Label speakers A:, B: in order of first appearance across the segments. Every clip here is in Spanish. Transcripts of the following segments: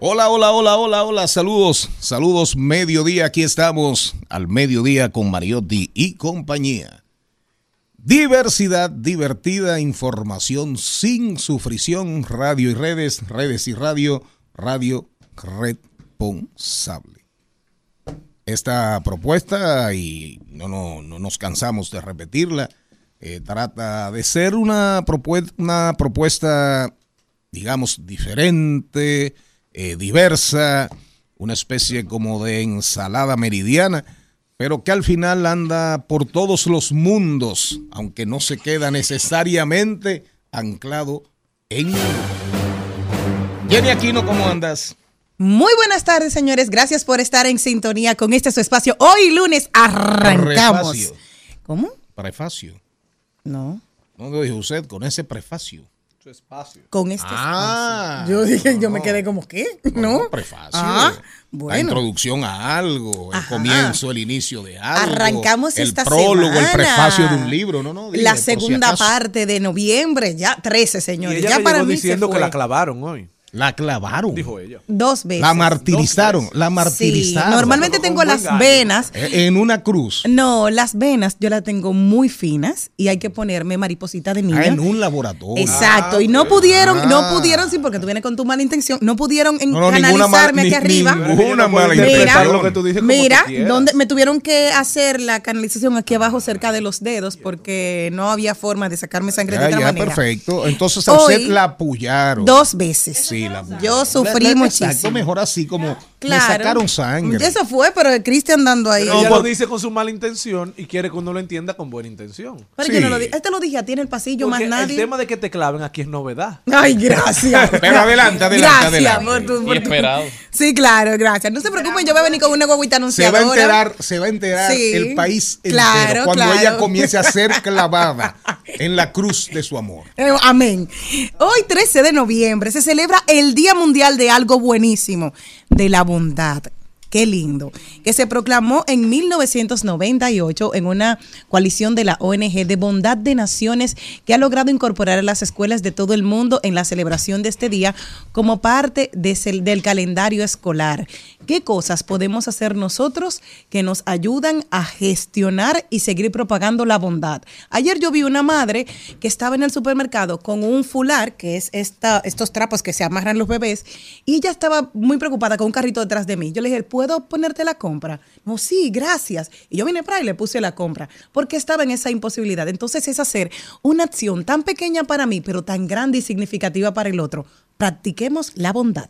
A: Hola, hola, hola, hola, hola, saludos, saludos, mediodía, aquí estamos al mediodía con Mariotti y compañía. Diversidad divertida, información sin sufrición, radio y redes, redes y radio, radio responsable. Esta propuesta, y no, no, no nos cansamos de repetirla, eh, trata de ser una, propuesta, una propuesta, digamos, diferente, eh, diversa, una especie como de ensalada meridiana, pero que al final anda por todos los mundos, aunque no se queda necesariamente anclado en... Jenny Aquino, ¿cómo andas?
B: Muy buenas tardes, señores. Gracias por estar en sintonía con este su espacio. Hoy lunes arrancamos.
A: Prefacio.
B: ¿Cómo?
A: Prefacio.
B: No.
A: No lo dijo usted, con ese prefacio.
B: Con este
A: Ah.
B: espacio. Yo dije, yo me
A: no.
B: quedé como, ¿qué? ¿No?
A: prefacio.
B: Ah,
A: La
B: bueno.
A: introducción a algo, el
B: Ajá.
A: comienzo, el inicio de algo.
B: Arrancamos
A: el
B: esta
A: prólogo,
B: semana.
A: el prefacio de un libro, ¿no? no dije,
B: La
A: si
B: segunda
A: acaso.
B: parte de noviembre, ya 13,
C: Y
B: señores.
C: ella
B: Ya
C: me
B: para
C: llegó
B: mí
C: diciendo
B: se
C: que
B: fue.
C: la clavaron hoy.
A: La clavaron.
C: Dijo ella.
B: Dos veces.
A: La martirizaron, la
B: Sí,
A: martirizaron.
B: normalmente tengo las
C: gallo.
B: venas.
A: Eh, En una cruz.
B: No, las venas yo las tengo muy finas y hay que ponerme mariposita de niña.
A: Ah, en un laboratorio.
B: Exacto,
C: Ah,
B: y no
C: ok.
B: pudieron,
A: Ah.
B: no pudieron, sí, porque tú vienes con tu mala intención, no pudieron en
A: No, no, ninguna mal-
B: canalizarme aquí
A: ni-
B: arriba.
A: ninguna
C: no
A: mala interpretación.
C: lo que tú dices
B: Mira, donde me tuvieron que hacer la canalización aquí abajo cerca de los dedos porque no había forma de sacarme sangre de
A: Ya,
B: otra
A: ya,
B: manera.
A: perfecto. Entonces a usted
B: Hoy,
A: la apullaron.
B: Dos veces.
A: Sí,
B: Yo sufrí muchísimo.
A: Exacto, mejor así como
B: Claro.
A: me sacaron sangre.
B: Eso fue, pero el Cristian dando ahí.
C: Ella
A: por-
C: lo dice con su mala intención y quiere que uno lo entienda con buena intención.
B: Pero
A: Sí.
B: yo no lo dije. Este lo dije a ti en el pasillo,
C: Porque
B: más nadie.
C: el tema de que te claven aquí es novedad.
B: Ay, gracias.
A: Pero adelante, adelante,
B: Gracias
A: adelante.
B: por tu- por tu-. Sí, claro, gracias. No se preocupen, yo voy a venir con una guaguita
A: se va a
B: anunciadora.
A: enterar, se va a enterar
B: Sí.
A: el país entero
B: Claro,
A: cuando
B: claro.
A: ella comience a ser clavada en la cruz de su amor.
B: Eh, Amén. Hoy, 13 de noviembre, se celebra el Día Mundial de algo buenísimo, de la bondad. Qué lindo. Que se proclamó en 1998 en una coalición de la ONG de Bondad de Naciones que ha logrado incorporar a las escuelas de todo el mundo en la celebración de este día como parte del calendario escolar. ¿Qué cosas podemos hacer nosotros que nos ayudan a gestionar y seguir propagando la bondad? Ayer yo vi una madre que estaba en el supermercado con un fular, que es estos trapos que se amarran los bebés, y ella estaba muy preocupada con un carrito detrás de mí. Yo le dije, ¿puedo ponerte la compra? No, sí, gracias. Y yo vine para ahí y le puse la compra, porque estaba en esa imposibilidad. Entonces es hacer una acción tan pequeña para mí, pero tan grande y significativa para el otro. Practiquemos la bondad.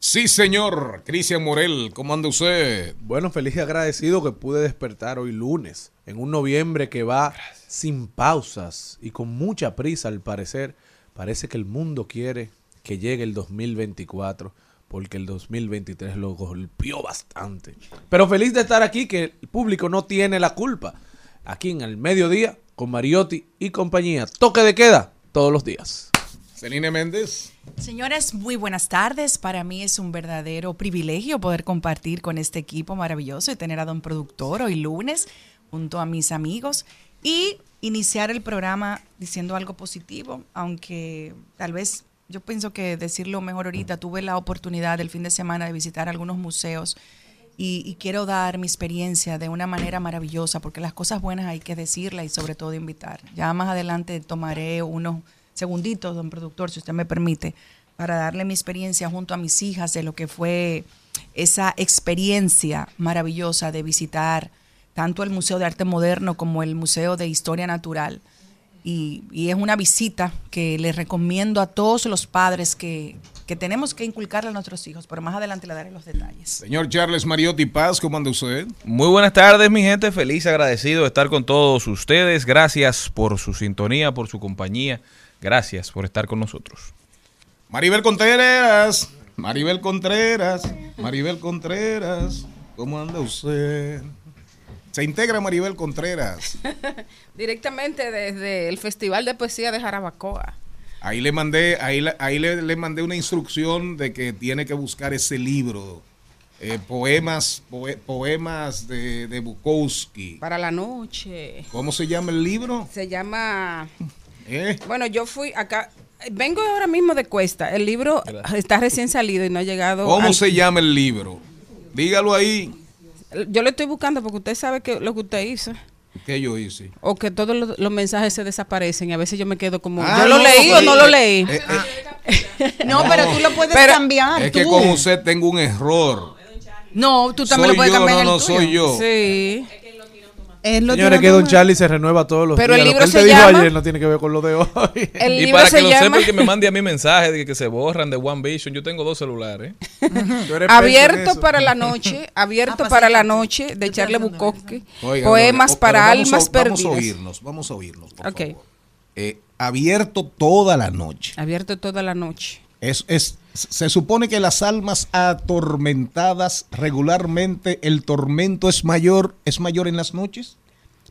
A: Sí, señor. Cristian Morel, ¿cómo anda usted?
C: Bueno, feliz y agradecido que pude despertar hoy lunes, en un noviembre que va sin pausas y con mucha prisa al parecer. Parece que el mundo quiere que llegue el 2024 porque el 2023 lo golpeó bastante. Pero feliz de estar aquí, que el público no tiene la culpa. Aquí en el mediodía, con Mariotti y compañía. Toque de queda todos los días.
A: Celine Méndez.
D: Señores, muy buenas tardes. Para mí es un verdadero privilegio poder compartir con este equipo maravilloso y tener a don productor hoy lunes junto a mis amigos y iniciar el programa diciendo algo positivo, aunque tal vez yo pienso que decirlo mejor ahorita, tuve la oportunidad el fin de semana de visitar algunos museos y, y quiero dar mi experiencia de una manera maravillosa, porque las cosas buenas hay que decirlas y sobre todo invitar. Ya más adelante tomaré unos segunditos, don productor, si usted me permite, para darle mi experiencia junto a mis hijas de lo que fue esa experiencia maravillosa de visitar tanto el Museo de Arte Moderno como el Museo de Historia Natural. Y, y es una visita que les recomiendo a todos los padres que, que tenemos que inculcarle a nuestros hijos, pero más adelante le daré los detalles.
A: Señor Charles Mariotti Paz, ¿cómo anda usted?
E: Muy buenas tardes, mi gente. Feliz, agradecido de estar con todos ustedes. Gracias por su sintonía, por su compañía. Gracias por estar con nosotros.
A: Maribel Contreras, Maribel Contreras, Maribel Contreras, ¿cómo anda usted? Se integra Maribel Contreras.
F: Directamente desde el Festival de Poesía de Jarabacoa.
A: Ahí le mandé, ahí, ahí le, le mandé una instrucción de que tiene que buscar ese libro. eh, poemas, poe- poemas de, de Bukowski.
F: Para la noche.
A: ¿Cómo se llama el libro?
F: Se llama.
A: ¿Eh?
F: Bueno, yo fui acá. Vengo ahora mismo de Cuesta. El libro está recién salido y no ha llegado.
A: ¿Cómo
F: al-
A: se llama el libro? Dígalo ahí.
F: Yo lo estoy buscando porque usted sabe que lo que usted hizo.
A: ¿Qué yo hice?
F: O que todos los, los mensajes se desaparecen y a veces yo me quedo como.
A: Ah,
F: ¿Yo lo
A: no,
F: leí o no lo leí?
A: Eh, eh,
B: No, pero tú lo puedes
F: Pero-
B: cambiar.
A: es que con usted tengo un error.
F: No, tú también
A: Soy
F: lo puedes
A: yo,
F: cambiar
A: no,
F: el
A: no
F: tuyo.
A: soy yo.
F: Sí.
B: Él lo
C: Señores, que Don. Charlie se renueva todos los
F: Pero el libro
C: lo que él
F: se
C: te dijo
F: llama-
C: ayer no tiene que ver con lo de hoy.
F: El
E: y
F: libro
E: para
F: se
E: que lo
F: llama
E: sepa el que me mande a mi mensaje de que se borran de One Vision, yo tengo dos celulares.
F: Abierto para la noche, abierto
B: Ah,
F: para la noche de Charles Bukowski.
A: Oiga,
F: Poemas para
A: pero vamos a-
F: almas perdidas.
A: Vamos a oírnos, vamos a oírnos, por
F: Ok.
A: favor. Eh, abierto toda la noche.
F: Abierto toda la noche.
A: Es, es, se supone que las almas atormentadas regularmente el tormento es mayor, es mayor en las noches.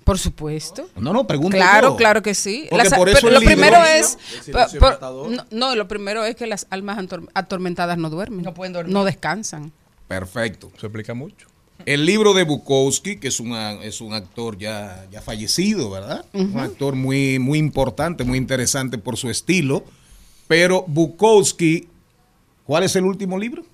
F: Por supuesto.
A: No, no, pregunto
F: Claro,
A: yo.
F: claro que sí.
A: Porque
F: Las-
A: por eso
F: pero
A: el
F: lo
A: libro-
F: primero es. Por-
C: matador.
F: no, no, lo primero es que las almas ator- atormentadas no duermen.
D: No pueden dormir.
F: No descansan.
A: Perfecto.
E: Eso explica mucho.
A: El libro de Bukowski, que es, una, es un actor ya, ya fallecido, ¿verdad? Un actor muy, muy importante, muy interesante por su estilo. Pero Bukowski, ¿cuál es el último libro?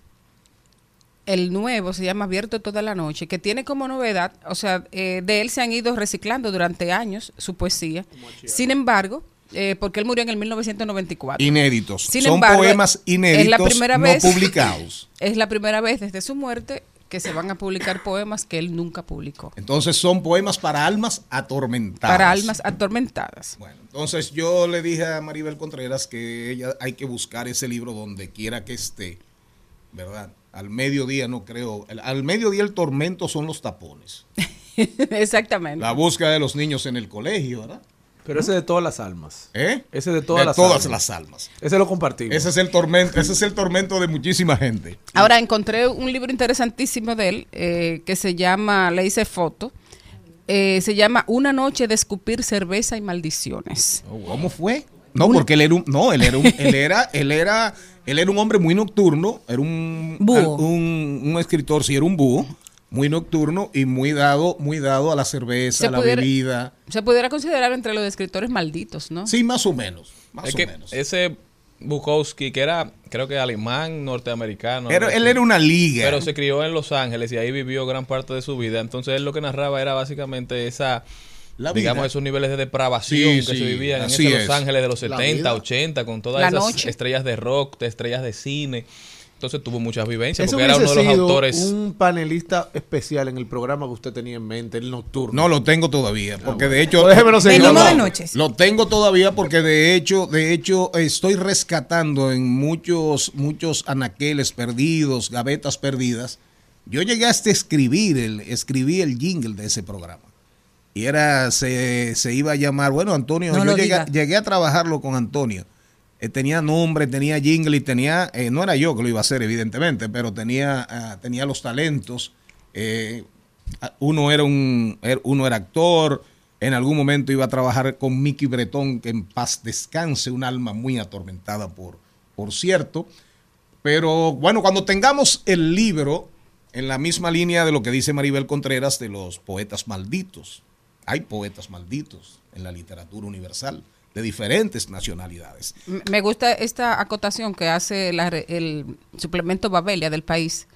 F: El nuevo se llama Abierto toda la noche, que tiene como novedad, o sea, eh, de él se han ido reciclando durante años su poesía. Sin embargo, eh, porque él murió en el 1994.
A: Inéditos.
F: Sin
A: Son
F: embargo,
A: poemas
F: es
A: inéditos
F: la primera
A: no
F: vez-
A: publicados.
F: Es la primera vez desde su muerte que se van a publicar poemas que él nunca publicó.
A: Entonces son poemas para almas atormentadas.
F: Para almas atormentadas.
A: Bueno, entonces yo le dije a Maribel Contreras que ella hay que buscar ese libro donde quiera que esté, ¿verdad? Al mediodía no creo. el- al mediodía el tormento son los tapones.
F: Exactamente.
A: La búsqueda de los niños en el colegio, ¿verdad?
C: Pero ese de todas las almas.
A: ¿Eh?
C: Ese de todas las
A: todas
C: almas.
A: las almas.
C: Ese lo compartimos.
A: Ese es el tormento, ese es el tormento de muchísima gente.
F: Ahora encontré un libro interesantísimo de él eh, que se llama, le hice foto, eh, se llama Una noche de escupir cerveza y maldiciones.
A: ¿Cómo fue? No, porque él era un, no, él era un, él era, él era, él era un hombre muy nocturno, era un,
B: Búho.
A: un, un escritor, sí, era un búho, muy nocturno y muy dado, muy dado a la cerveza,
F: Se
A: a la
F: pudiera-
A: bebida.
F: Se pudiera considerar entre los escritores malditos, ¿no?
A: Sí, más o menos, más
E: es
A: o
E: que
A: menos.
E: ese Bukowski, que era, creo que alemán, norteamericano.
A: Él
E: así,
A: era una liga.
E: Pero se crió en Los Ángeles y ahí vivió gran parte de su vida. Entonces él lo que narraba era básicamente esa,
A: La vida.
E: digamos, esos niveles de depravación
A: Sí,
E: que
A: sí,
E: se vivían en ese
A: es.
E: Los Ángeles de los
G: La
E: 70,
G: vida.
E: 80, con todas
F: La
E: esas
F: noche.
E: estrellas de rock, de estrellas de cine. Entonces tuvo muchas vivencias porque era uno de los
C: sido
E: autores.
C: un panelista especial en el programa que usted tenía en mente, el nocturno.
A: No lo tengo todavía, porque de hecho
C: Pues déjemelo seguir.
B: Venimos de
C: no.
B: noches.
A: Lo tengo todavía porque de hecho, de hecho estoy rescatando en muchos muchos anaqueles perdidos, gavetas perdidas. Yo llegué hasta escribir el escribí el jingle de ese programa. Y era se, se iba a llamar, bueno, Antonio,
B: No
A: yo llegué, llegué a trabajarlo con Antonio. Eh, tenía nombre, tenía jingle y tenía, eh, no era yo que lo iba a hacer, evidentemente, pero tenía, ah, tenía los talentos. Eh, uno era un, er- uno era actor, en algún momento iba a trabajar con Mickey Bretón, que en paz descanse, un alma muy atormentada por, por cierto. Pero bueno, cuando tengamos el libro, en la misma línea de lo que dice Maribel Contreras de los poetas malditos, hay poetas malditos en la literatura universal de diferentes nacionalidades.
F: Me gusta esta acotación que hace la el suplemento Babelia del país.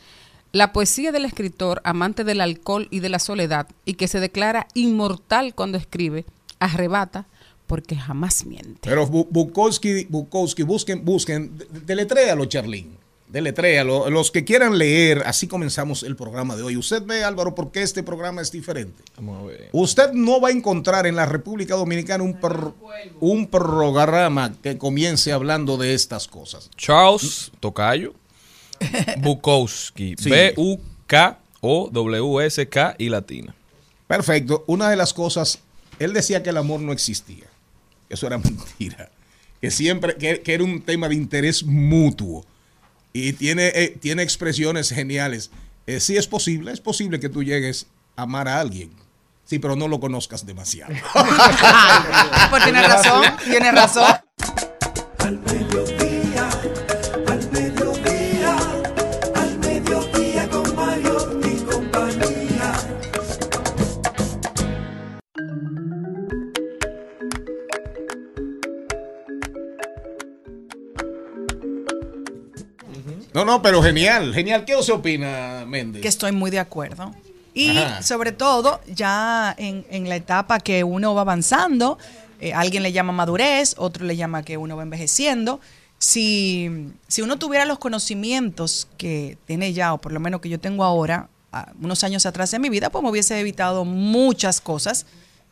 F: La poesía del escritor, amante del alcohol y de la soledad, y que se declara inmortal cuando escribe, arrebata porque jamás miente.
A: Pero Bu- Bukowski, Bukowski, busquen, busquen, de- deletréalo, Charlín. Deletrea, lo- los que quieran leer, así comenzamos el programa de hoy. Usted ve, Álvaro, por qué este programa es diferente.
E: Vamos a ver.
A: Usted no va a encontrar en la República Dominicana un, pro- un programa que comience hablando de estas cosas.
E: Charles Tocayo Bukowski.
A: Sí.
E: B-U-K-O-W-S-K y latina.
A: Perfecto. Una de las cosas, él decía que el amor no existía. Eso era mentira. Que siempre, que, que era un tema de interés mutuo. Y tiene, eh, tiene expresiones geniales. Eh, sí es posible, es posible que tú llegues a amar a alguien. Sí, pero no lo conozcas demasiado.
D: Pues tiene razón, tiene razón.
A: No, no, pero genial, genial. ¿Qué se opina, Méndez?
D: Que estoy muy de acuerdo. Y
A: Ajá.
D: sobre todo, ya en, en la etapa que uno va avanzando, eh, alguien le llama madurez, otro le llama que uno va envejeciendo. Si, si uno tuviera los conocimientos que tiene ya, o por lo menos que yo tengo ahora, unos años atrás en mi vida, pues me hubiese evitado muchas cosas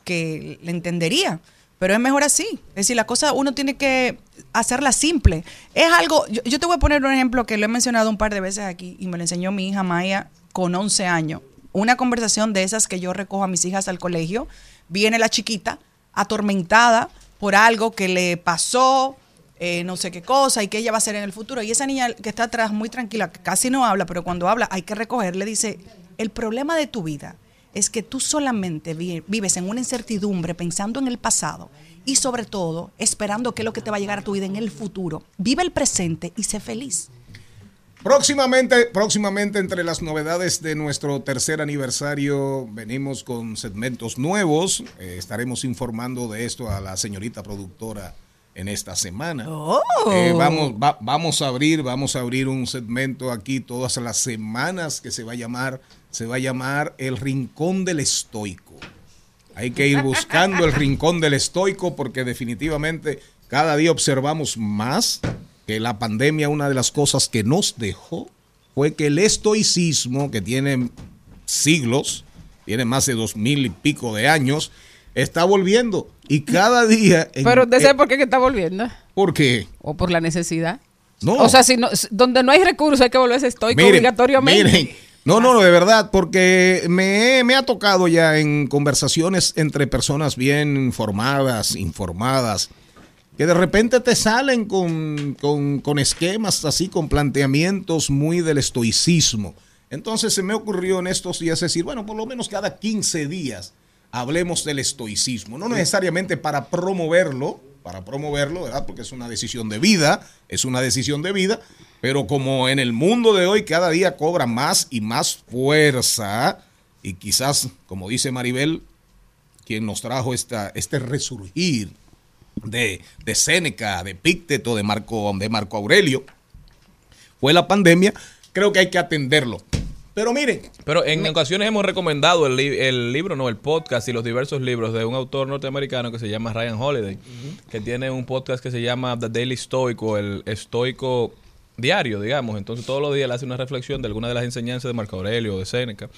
D: que le entendería. Pero es mejor así. Es decir, la cosa uno tiene que hacerla simple. Es algo, yo, te voy a poner un ejemplo que lo he mencionado un par de veces aquí y me lo enseñó mi hija Maya con 11 años. Una conversación de esas que yo recojo a mis hijas al colegio. Viene la chiquita atormentada por algo que le pasó, eh, no sé qué cosa y que ella va a hacer en el futuro. Y esa niña que está atrás, muy tranquila, que casi no habla, pero cuando habla hay que recogerle, dice, el problema de tu vida es que tú solamente vi- vives en una incertidumbre pensando en el pasado y sobre todo esperando qué es lo que te va a llegar a tu vida en el futuro. Vive el presente y sé feliz.
A: Próximamente, próximamente entre las novedades de nuestro tercer aniversario venimos con segmentos nuevos. Eh, estaremos informando de esto a la señorita productora en esta semana. Eh, vamos, va- vamos a abrir, vamos a abrir un segmento aquí todas las semanas que se va a llamar, se va a llamar el Rincón del Estoico. Hay que ir buscando el rincón del estoico porque definitivamente cada día observamos más que la pandemia, una de las cosas que nos dejó fue que el estoicismo, que tiene siglos, tiene más de dos mil y pico de años, está volviendo. Y cada día... en-
F: Pero ¿de
A: eh,
F: sabe por qué que está volviendo?
A: ¿Por qué?
F: ¿O por la necesidad?
A: No.
F: O sea, si no, donde no hay recursos hay que volverse estoico
A: Miren,
F: obligatoriamente.
A: miren. No, no, no, de verdad, porque me, me ha tocado ya en conversaciones entre personas bien informadas, informadas, que de repente te salen con, con- con esquemas así, con planteamientos muy del estoicismo. Entonces se me ocurrió en estos días decir, bueno, por lo menos cada 15 días hablemos del estoicismo, no necesariamente para promoverlo, para promoverlo, ¿verdad? Porque es una decisión de vida, es una decisión de vida, pero como en el mundo de hoy cada día cobra más y más fuerza, y quizás, como dice Maribel, quien nos trajo esta, este resurgir de, de Séneca, de Pícteto, de Marco, de Marco Aurelio, fue la pandemia, creo que hay que atenderlo. Pero miren,
E: Pero en ocasiones hemos recomendado el, li- el libro, no, el podcast y los diversos libros de un autor norteamericano que se llama Ryan Holiday, que tiene un podcast que se llama The Daily Stoico, el estoico diario, digamos. Entonces todos los días él hace una reflexión de alguna de las enseñanzas de Marco Aurelio o de Séneca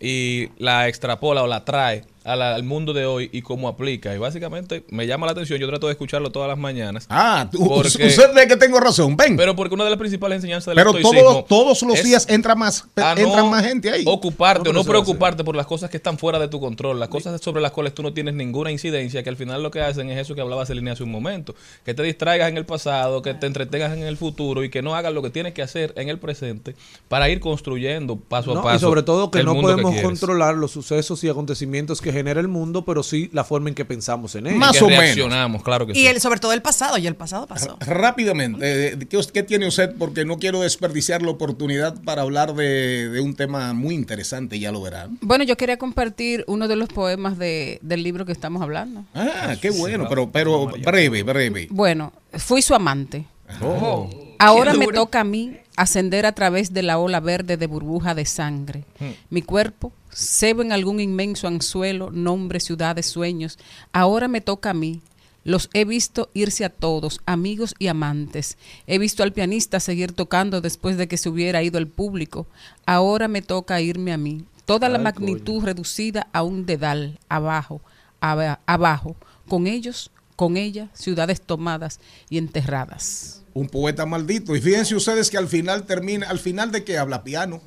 E: y la extrapola o la trae la- al mundo de hoy y cómo aplica. Y básicamente me llama la atención, yo trato de escucharlo todas las mañanas.
A: ah, tú-
E: Porque-
A: usted ve que tengo razón, ven.
E: Pero porque una de las principales enseñanzas del
A: Pero
E: estoicismo
A: todos, todos los días entra más, entra
E: no
A: más gente ahí.
E: Ocuparte o no
C: ¿Cómo se va a
E: preocuparte por las cosas que están fuera de tu control, las cosas sobre las cuales tú no tienes ninguna incidencia, que al final lo que hacen es eso que hablaba Celina hace un momento, que te distraigas en el pasado, que te entretengas en el futuro y que no hagas lo que tienes que hacer en el presente para ir construyendo paso a paso.
C: y sobre todo que no
E: que
C: podemos controlar los sucesos y acontecimientos que genera el mundo, pero sí la forma en que pensamos en ellos.
A: Más
E: que
A: o menos.
E: claro que
D: Y
E: sí.
D: el, sobre todo el pasado, y el pasado pasó.
A: Rápidamente, eh, ¿qué, qué tiene usted? Porque no quiero desperdiciar la oportunidad para hablar de, de un tema muy interesante, ya lo verán.
F: Bueno, yo quería compartir uno de los poemas de- del libro que estamos hablando.
A: Ah, qué bueno, pero, pero breve, breve.
F: Bueno, fui su amante.
A: Oh.
F: Ahora
D: Qué
F: me toca a mí ascender a través de la ola verde de burbuja de sangre. Mi cuerpo, cebo en algún inmenso anzuelo, nombre, ciudades, sueños. Ahora me toca a mí Los he visto irse a todos, amigos y amantes. He visto al pianista seguir tocando después de que se hubiera ido el público. Ahora me toca irme a mí. Toda la
C: Ay,
F: magnitud reducida a un dedal, abajo, aba- abajo. Con ellos, con ella, ciudades tomadas y enterradas.
A: Un poeta maldito. Y fíjense ustedes que al final termina, al final de qué habla piano,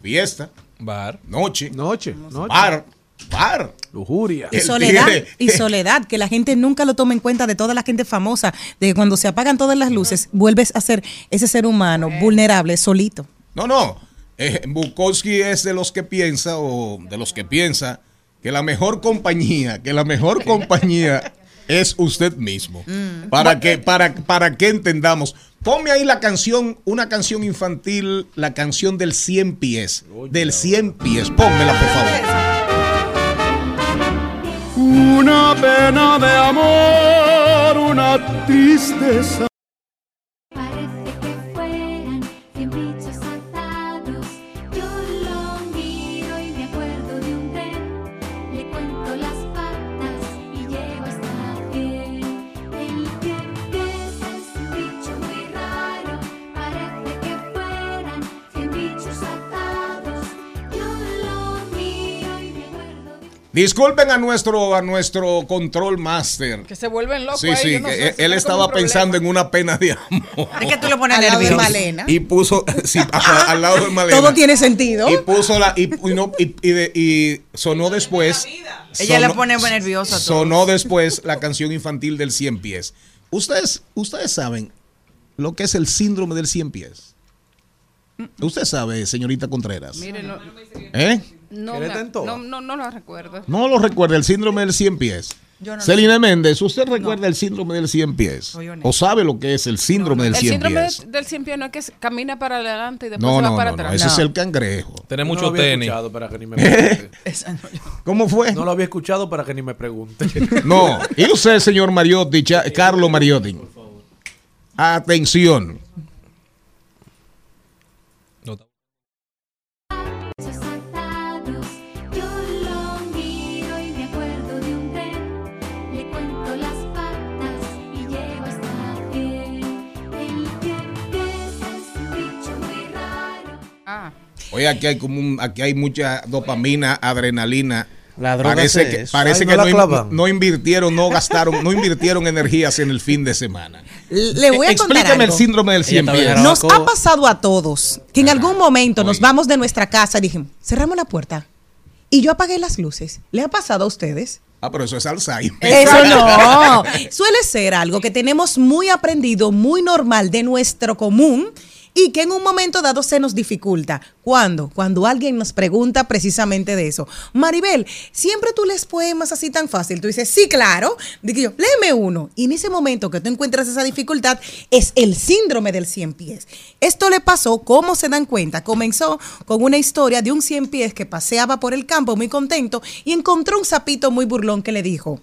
A: fiesta,
E: Bar.
A: noche,
C: Noche, noche.
A: bar, bar.
C: Lujuria.
B: Y soledad, y soledad, que la gente nunca lo toma en cuenta de toda la gente famosa, de que cuando se apagan todas las luces, vuelves a ser ese ser humano vulnerable, solito.
A: No, no. Eh, Bukowski es de los que piensa, o de los que piensa, que la mejor compañía, que la mejor compañía es usted mismo. Para que, para, para que entendamos. Ponme ahí la canción, una canción infantil, la canción del 100 pies. Del 100 pies. Pónmela, por favor.
H: Una pena de amor, una tristeza.
A: Disculpen a nuestro, a nuestro control master.
F: Que se vuelven locos.
A: Sí, sí, que él estaba pensando en una pena de amor.
D: Es que tú lo pones
B: Al lado de
D: nervioso.
B: Malena.
A: Y puso, sí, a- al lado de Malena.
B: Todo tiene sentido.
A: Y puso la, y, y no- y- y de- y sonó después.
D: Ella le pone nerviosa a todos.
A: Sonó después la canción infantil del 100 pies. Ustedes, ustedes saben lo que es el síndrome del 100 pies. Usted sabe, señorita Contreras.
F: Mire, no,
A: ¿Eh?
F: No, no, no, no lo recuerdo.
A: No lo recuerda el síndrome del 100 pies.
D: Yo no
A: Celina Méndez, ¿usted recuerda el síndrome del 100 pies? ¿O sabe lo que es el síndrome del
F: El
A: 100
F: síndrome
A: pies?
F: de- del cien pies no es que camina para adelante y después
A: No,
F: se va para
A: no, no,
F: atrás.
A: ese es el cangrejo.
E: Tiene mucho tenis.
C: para que ni me
A: ¿Cómo fue?
C: No lo había escuchado para que ni me pregunte.
A: No, y usted, señor Mariotti, Carlos Mariotti. Atención. Oye, aquí hay como un- aquí hay mucha dopamina, adrenalina.
I: La droga
A: parece que,
I: eso.
A: parece
C: Ay, no
A: que invirtieron, no gastaron, no invirtieron energías en el fin de semana.
B: Le voy a contar
A: Explícame el
B: algo.
A: síndrome del 100
I: Ella
A: pies.
I: estaba
B: Nos ha pasado a todos que en algún momento nos vamos de nuestra casa y dijimos, cerramos la puerta. Y yo apagué las luces. ¿Le ha pasado a ustedes?
A: Ah, pero eso es Alzheimer.
B: Eso no. Suele ser algo que tenemos muy aprendido, muy normal de nuestro común y que en un momento dado se nos dificulta. ¿Cuándo? Cuando alguien nos pregunta precisamente de eso. Maribel, siempre tú lees poemas así tan fácil. Tú dices, sí, claro. Digo yo, léeme uno. Y en ese momento que tú encuentras esa dificultad, es el síndrome del cien pies. Esto le pasó, ¿cómo se dan cuenta? Comenzó con una historia de un cien pies que paseaba por el campo muy contento y encontró un sapito muy burlón que le dijo,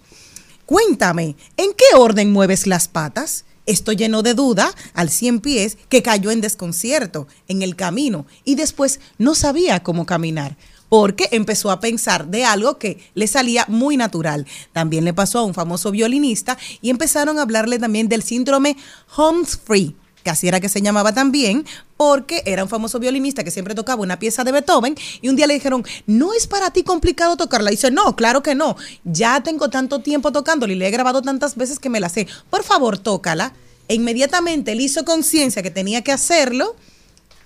B: Cuéntame, ¿en qué orden mueves las patas? Esto llenó de duda al cien pies que cayó en desconcierto en el camino y después no sabía cómo caminar porque empezó a pensar de algo que le salía muy natural. También le pasó a un famoso violinista y empezaron a hablarle también del síndrome Humphrey, que así era que se llamaba también, porque era un famoso violinista que siempre tocaba una pieza de Beethoven y un día le dijeron, no es para ti complicado tocarla. Y dice, no, claro que no, ya tengo tanto tiempo tocándola y le he grabado tantas veces que me la sé. Por favor, tócala. E inmediatamente él hizo conciencia que tenía que hacerlo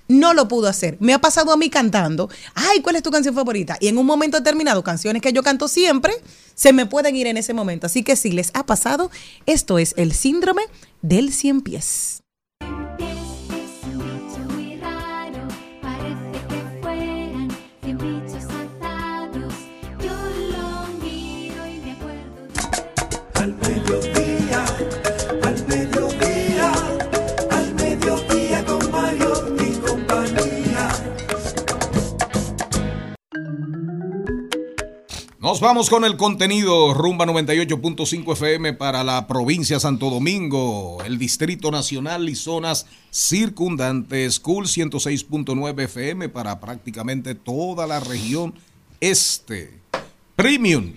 B: no lo pudo hacer. Me ha pasado a mí cantando, ay, ¿cuál es tu canción favorita? Y en un momento determinado, canciones que yo canto siempre, se me pueden ir en ese momento. Así que si les ha pasado, esto es el síndrome del cien pies.
A: Vamos con el contenido Rumba 98.5 FM para la provincia Santo Domingo, el Distrito Nacional y zonas circundantes, Cool 106.9 FM para prácticamente toda la región este. Premium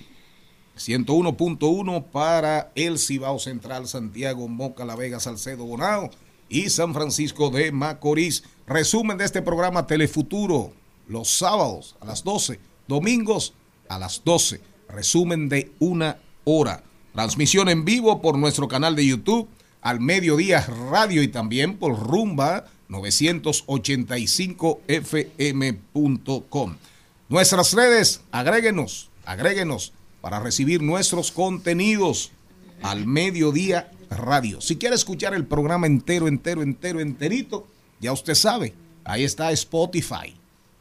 A: 101.1 para el Cibao Central, Santiago, Moca, La Vega, Salcedo, Bonao y San Francisco de Macorís. Resumen de este programa Telefuturo, los sábados a las 12, domingos a las 12. Resumen de una hora. Transmisión en vivo por nuestro canal de YouTube, al mediodía radio y también por rumba 985fm.com. Nuestras redes, agréguenos, agréguenos para recibir nuestros contenidos al mediodía radio. Si quiere escuchar el programa entero, entero, entero, enterito, ya usted sabe, ahí está Spotify.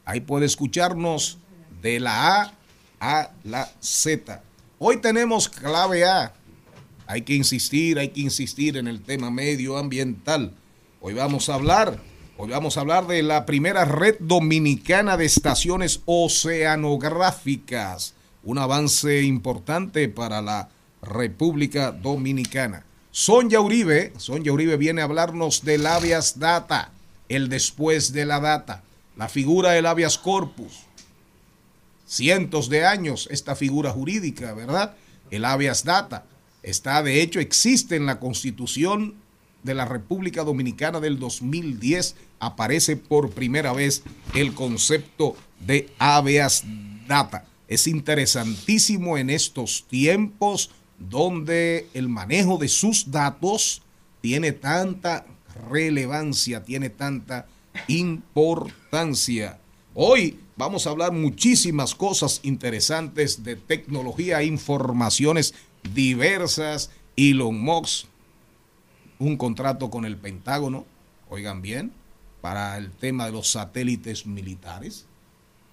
A: Ahí puede escucharnos de la A a la Z. Hoy tenemos clave A. Hay que insistir, hay que insistir en el tema medioambiental. Hoy vamos a hablar, hoy vamos a hablar de la primera red dominicana de estaciones oceanográficas. Un avance importante para la República Dominicana. Sonia Uribe, Sonia Uribe viene a hablarnos del habeas data, el después de la data, la figura del habeas corpus. Cientos de años esta figura jurídica, ¿verdad? El habeas data. Está, de hecho, existe en la Constitución de la República Dominicana del 2010. Aparece por primera vez el concepto de habeas data. Es interesantísimo en estos tiempos donde el manejo de sus datos tiene tanta relevancia, tiene tanta importancia. Hoy vamos a hablar muchísimas cosas interesantes de tecnología, informaciones diversas. Elon Musk, un contrato con el Pentágono, oigan bien, para el tema de los satélites militares.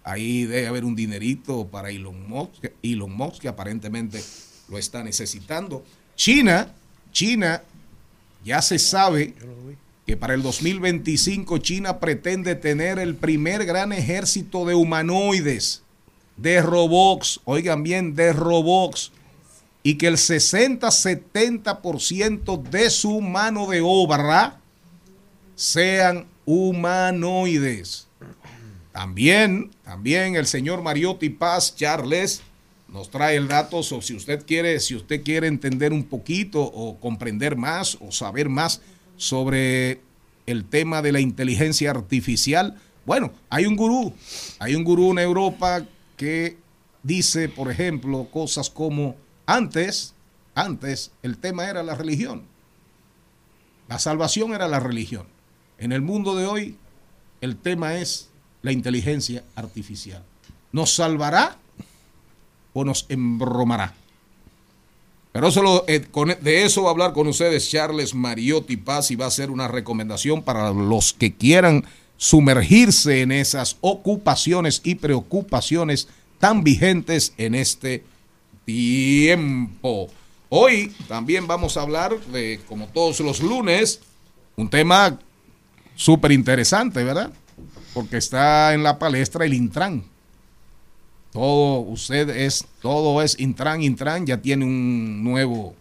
A: Ahí debe haber un dinerito para Elon Musk, Elon Musk que aparentemente lo está necesitando. China, China, ya se sabe que para el 2025 China pretende tener el primer gran ejército de humanoides, de robots, oigan bien, de robots, y que el 60-70% de su mano de obra sean humanoides. También, también el señor Mariotti Paz Charles nos trae el dato sobre si usted quiere, si usted quiere entender un poquito o comprender más o saber más sobre el tema de la inteligencia artificial. Bueno, hay un gurú, hay un gurú en Europa que dice, por ejemplo, cosas como antes, antes el tema era la religión. La salvación era la religión. En el mundo de hoy el tema es la inteligencia artificial. ¿Nos salvará o nos embromará? Pero solo, eh, con- de eso va a hablar con ustedes Charles Mariotti Paz y va a ser una recomendación para los que quieran sumergirse en esas ocupaciones y preocupaciones tan vigentes en este tiempo. Hoy también vamos a hablar de, como todos los lunes, un tema súper interesante, ¿verdad? Porque está en la palestra el Intran. Todo usted es, todo es Intran, Intran, ya tiene un nuevo,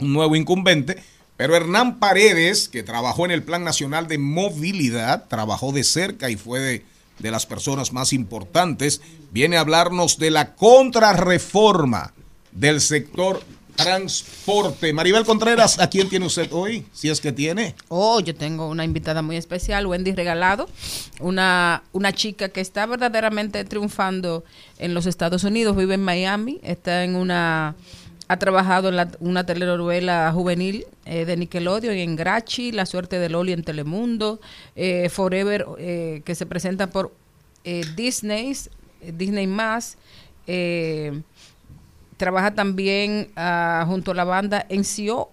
A: un nuevo incumbente. Pero Hernán Paredes, que trabajó en el Plan Nacional de Movilidad, trabajó de cerca y fue de, de las personas más importantes, viene a hablarnos de la contrarreforma del sector transporte. Maribel Contreras, ¿a quién tiene usted hoy? Si es que tiene.
F: Oh, yo tengo una invitada muy especial, Wendy Regalado, una, una chica que está verdaderamente triunfando en los Estados Unidos, vive en Miami, está en una, ha trabajado en la- una telenovela juvenil eh, de Nickelodeon, en Grachi, La suerte de Loli en Telemundo, eh, Forever, eh, que se presenta por eh, Disney, Disney más. eh, trabaja también ah, junto a la banda NCO,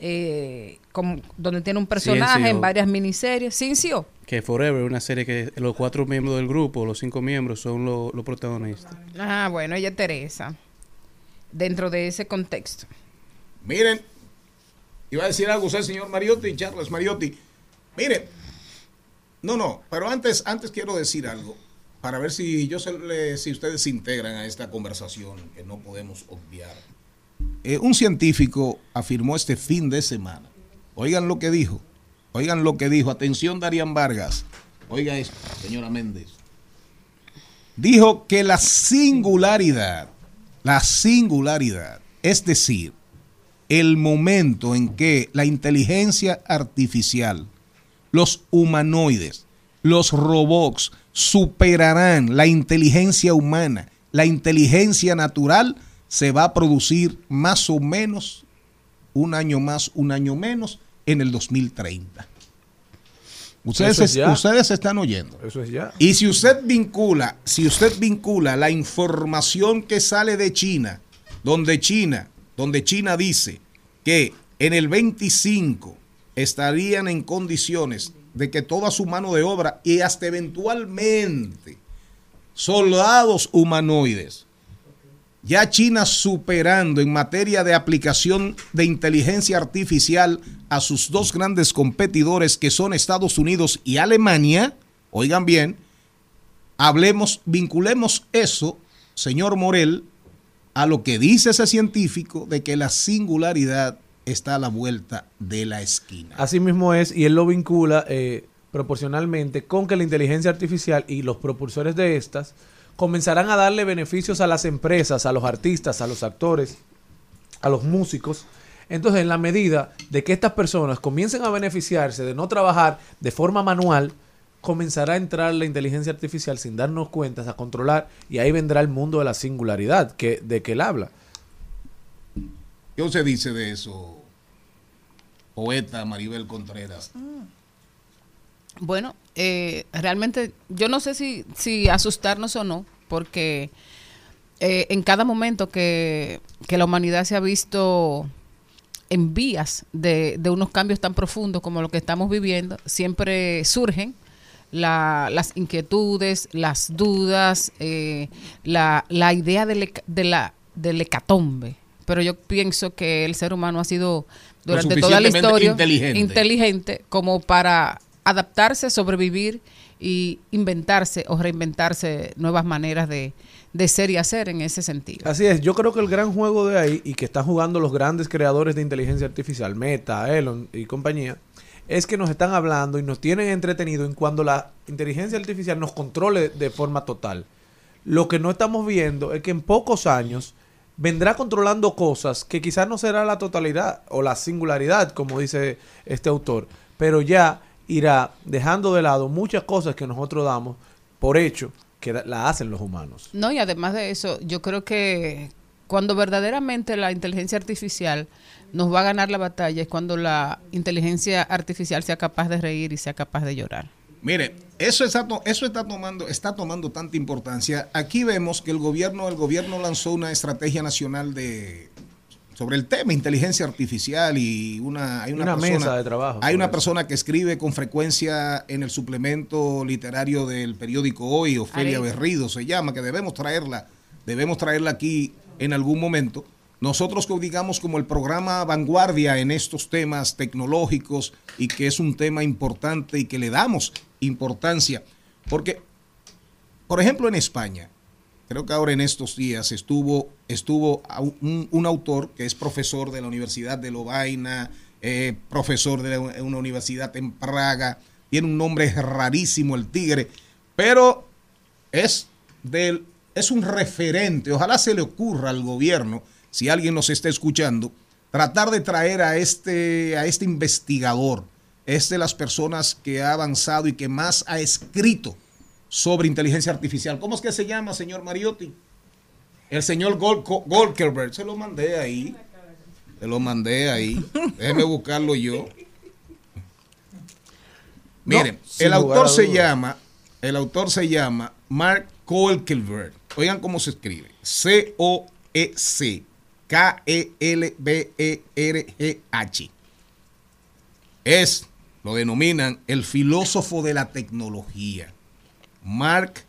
F: eh, como- donde tiene un personaje en
I: NCO.
F: varias miniseries. Cincio.
I: Que Forever, una serie que los cuatro miembros del grupo, los cinco miembros, son lo- los protagonistas.
F: Ah, bueno, ella es Teresa. Dentro de ese contexto.
A: Miren, iba a decir algo usted, señor Mariotti, Charles Mariotti. Miren, no, no, pero antes, antes quiero decir algo para ver si yo se si ustedes se integran a esta conversación que no podemos obviar. Eh, un científico afirmó este fin de semana. Oigan lo que dijo. Oigan lo que dijo. Atención, Darían Vargas. Oiga esto, señora Méndez. Dijo que la singularidad la singularidad, es decir, el momento en que la inteligencia artificial, los humanoides, los robots superarán la inteligencia humana, la inteligencia natural, se va a producir más o menos un año más, un año menos en el 2030. Ustedes,
C: es
A: ustedes están oyendo.
C: Eso es ya.
A: Y si usted vincula, si usted vincula la información que sale de China, donde China, donde China dice que en el 25 estarían en condiciones de que toda su mano de obra y hasta eventualmente soldados humanoides, ya China superando en materia de aplicación de inteligencia artificial a sus dos grandes competidores que son Estados Unidos y Alemania, oigan bien, hablemos, vinculemos eso, señor Morel, a lo que dice ese científico de que la singularidad está a la vuelta de la esquina.
C: Así mismo es, y él lo vincula eh, proporcionalmente con que la inteligencia artificial y los propulsores de estas comenzarán a darle beneficios a las empresas, a los artistas, a los actores, a los músicos. Entonces, en la medida de que estas personas comiencen a beneficiarse de no trabajar de forma manual, comenzará a entrar la inteligencia artificial sin darnos cuenta, a controlar, y ahí vendrá el mundo de la singularidad que, de que él habla.
A: ¿Qué usted dice de eso, poeta Maribel Contreras?
F: Bueno, eh, realmente yo no sé si, si asustarnos o no, porque eh, en cada momento que, que la humanidad se ha visto en vías de, de unos cambios tan profundos como lo que estamos viviendo, siempre surgen la- las inquietudes, las dudas, eh, la, la idea del, de la, del hecatombe. Pero yo pienso que el ser humano ha sido durante toda la historia
A: inteligente.
F: inteligente como para adaptarse, sobrevivir y inventarse o reinventarse nuevas maneras de, de ser y hacer en ese sentido.
C: Así es, yo creo que el gran juego de ahí y que están jugando los grandes creadores de inteligencia artificial, Meta, Elon y compañía, es que nos están hablando y nos tienen entretenido en cuando la inteligencia artificial nos controle de forma total. Lo que no estamos viendo es que en pocos años vendrá controlando cosas que quizás no será la totalidad o la singularidad, como dice este autor, pero ya irá dejando de lado muchas cosas que nosotros damos por hecho que la hacen los humanos.
F: No, y además de eso, yo creo que cuando verdaderamente la inteligencia artificial nos va a ganar la batalla es cuando la inteligencia artificial sea capaz de reír y sea capaz de llorar.
A: Mire, eso está, eso está tomando, está tomando tanta importancia. Aquí vemos que el gobierno, el gobierno lanzó una estrategia nacional de sobre el tema inteligencia artificial y una hay una,
C: Una
A: persona,
C: mesa de trabajo
A: Hay una
C: eso.
A: persona que escribe con frecuencia en el suplemento literario del periódico Hoy, Ofelia. Berrido se llama, que debemos traerla, debemos traerla aquí en algún momento. Nosotros que digamos como el programa vanguardia en estos temas tecnológicos y que es un tema importante y que le damos importancia, porque, por ejemplo, en España, creo que ahora en estos días estuvo, estuvo un autor que es profesor de la Universidad de Lovaina, eh, profesor de una universidad en Praga, tiene un nombre rarísimo el tigre, pero es del es un referente. Ojalá se le ocurra al gobierno, si alguien nos está escuchando, tratar de traer a este, a este investigador, es de las personas que ha avanzado y que más ha escrito sobre inteligencia artificial. ¿Cómo es que se llama, señor Mariotti? El señor Gol Golkerberg. Se lo mandé ahí. Se lo mandé ahí. Déjeme buscarlo yo. Miren,
C: No,
A: el autor se llama, el autor se llama Mark Kolkelberg. Oigan cómo se escribe. C-O-E-C K-E-L-B-E-R-G-H. Es, lo denominan, el filósofo de la tecnología. Mark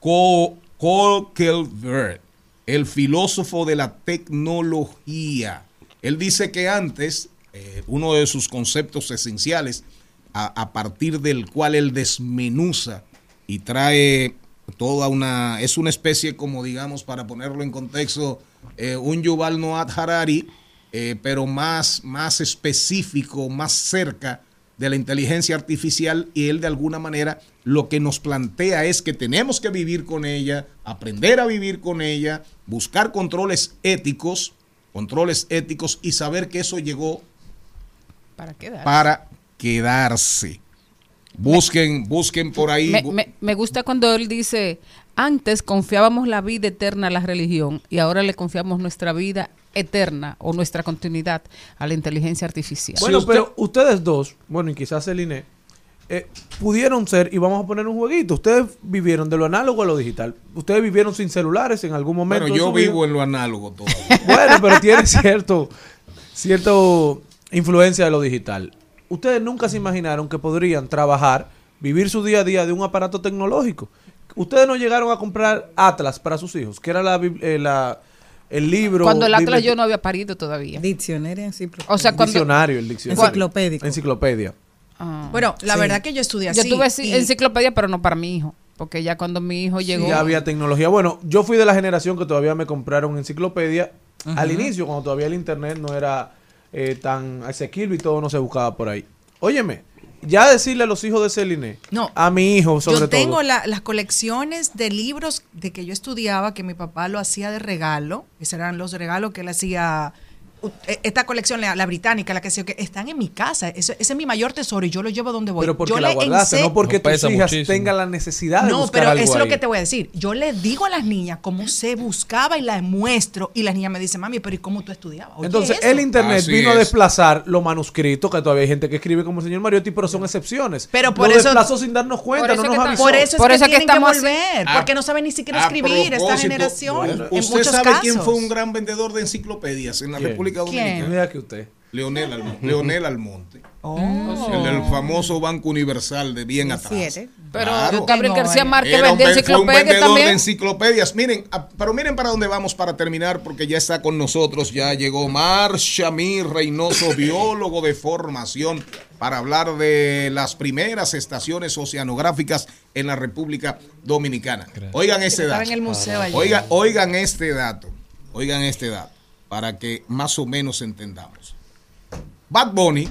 A: Ko- Kolkelberg, el filósofo de la tecnología. Él dice que antes, eh, uno de sus conceptos esenciales, a, a partir del cual él desmenuza y trae toda una, es una especie como digamos, para ponerlo en contexto, eh, un Yuval Noah Harari, eh, pero más, más específico, más cerca de la inteligencia artificial y él de alguna manera lo que nos plantea es que tenemos que vivir con ella, aprender a vivir con ella, buscar controles éticos, controles éticos y saber que eso llegó
F: Para quedar.
A: para quedarse. Busquen, busquen por ahí.
F: Me, me- me gusta cuando él dice, antes confiábamos la vida eterna a la religión y ahora le confiamos nuestra vida eterna o nuestra continuidad a la inteligencia artificial.
C: Bueno,
A: usted-
C: pero ustedes dos, bueno, y quizás el INE, eh, pudieron ser, y vamos a poner un jueguito, ustedes vivieron de lo análogo a lo digital. Ustedes vivieron sin celulares en algún momento.
A: Bueno, yo
C: vida?
A: vivo en lo análogo todavía.
C: Bueno, pero tiene cierto, cierto influencia de lo digital. Ustedes nunca se imaginaron que podrían trabajar, vivir su día a día de un aparato tecnológico. Ustedes no llegaron a comprar Atlas para sus hijos, que era la, eh, la- el libro.
F: cuando el Atlas yo no había parido todavía.
B: Diccionario enciclopédico.
F: O sea, cuando...
C: Diccionario, el diccionario.
B: Enciclopédico.
C: Enciclopedia.
F: Ah.
D: Bueno, la
B: Sí.
D: verdad que yo estudié
F: yo
D: así.
F: tuve sí,
D: y-
F: enciclopedia, pero no para mi hijo. Porque ya cuando mi hijo llegó...
C: Ya había tecnología. Bueno, yo fui de la generación que todavía me compraron enciclopedia al inicio, cuando todavía el internet no era eh, tan asequible y todo no se buscaba por ahí. Óyeme, ya decirle a los hijos de Celine,
D: No.
C: a mi hijo sobre
D: yo tengo
C: todo.
D: la- las colecciones de libros de que yo estudiaba, que mi papá lo hacía de regalo. Esos eran los regalos que él hacía. E- Esta colección, la, la británica, la que sé yo, que están en mi casa. Ese, ese es mi mayor tesoro y yo lo llevo donde voy.
C: Pero porque
D: yo
C: la
D: le
C: guardaste, no porque
E: No
C: tus hijas
E: muchísimo.
C: tengan la necesidad de
D: No,
C: buscar
D: pero
C: algo
D: eso es lo que te voy a decir. Yo le digo a las niñas cómo se buscaba y las muestro. Y las niñas me dicen, mami, pero ¿y cómo tú estudiabas? Oye,
C: Entonces,
D: eso.
C: el internet
A: Así
C: vino a
A: es.
C: desplazar los manuscritos, que todavía hay gente que escribe como el señor Mariotti, pero son excepciones.
D: Pero por
C: Lo
D: eso-
C: desplazó sin darnos cuenta,
F: Por
C: no nos avisó.
D: Por eso es
F: Por
D: que
F: eso que
D: tienen que, volver,
A: A-
D: porque no saben ni siquiera escribir esta generación.
A: bueno,
D: en
A: ¿Usted
D: muchos
A: sabe
D: casos.
A: quién fue un gran vendedor de enciclopedias en la
C: ¿Quién?
A: República
D: ¿Quién?
A: Dominicana?
C: Mira que usted.
A: Leonel, Almo- Leonel Almonte.
D: Oh.
A: El del famoso Banco Universal de bien atrás.
B: Siete.
F: Pero
A: Claro.
F: Gabriel García. Márquez vendía
A: ven- fue un
F: enciclopedia
A: vendedor de
F: también.
A: enciclopedias. Miren, ah, pero miren para dónde vamos para terminar, porque ya está con nosotros. Ya llegó Mar Shamir Reynoso, biólogo de formación, para hablar de las primeras estaciones oceanográficas en la República Dominicana. Oigan este
D: Estaba
A: dato. oigan este dato. Oigan este dato. Para que más o menos entendamos. Bad Bunny.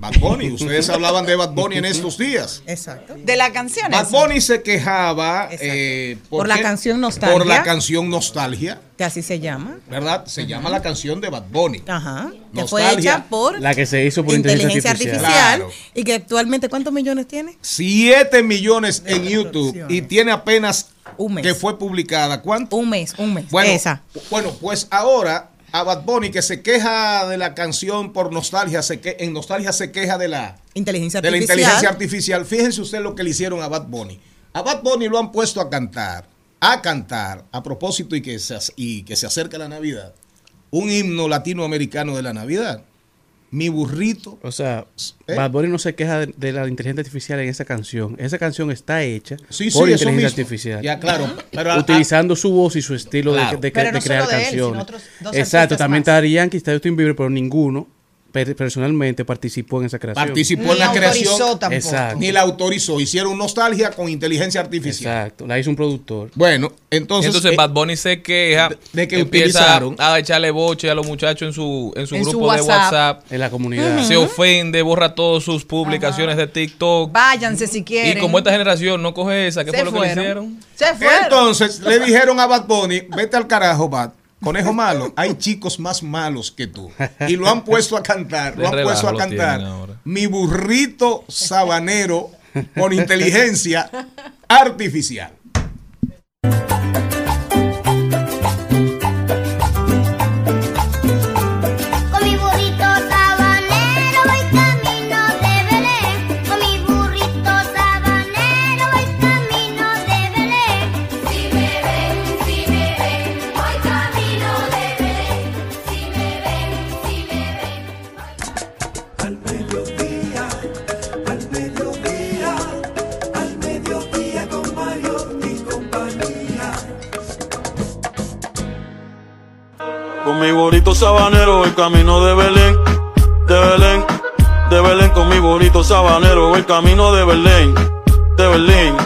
A: Bad Bunny. Ustedes hablaban de Bad Bunny en estos días.
B: Exacto.
D: De las canciones.
A: Bad Bunny se quejaba eh,
B: Por la canción Nostalgia.
A: Por la canción Nostalgia,
B: Que así se llama.
A: ¿verdad? Se llama la canción de Bad Bunny.
B: Ajá. Que fue hecha por
I: La que se hizo por inteligencia artificial.
A: Claro.
B: Y que actualmente, ¿cuántos millones tiene?
A: 7 millones en YouTube y tiene apenas
B: Un mes.
A: que fue publicada. ¿Cuánto?
B: Un mes, un mes.
A: Bueno,
B: Esa.
A: bueno, pues ahora a Bad Bunny que se queja de la canción por nostalgia, se que, en nostalgia se queja de la
B: Inteligencia
A: de la
B: artificial.
A: inteligencia artificial. Fíjense usted lo que le hicieron a Bad Bunny. A Bad Bunny lo han puesto a cantar, a cantar, a propósito y que se, y que se acerca la Navidad, un himno latinoamericano de la Navidad. Mi burrito.
I: O sea,
A: ¿Eh?
I: Bad Bunny no se queja de, de la inteligencia artificial en esa canción. Esa canción está hecha
A: Sí,
I: por
A: sí,
I: inteligencia
A: mismo.
I: artificial.
A: Ya, claro. Pero
I: utilizando su voz y su estilo de-
A: Claro.
I: de, de,
D: Pero no
I: crear
D: solo de él, sino
I: canciones.
D: otros dos
I: Exacto, también
D: más.
I: está Yankee, está Justin Bieber, pero ninguno personalmente participó en esa creación.
A: participó
D: Ni
A: en la
D: autorizó
A: creación.
D: tampoco.
I: Exacto.
A: Ni la autorizó. Hicieron nostalgia con inteligencia artificial.
I: Exacto, la hizo un productor.
A: Bueno, entonces.
E: Entonces
A: eh,
E: Bad Bunny se queja
A: de- de que
E: empieza
A: utilizaron-
E: a echarle boche a los muchachos en su, en su
D: En su
E: grupo de
D: WhatsApp.
I: En la comunidad.
E: Se ofende, borra todas sus publicaciones de TikTok.
D: Váyanse si quieren.
E: Y como esta generación no coge esa, ¿qué
D: Se
E: fue lo que le hicieron?
D: Se fueron.
A: Entonces le dijeron a Bad Bunny, vete al carajo, Bad. Conejo malo, hay chicos más malos que tú. Y lo han puesto a cantar, lo han puesto a cantar. Mi burrito sabanero con inteligencia artificial.
J: Burrito sabanero voy camino de Belén, de Belén, de Belén
H: con
K: mi burrito sabanero voy camino de Belén, de Belén,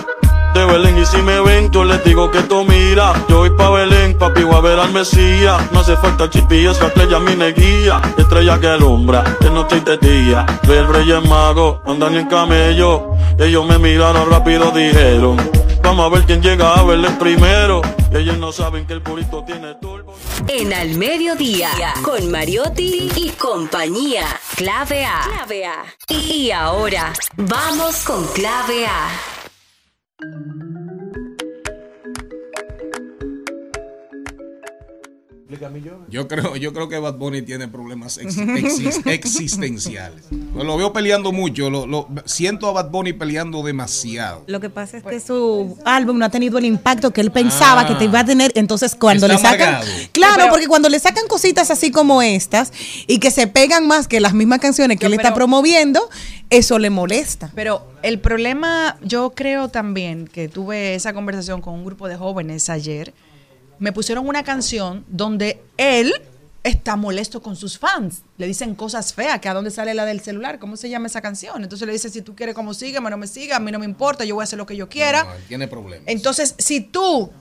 K: de Belén y si me ven yo les digo que esto mira, yo voy pa Belén, papi, voy a ver al Mesías. No hace falta chipillas, que aquella mi neguía. Estrella que alumbra, de noche y de día. Ve el rey y mago, andan en camello. Ellos me miraron rápido, dijeron. Vamos a ver quién llega a verles primero. Ellos no saben que el purito tiene turbo.
L: En Al Mediodía, con Mariotti y compañía. Clave A. Clave A. Y ahora, vamos con Clave A.
A: Yo creo, yo creo que Bad Bunny tiene problemas ex- exis- existenciales. Yo lo veo peleando mucho, lo, lo- siento a Bad Bunny peleando demasiado.
B: Lo que pasa es que su álbum no ha tenido el impacto que él pensaba
A: Ah.
B: que te iba a tener. Entonces, cuando le sacan.
A: amargado.
B: Claro,
D: Pero-
B: porque cuando le sacan cositas así como estas y que se pegan más que las mismas canciones que él está promoviendo, eso le molesta.
D: Pero el problema, yo creo también que tuve esa conversación con un grupo de jóvenes ayer. Me pusieron una canción donde él está molesto con sus fans. Le dicen cosas feas, que a dónde sale la del celular, ¿cómo se llama esa canción? Entonces le dice, si tú quieres como sígueme, no me sigas, a mí no me importa, yo voy a hacer lo que yo quiera.
A: No, tiene problemas.
D: Entonces, si tú,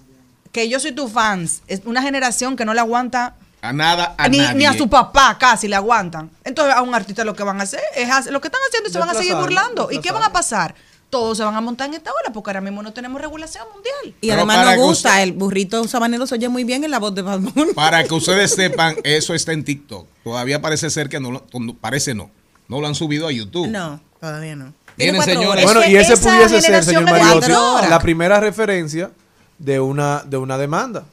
D: que yo soy tu fans, es una generación que no le aguanta
A: A nada, a
D: ni,
A: nadie.
D: ni a su papá casi le aguantan. Entonces a un artista lo que van a hacer es hacer- lo que están haciendo y se van a seguir burlando. ¿Y qué van a pasar? Todos se van a montar en esta ola porque ahora mismo no tenemos regulación mundial.
B: Y
A: Pero
B: además nos gusta,
A: usted-
B: el burrito sabanero se oye muy bien en la voz de Bad Bunny.
A: Para que ustedes sepan, eso está en TikTok. Todavía parece ser que no parece no. No lo han subido a YouTube.
B: No, todavía no.
A: Miren, señores.
C: Bueno, y ese pudiese ser, señor Mariotti, la primera referencia de una, de una demanda.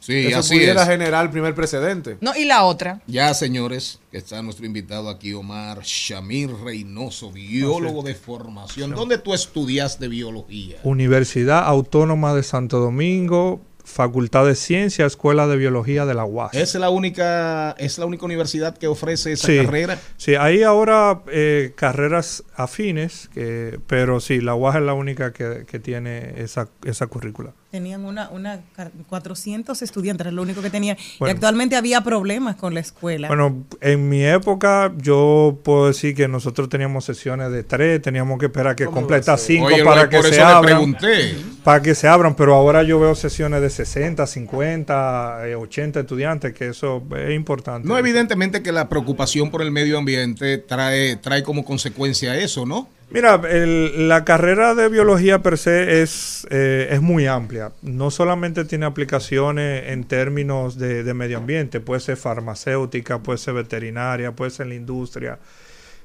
A: Sí,
C: Eso
A: así
C: pudiera
A: es.
C: generar el primer precedente.
D: No, y la otra.
A: Ya, señores, que está nuestro invitado aquí, Omar Shamir Reynoso, biólogo de formación. ¿Dónde tú estudiaste biología?
M: Universidad Autónoma de Santo Domingo, Facultad de Ciencia, Escuela de Biología de la UAS.
A: ¿Es la única, es la única universidad que ofrece esa
M: Sí,
A: carrera?
M: Sí, hay ahora eh, carreras afines, que, pero sí, la UAS es la única que, que tiene esa, esa currícula.
B: Tenían una, una car- 400 estudiantes, era lo único que tenían. y
M: Bueno.
B: actualmente había problemas con la escuela.
M: Bueno, en mi época yo puedo decir que nosotros teníamos sesiones de tres, teníamos que esperar que completa cinco
A: Oye,
M: para que
A: por
M: se abran.
A: pregunté.
M: Para que se abran, pero ahora yo veo sesiones de 60, 50, eh, 80 estudiantes, que eso es importante.
A: No, evidentemente que la preocupación por el medio ambiente trae, trae como consecuencia eso, ¿no?
M: Mira, el- la carrera de biología per se es, eh, es muy amplia. No solamente tiene aplicaciones en términos de, medio ambiente, puede ser farmacéutica, puede ser veterinaria, puede ser en la industria.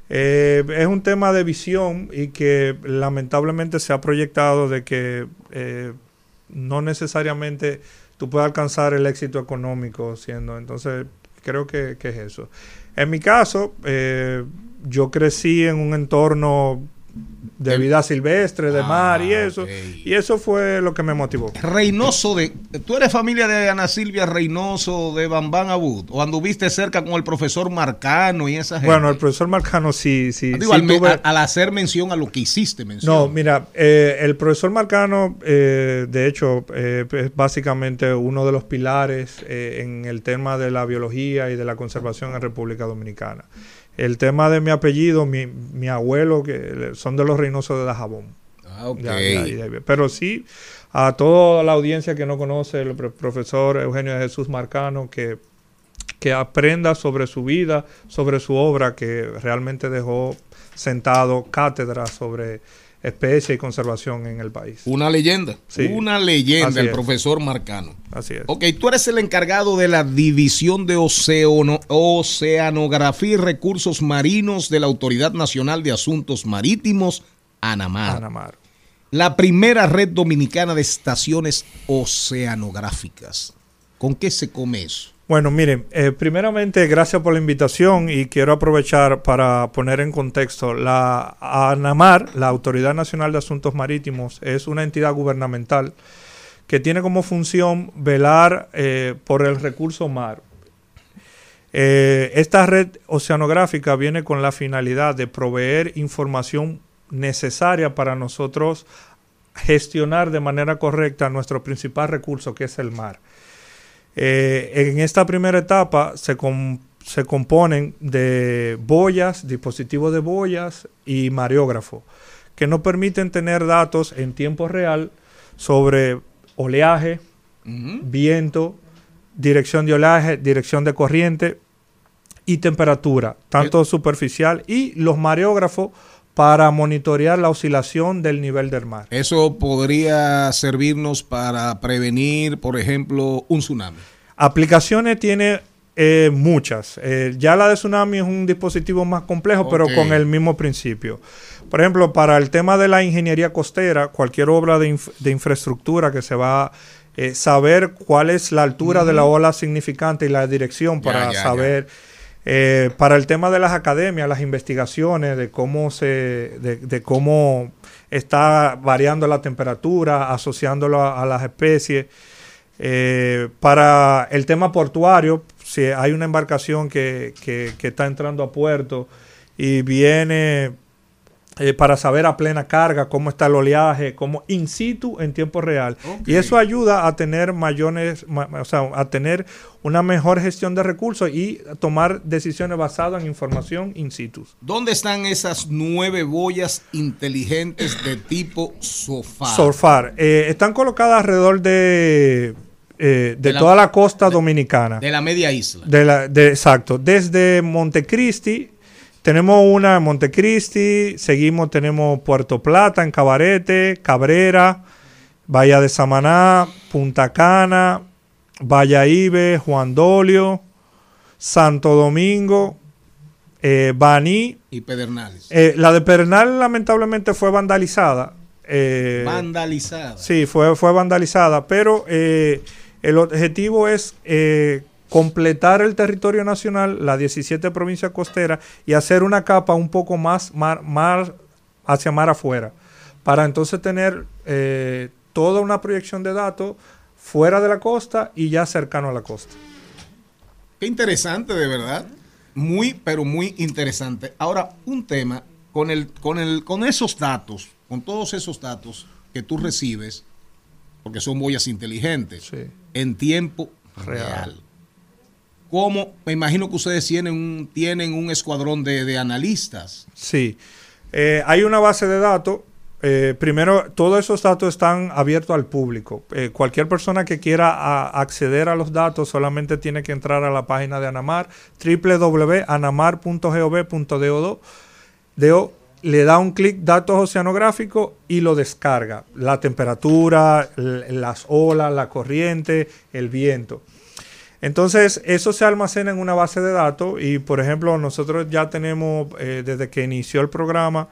M: Eh, es un tema de visión y que lamentablemente se ha proyectado de que eh, no necesariamente tú puedes alcanzar el éxito económico siendo. Entonces, creo que, que es eso. En mi caso, yo crecí en un entorno de vida silvestre, de mar y eso. Y eso fue lo que me motivó.
A: Reynoso de. ¿Tú eres familia de Ana Silvia Reynoso de Bambán Abud? ¿O anduviste cerca con el profesor Marcano y esa gente?
M: Bueno, el profesor Marcano sí, sí.
A: Digo,
M: sí
A: al, me-
M: tuve-
A: al- al hacer mención a lo que hiciste mención.
M: No, mira, eh, el profesor Marcano, eh, de hecho, eh, es básicamente uno de los pilares eh, en el tema de la biología y de la conservación en República Dominicana. El tema de mi apellido, mi, mi abuelo, que son de los Reynosos de Dajabón.
A: Ah, ok.
M: Ya, ya, ya, ya. Pero sí, a toda la audiencia que no conoce, el pro- profesor Eugenio de Jesús Marcano, que, que aprenda sobre su vida, sobre su obra, que realmente dejó sentado cátedra sobre especie y conservación en el país.
A: Una leyenda.
M: Sí.
A: Una leyenda,
M: Así
A: el
M: es.
A: profesor Marcano.
M: Así es.
A: Ok, tú eres el encargado de la División de Oceano- Oceanografía y Recursos Marinos de la Autoridad Nacional de Asuntos Marítimos, ANAMAR.
M: Anamar.
A: La primera red dominicana de estaciones oceanográficas. ¿Con qué se come eso?
M: Bueno, miren, eh, primeramente gracias por la invitación y quiero aprovechar para poner en contexto. La ANAMAR, la Autoridad Nacional de Asuntos Marítimos, es una entidad gubernamental que tiene como función velar eh, por el recurso mar. Eh, esta red oceanográfica viene con la finalidad de proveer información necesaria para nosotros gestionar de manera correcta nuestro principal recurso, que es el mar. Eh, en esta primera etapa se, com- se componen de boyas, dispositivos de boyas y mareógrafo, que nos permiten tener datos en tiempo real sobre oleaje, viento, dirección de oleaje, dirección de corriente y temperatura, tanto superficial y los mareógrafos para monitorear la oscilación del nivel del mar.
A: Eso podría servirnos para prevenir, por ejemplo, un tsunami.
M: Aplicaciones tiene eh, muchas. Eh, ya la de tsunami es un dispositivo más complejo, pero con el mismo principio. Por ejemplo, para el tema de la ingeniería costera, cualquier obra de, inf- de infraestructura que se va a saber cuál es la altura de la ola significante y la dirección para
A: ya, ya.
M: saber. Eh, para el tema de las academias, las investigaciones, de cómo se, de, cómo está variando la temperatura, asociándolo a, las especies. Eh, para el tema portuario, si hay una embarcación que- que está entrando a puerto y viene eh, para saber a plena carga cómo está el oleaje, cómo in situ en tiempo real. Y eso ayuda a tener mayores, ma- o sea, a tener una mejor gestión de recursos y a tomar decisiones basadas en información in situ.
A: ¿Dónde están esas nueve boyas inteligentes de tipo sofá?
M: Surfar. Eh, están colocadas alrededor de, eh, de, toda la costa dominicana.
A: De la media isla.
M: De la, de, exacto. Desde Montecristi, tenemos una en Montecristi, seguimos, tenemos Puerto Plata en Cabarete, Cabrera, Bahía de Samaná, Punta Cana, Ibe, Juan Dolio, Santo Domingo, eh, Baní.
A: Y Pedernales.
M: Eh, la de Pernal lamentablemente fue vandalizada. eh,
A: Vandalizada.
M: Sí, fue, fue vandalizada, pero eh, el objetivo es completar el territorio nacional, las 17 provincias costeras, y hacer una capa un poco más mar, mar- hacia mar afuera, para entonces tener eh, toda una proyección de datos fuera de la costa y ya cercano a la costa.
A: Qué interesante, de verdad. Muy, pero muy interesante. Ahora, un tema con el, con el, con esos datos, con todos esos datos que tú recibes, porque son boyas inteligentes, en tiempo real. ¿Cómo? Me imagino que ustedes tienen un, tienen un escuadrón de, de analistas.
M: Sí. Eh, hay una base de datos. eh, primero, todos esos datos están abiertos al público. Eh, cualquier persona que quiera acceder a los datos solamente tiene que entrar a la página de Anamar, www.anamar.gov.do. DO, le da un clic datos oceanográficos y lo descarga. La temperatura, las olas, la corriente, el viento. Entonces, eso se almacena en una base de datos y, por ejemplo, nosotros ya tenemos, eh, desde que inició el programa,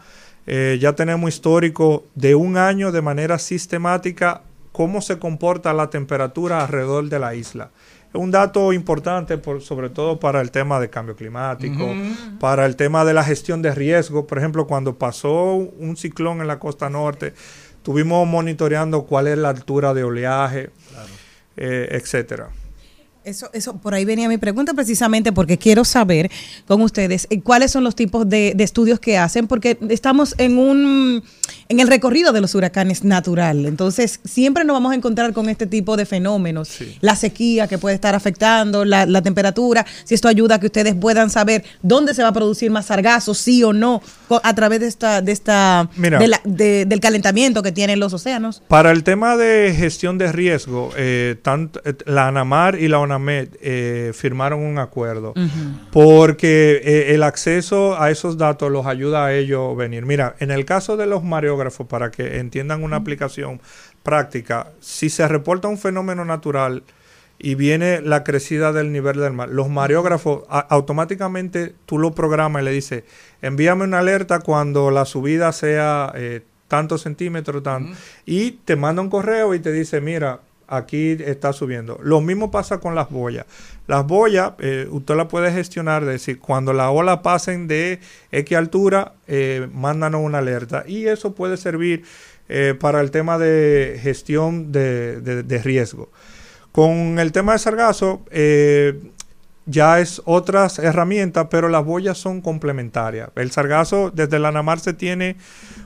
M: eh, ya tenemos histórico de un año de manera sistemática cómo se comporta la temperatura alrededor de la isla. Es un dato importante, por, sobre todo para el tema de cambio climático, para el tema de la gestión de riesgo. Por ejemplo, cuando pasó un ciclón en la costa norte, estuvimos monitoreando cuál es la altura de oleaje, eh, etcétera.
B: Eso, eso, por ahí venía mi pregunta precisamente porque quiero saber con ustedes eh, cuáles son los tipos de, de estudios que hacen, porque estamos en un en el recorrido de los huracanes natural. Entonces, siempre nos vamos a encontrar con este tipo de fenómenos. La sequía que puede estar afectando, la, la temperatura, si esto ayuda a que ustedes puedan saber dónde se va a producir más sargazo, sí o no, a través de esta, de esta,
M: Mira.
B: de la- de- del calentamiento que tienen los océanos.
M: Para el tema de gestión de riesgo, eh, tanto, eh, la ANAMAR y la Eh, firmaron un acuerdo. Porque eh, el acceso a esos datos los ayuda a ellos venir. Mira, en el caso de los mareógrafos, para que entiendan una aplicación práctica, si se reporta un fenómeno natural y viene la crecida del nivel del mar, los mareógrafos a- automáticamente tú lo programas y le dices, envíame una alerta cuando la subida sea eh, tantos centímetros, tanto, y te manda un correo y te dice, mira, aquí está subiendo. Lo mismo pasa con las boyas. Las boyas, eh, usted la puede gestionar, es decir, cuando la ola pasen de X altura, eh, mándanos una alerta. Y eso puede servir eh, para el tema de gestión de, de- riesgo. Con el tema de sargazo, ya es otras herramientas, pero las boyas son complementarias. El sargazo, desde la ANAMAR se tiene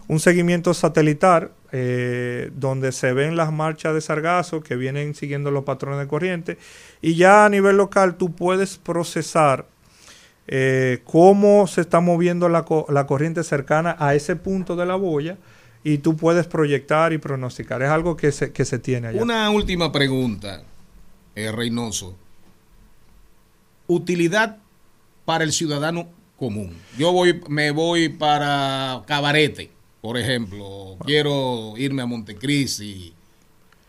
M: un seguimiento satelital eh, donde se ven las marchas de sargazo que vienen siguiendo los patrones de corriente y ya a nivel local tú puedes procesar eh, cómo se está moviendo la, la corriente cercana a ese punto de la boya y tú puedes proyectar y pronosticar. Es algo que se, que se tiene allá.
A: Una última pregunta, eh, Reynoso. Utilidad para el ciudadano común. Yo voy, me voy para Cabarete, por ejemplo. Quiero irme a Montecristi.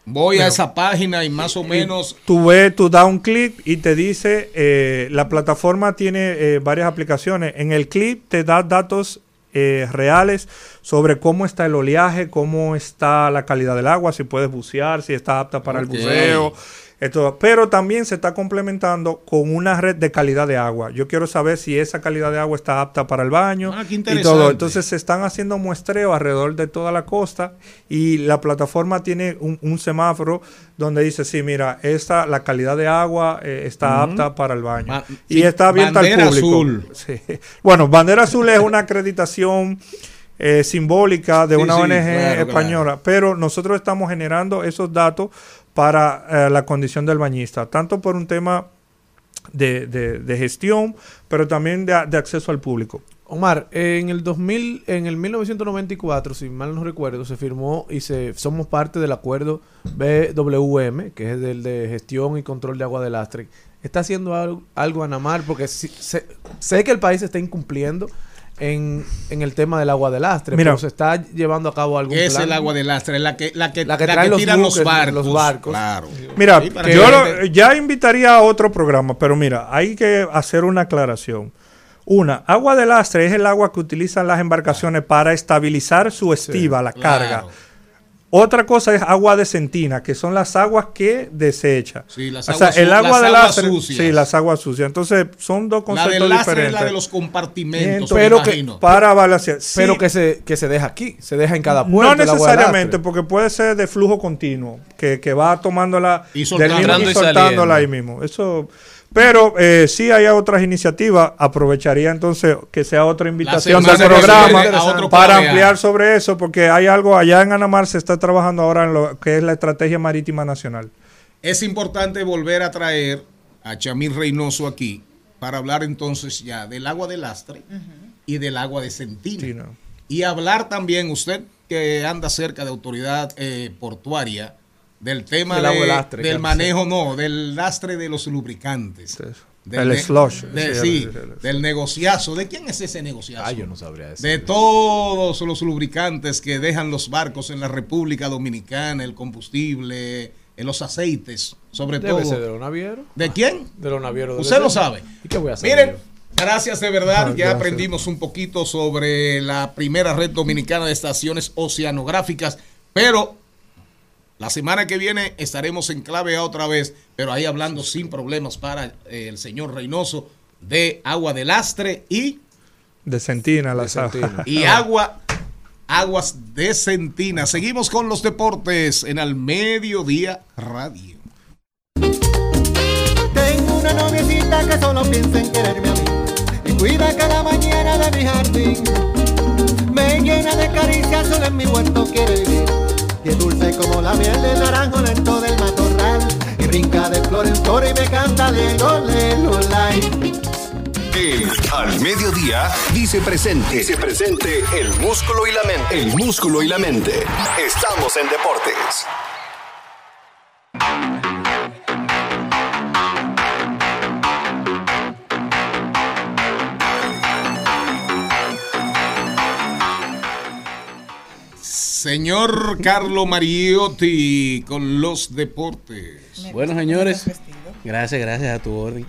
A: Voy a esa página y más o menos
M: Tú ves, tú das un clic y te dice, eh, la plataforma tiene eh, varias aplicaciones. En el clip te da datos eh, reales sobre cómo está el oleaje, cómo está la calidad del agua, si puedes bucear, si está apta para el buceo. Pero también se está complementando con una red de calidad de agua. Yo quiero saber si esa calidad de agua está apta para el baño
A: Ah, qué
M: y todo. Entonces se están haciendo muestreos alrededor de toda la costa y la plataforma tiene un, un semáforo donde dice, sí, mira, esta, la calidad de agua eh, está apta para el baño.
A: Ba-
M: y
A: sí,
M: está abierta al
A: bandera
M: público.
A: azul.
M: Sí. Bueno, Bandera Azul es una acreditación eh, simbólica de
A: Sí,
M: una
A: sí,
M: ONG
A: claro,
M: española, pero nosotros estamos generando esos datos para eh, la condición del bañista, tanto por un tema de, de- de gestión, pero también de, acceso al público.
C: Omar, en el 2000, en el 1994, si mal no recuerdo, se firmó y se somos parte del acuerdo BWM, que es el de gestión y control de agua de lastre. ¿Está haciendo algo, algo Anamar? Porque sé que el país está incumpliendo en, en el tema del agua de lastre,
M: Mira.
C: pero se está llevando a cabo algún
A: es
C: plan.
A: el agua de lastre, la que, la que,
C: La que
A: la que
C: los
A: tiran los barcos.
C: los barcos.
A: Claro.
M: Mira,
A: Sí,
M: yo lo- ya invitaría a otro programa, pero mira, hay que hacer una aclaración. Una, agua de lastre es el agua que utilizan las embarcaciones para estabilizar su estiva, la
A: claro.
M: Otra cosa es agua de centina, que son las aguas que desecha.
A: Sí, las
M: o sea,
A: aguas
M: el agua
A: las
M: de
A: aguas
M: lastre,
A: sucias.
M: sí, las aguas sucias. Entonces, son dos
A: La
M: conceptos
A: del es
M: diferentes.
A: la de los compartimentos,
C: Pero
A: me
C: que-
M: para balancear. Sí,
C: Pero que se, que se deja aquí, se deja en cada
M: no
C: puerto. de
M: necesariamente, porque puede ser de flujo continuo, que, que va tomándola
A: Y
M: del
A: soltando.
M: mismo y soltándola ahí mismo. Eso, pero eh, sí hay otras iniciativas. Aprovecharía entonces que sea otra invitación del programa para ampliar sobre eso, porque hay algo allá en Anamar se está trabajando ahora en lo que es la estrategia marítima nacional.
A: Es importante volver a traer a Chamil Reynoso aquí para hablar entonces ya del agua de lastre y del agua de centina.
M: Sí, no.
A: Y hablar también, usted que anda cerca de autoridad eh, portuaria, del tema
C: Del
A: de-
C: lastre,
A: manejo, no, del lastre de los lubricantes. Del
M: El slush.
A: de-
M: Sí,
A: sí,
M: el- el-
A: del negociazo. ¿De quién es ese negociazo?
C: Ah, yo no sabría decir.
A: De todos los lubricantes que dejan los barcos en la República Dominicana, el combustible, eh, los aceites, sobre
C: Debe
A: todo.
C: ser de los navieros.
A: ¿De quién?
C: De los navieros.
A: Usted lo sabe.
C: ¿Y qué voy a hacer?
A: Miren, gracias de verdad.
M: Ah,
A: ya aprendimos un poquito sobre la primera red dominicana de estaciones oceanográficas, pero la semana que viene estaremos en clave A otra vez, pero ahí hablando sin problemas para eh, el señor Reynoso de agua de lastre y,
M: De centina, la
C: centina.
A: y agua. Aguas de Centina. Seguimos con los deportes en Al Mediodía Radio.
H: Tengo una noviecita que solo piensa en quererme a mí y cuida cada mañana de mi jardín. Me llena de caricias, solo en mi huerto quiere vivir. Y es dulce como la miel del naranjo lento del matorral. Y brinca de flor en flor y me canta lelo, lai.
N: El Al Mediodía dice presente. Dice presente el músculo y la mente. El músculo y la mente. Estamos en deportes.
A: Señor Carlo Mariotti con los deportes.
I: Bueno, señores, gracias, gracias a tu orden.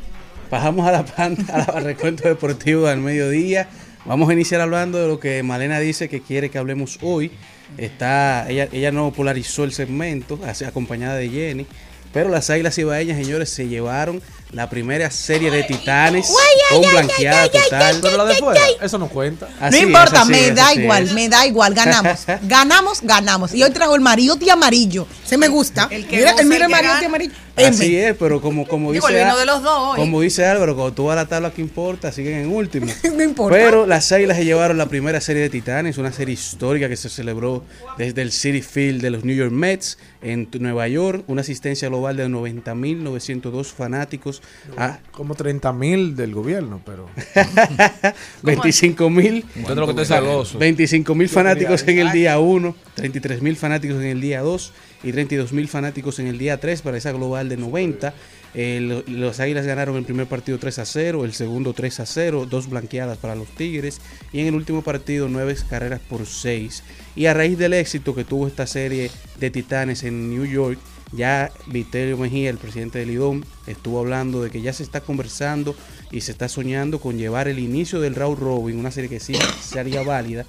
I: Bajamos a la pan- a la- al recuento deportivo del mediodía. Vamos a iniciar hablando de lo que Malena dice que quiere que hablemos hoy. Está, ella, ella no polarizó el segmento, acompañada de Jenny. Pero las Águilas Ibaeñas, señores, se llevaron la primera serie de Titanes con blanqueada total.
C: Pero la de fuera, eso no cuenta.
B: No
I: Así
B: importa,
I: así
B: me
I: es,
B: da igual,
I: es.
B: me da igual, ganamos. ganamos, ganamos. Y hoy trajo el mariotti amarillo. Se me gusta.
D: El que
B: mira,
D: goza,
B: mira
D: el
B: el mariotti
D: gana.
I: Así es, pero como, como
D: Digo,
I: dice
D: el vino
I: Al-
D: de los dos hoy.
I: como dice Álvaro, cuando tú vas a la tabla que importa, siguen en último.
B: No importa.
I: Pero las Águilas se llevaron la primera serie de Titanes, una serie histórica que se celebró desde el City Field de los New York Mets en Nueva York, una asistencia global de 90.902 fanáticos a
C: Como 30 mil del gobierno, pero.
I: 25.000
E: Entonces lo que te es celoso.
I: 25 mil fanáticos en el día 1, 33 mil fanáticos en el día 2 y 32 mil fanáticos en el día 3 para esa global de 90. Eh, lo- los Águilas ganaron el primer partido 3 a 0, el segundo 3 a 0, dos blanqueadas para los Tigres y en el último partido 9 carreras por 6. Y a raíz del éxito que tuvo esta serie de Titanes en New York, ya Vitelio Mejía, el presidente del IDOM, estuvo hablando de que ya se está conversando y se está soñando con llevar el inicio del Round Robin, una serie que sí sería válida,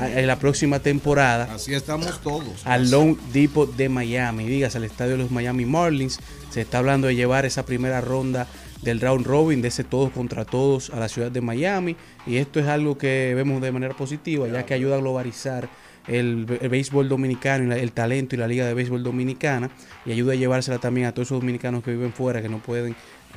I: en la próxima temporada.
A: Así estamos todos.
I: Al Lone Depot de Miami, digas al estadio de los Miami Marlins. Se está hablando de llevar esa primera ronda del round robin, de ese todos contra todos a la ciudad de Miami. Y esto es algo que vemos de manera positiva, ya que ayuda a globalizar el, el béisbol dominicano, y el talento y la liga de béisbol dominicana. Y ayuda a llevársela también a todos esos dominicanos que viven fuera, que no pueden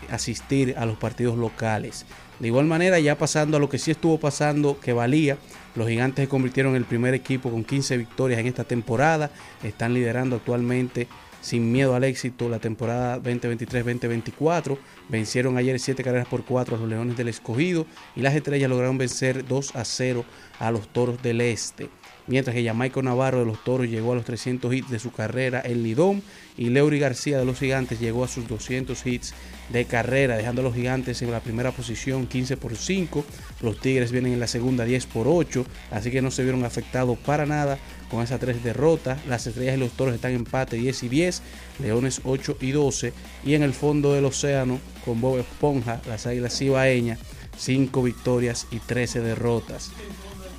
I: asistir a los partidos locales. De igual manera, ya pasando a lo que sí estuvo pasando, que valía, los gigantes se convirtieron en el primer equipo con 15 victorias en esta temporada. Están liderando actualmente sin miedo al éxito la temporada 2023-2024. Vencieron ayer 7 carreras por 4 a los Leones del Escogido y las estrellas lograron vencer 2 a 0 a los Toros del Este. Mientras que Jamaico Navarro de los Toros llegó a los 300 hits de su carrera en Lidón y Leury García de los Gigantes llegó a sus 200 hits de carrera, dejando a los Gigantes en la primera posición 15 por 5. Los Tigres vienen en la segunda 10 por 8, así que no se vieron afectados para nada con esas tres derrotas. Las estrellas y los toros están en empate 10 y 10, Leones 8 y 12. Y en el fondo del océano, con Bob Esponja, las águilas cibaeñas, 5 victorias y 13 derrotas.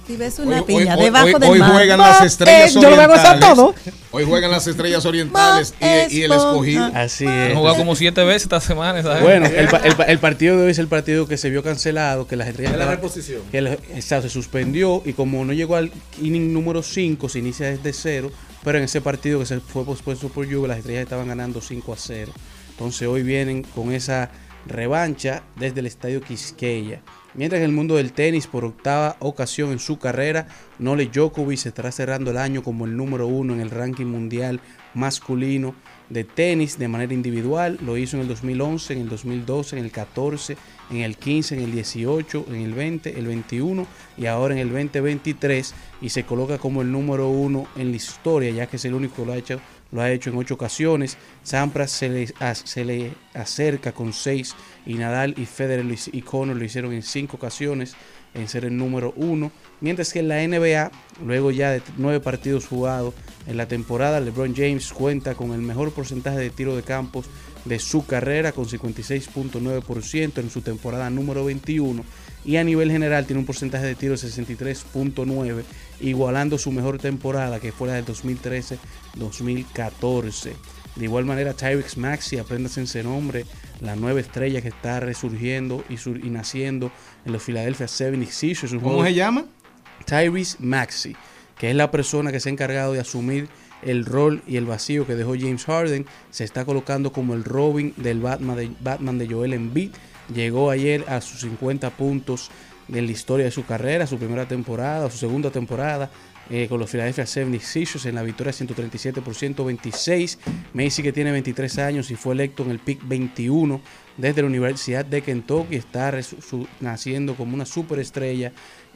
B: Si ves una
A: Hoy-
B: piña
A: hoy-
B: debajo
A: hoy-
B: del
A: hoy
B: mar.
A: juegan las
B: Bob,
A: estrellas
B: eh, yo lo
A: orientales.
B: todo.
A: Hoy juegan las estrellas orientales y, y el escogido.
I: Así
E: Han
I: es.
E: jugado como siete veces esta semana. ¿sabes?
I: Bueno, el, pa- el pa- el partido de hoy es el partido que se vio cancelado, que las estrellas...
C: Es la reposición.
I: que el- se suspendió y como no llegó al inning número 5, se inicia desde cero, pero en ese partido que se fue pospuesto por lluvia, las estrellas estaban ganando 5 a 0. Entonces hoy vienen con esa revancha desde el estadio Quisqueya. Mientras en el mundo del tenis, por octava ocasión en su carrera, Nole Djokovic se estará cerrando el año como el número uno en el ranking mundial masculino de tenis de manera individual. Lo hizo en el 2011, en el 2012, en el 14, en el 15, en el 18, en el 20, el 21 y ahora en el 2023 y se coloca como el número uno en la historia, ya que es el único que lo ha hecho, lo ha hecho en ocho ocasiones. Sampras se le, se le acerca con seis y Nadal y Federer y Conor lo hicieron en cinco ocasiones en ser el número uno. Mientras que en la NBA, luego ya de nueve partidos jugados en la temporada, LeBron James cuenta con el mejor porcentaje de tiro de campos de su carrera con 56.9% en su temporada número 21 y a nivel general tiene un porcentaje de tiro de 63.9 igualando su mejor temporada que fue la del 2013-2014. De igual manera Tyrex Maxi, apréndase ese nombre, la nueva estrella que está resurgiendo y, sur- y naciendo en los Philadelphia 76ers. un
A: ¿Cómo se llama?
I: Tyrese Maxey, que es la persona que se ha encargado de asumir el rol y el vacío que dejó James Harden, se está colocando como el Robin del Batman de, Batman de Joel Embiid. Llegó ayer a sus 50 puntos de la historia de su carrera, su primera temporada, su segunda temporada eh, con los Philadelphia 76ers en la victoria 137 por 126. Macy que tiene 23 años y fue electo en el pick 21 desde la Universidad de Kentucky, está naciendo como una superestrella